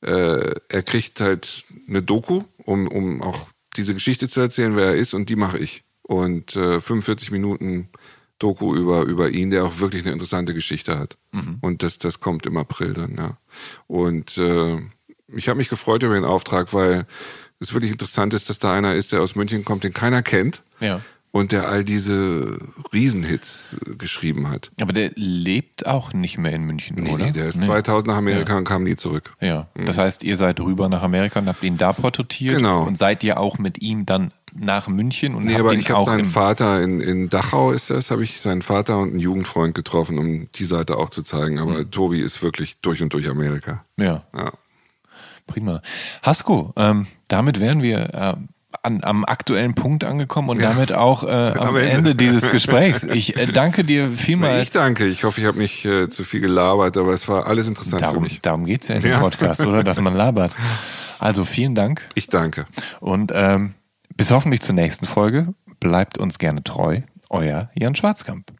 äh, er kriegt halt eine Doku um, um auch diese Geschichte zu erzählen, wer er ist, und die mache ich. Und äh, 45 Minuten Doku über, über ihn, der auch wirklich eine interessante Geschichte hat. Mhm. Und das, das kommt im April dann, ja. Und äh, ich habe mich gefreut über den Auftrag, weil es wirklich interessant ist, dass da einer ist, der aus München kommt, den keiner kennt. Ja und der all diese Riesenhits geschrieben hat. Aber der lebt auch nicht mehr in München, nee, oder? Nee, der ist nee. 2000 nach Amerika ja. und kam nie zurück. Ja, mhm. das heißt, ihr seid rüber nach Amerika und habt ihn da porträtiert genau. und seid ihr auch mit ihm dann nach München und nee, habt aber ihn ich habe seinen Vater in, in Dachau ist das, habe ich seinen Vater und einen Jugendfreund getroffen, um die Seite auch zu zeigen. Aber mhm. Tobi ist wirklich durch und durch Amerika. Ja. ja. Prima. Hasko, ähm, damit wären wir äh, an, am aktuellen Punkt angekommen und ja. damit auch äh, am, Ende. Ende. dieses *laughs* Gesprächs. Ich äh, danke dir vielmals. Ich danke. Ich hoffe, ich habe nicht äh, zu viel gelabert, aber es war alles interessant darum, für mich. Darum geht es ja in dem ja. Podcast, oder? Dass man labert. Also vielen Dank. Ich danke. Und ähm, bis hoffentlich zur nächsten Folge. Bleibt uns gerne treu. Euer Jan Schwarzkamp.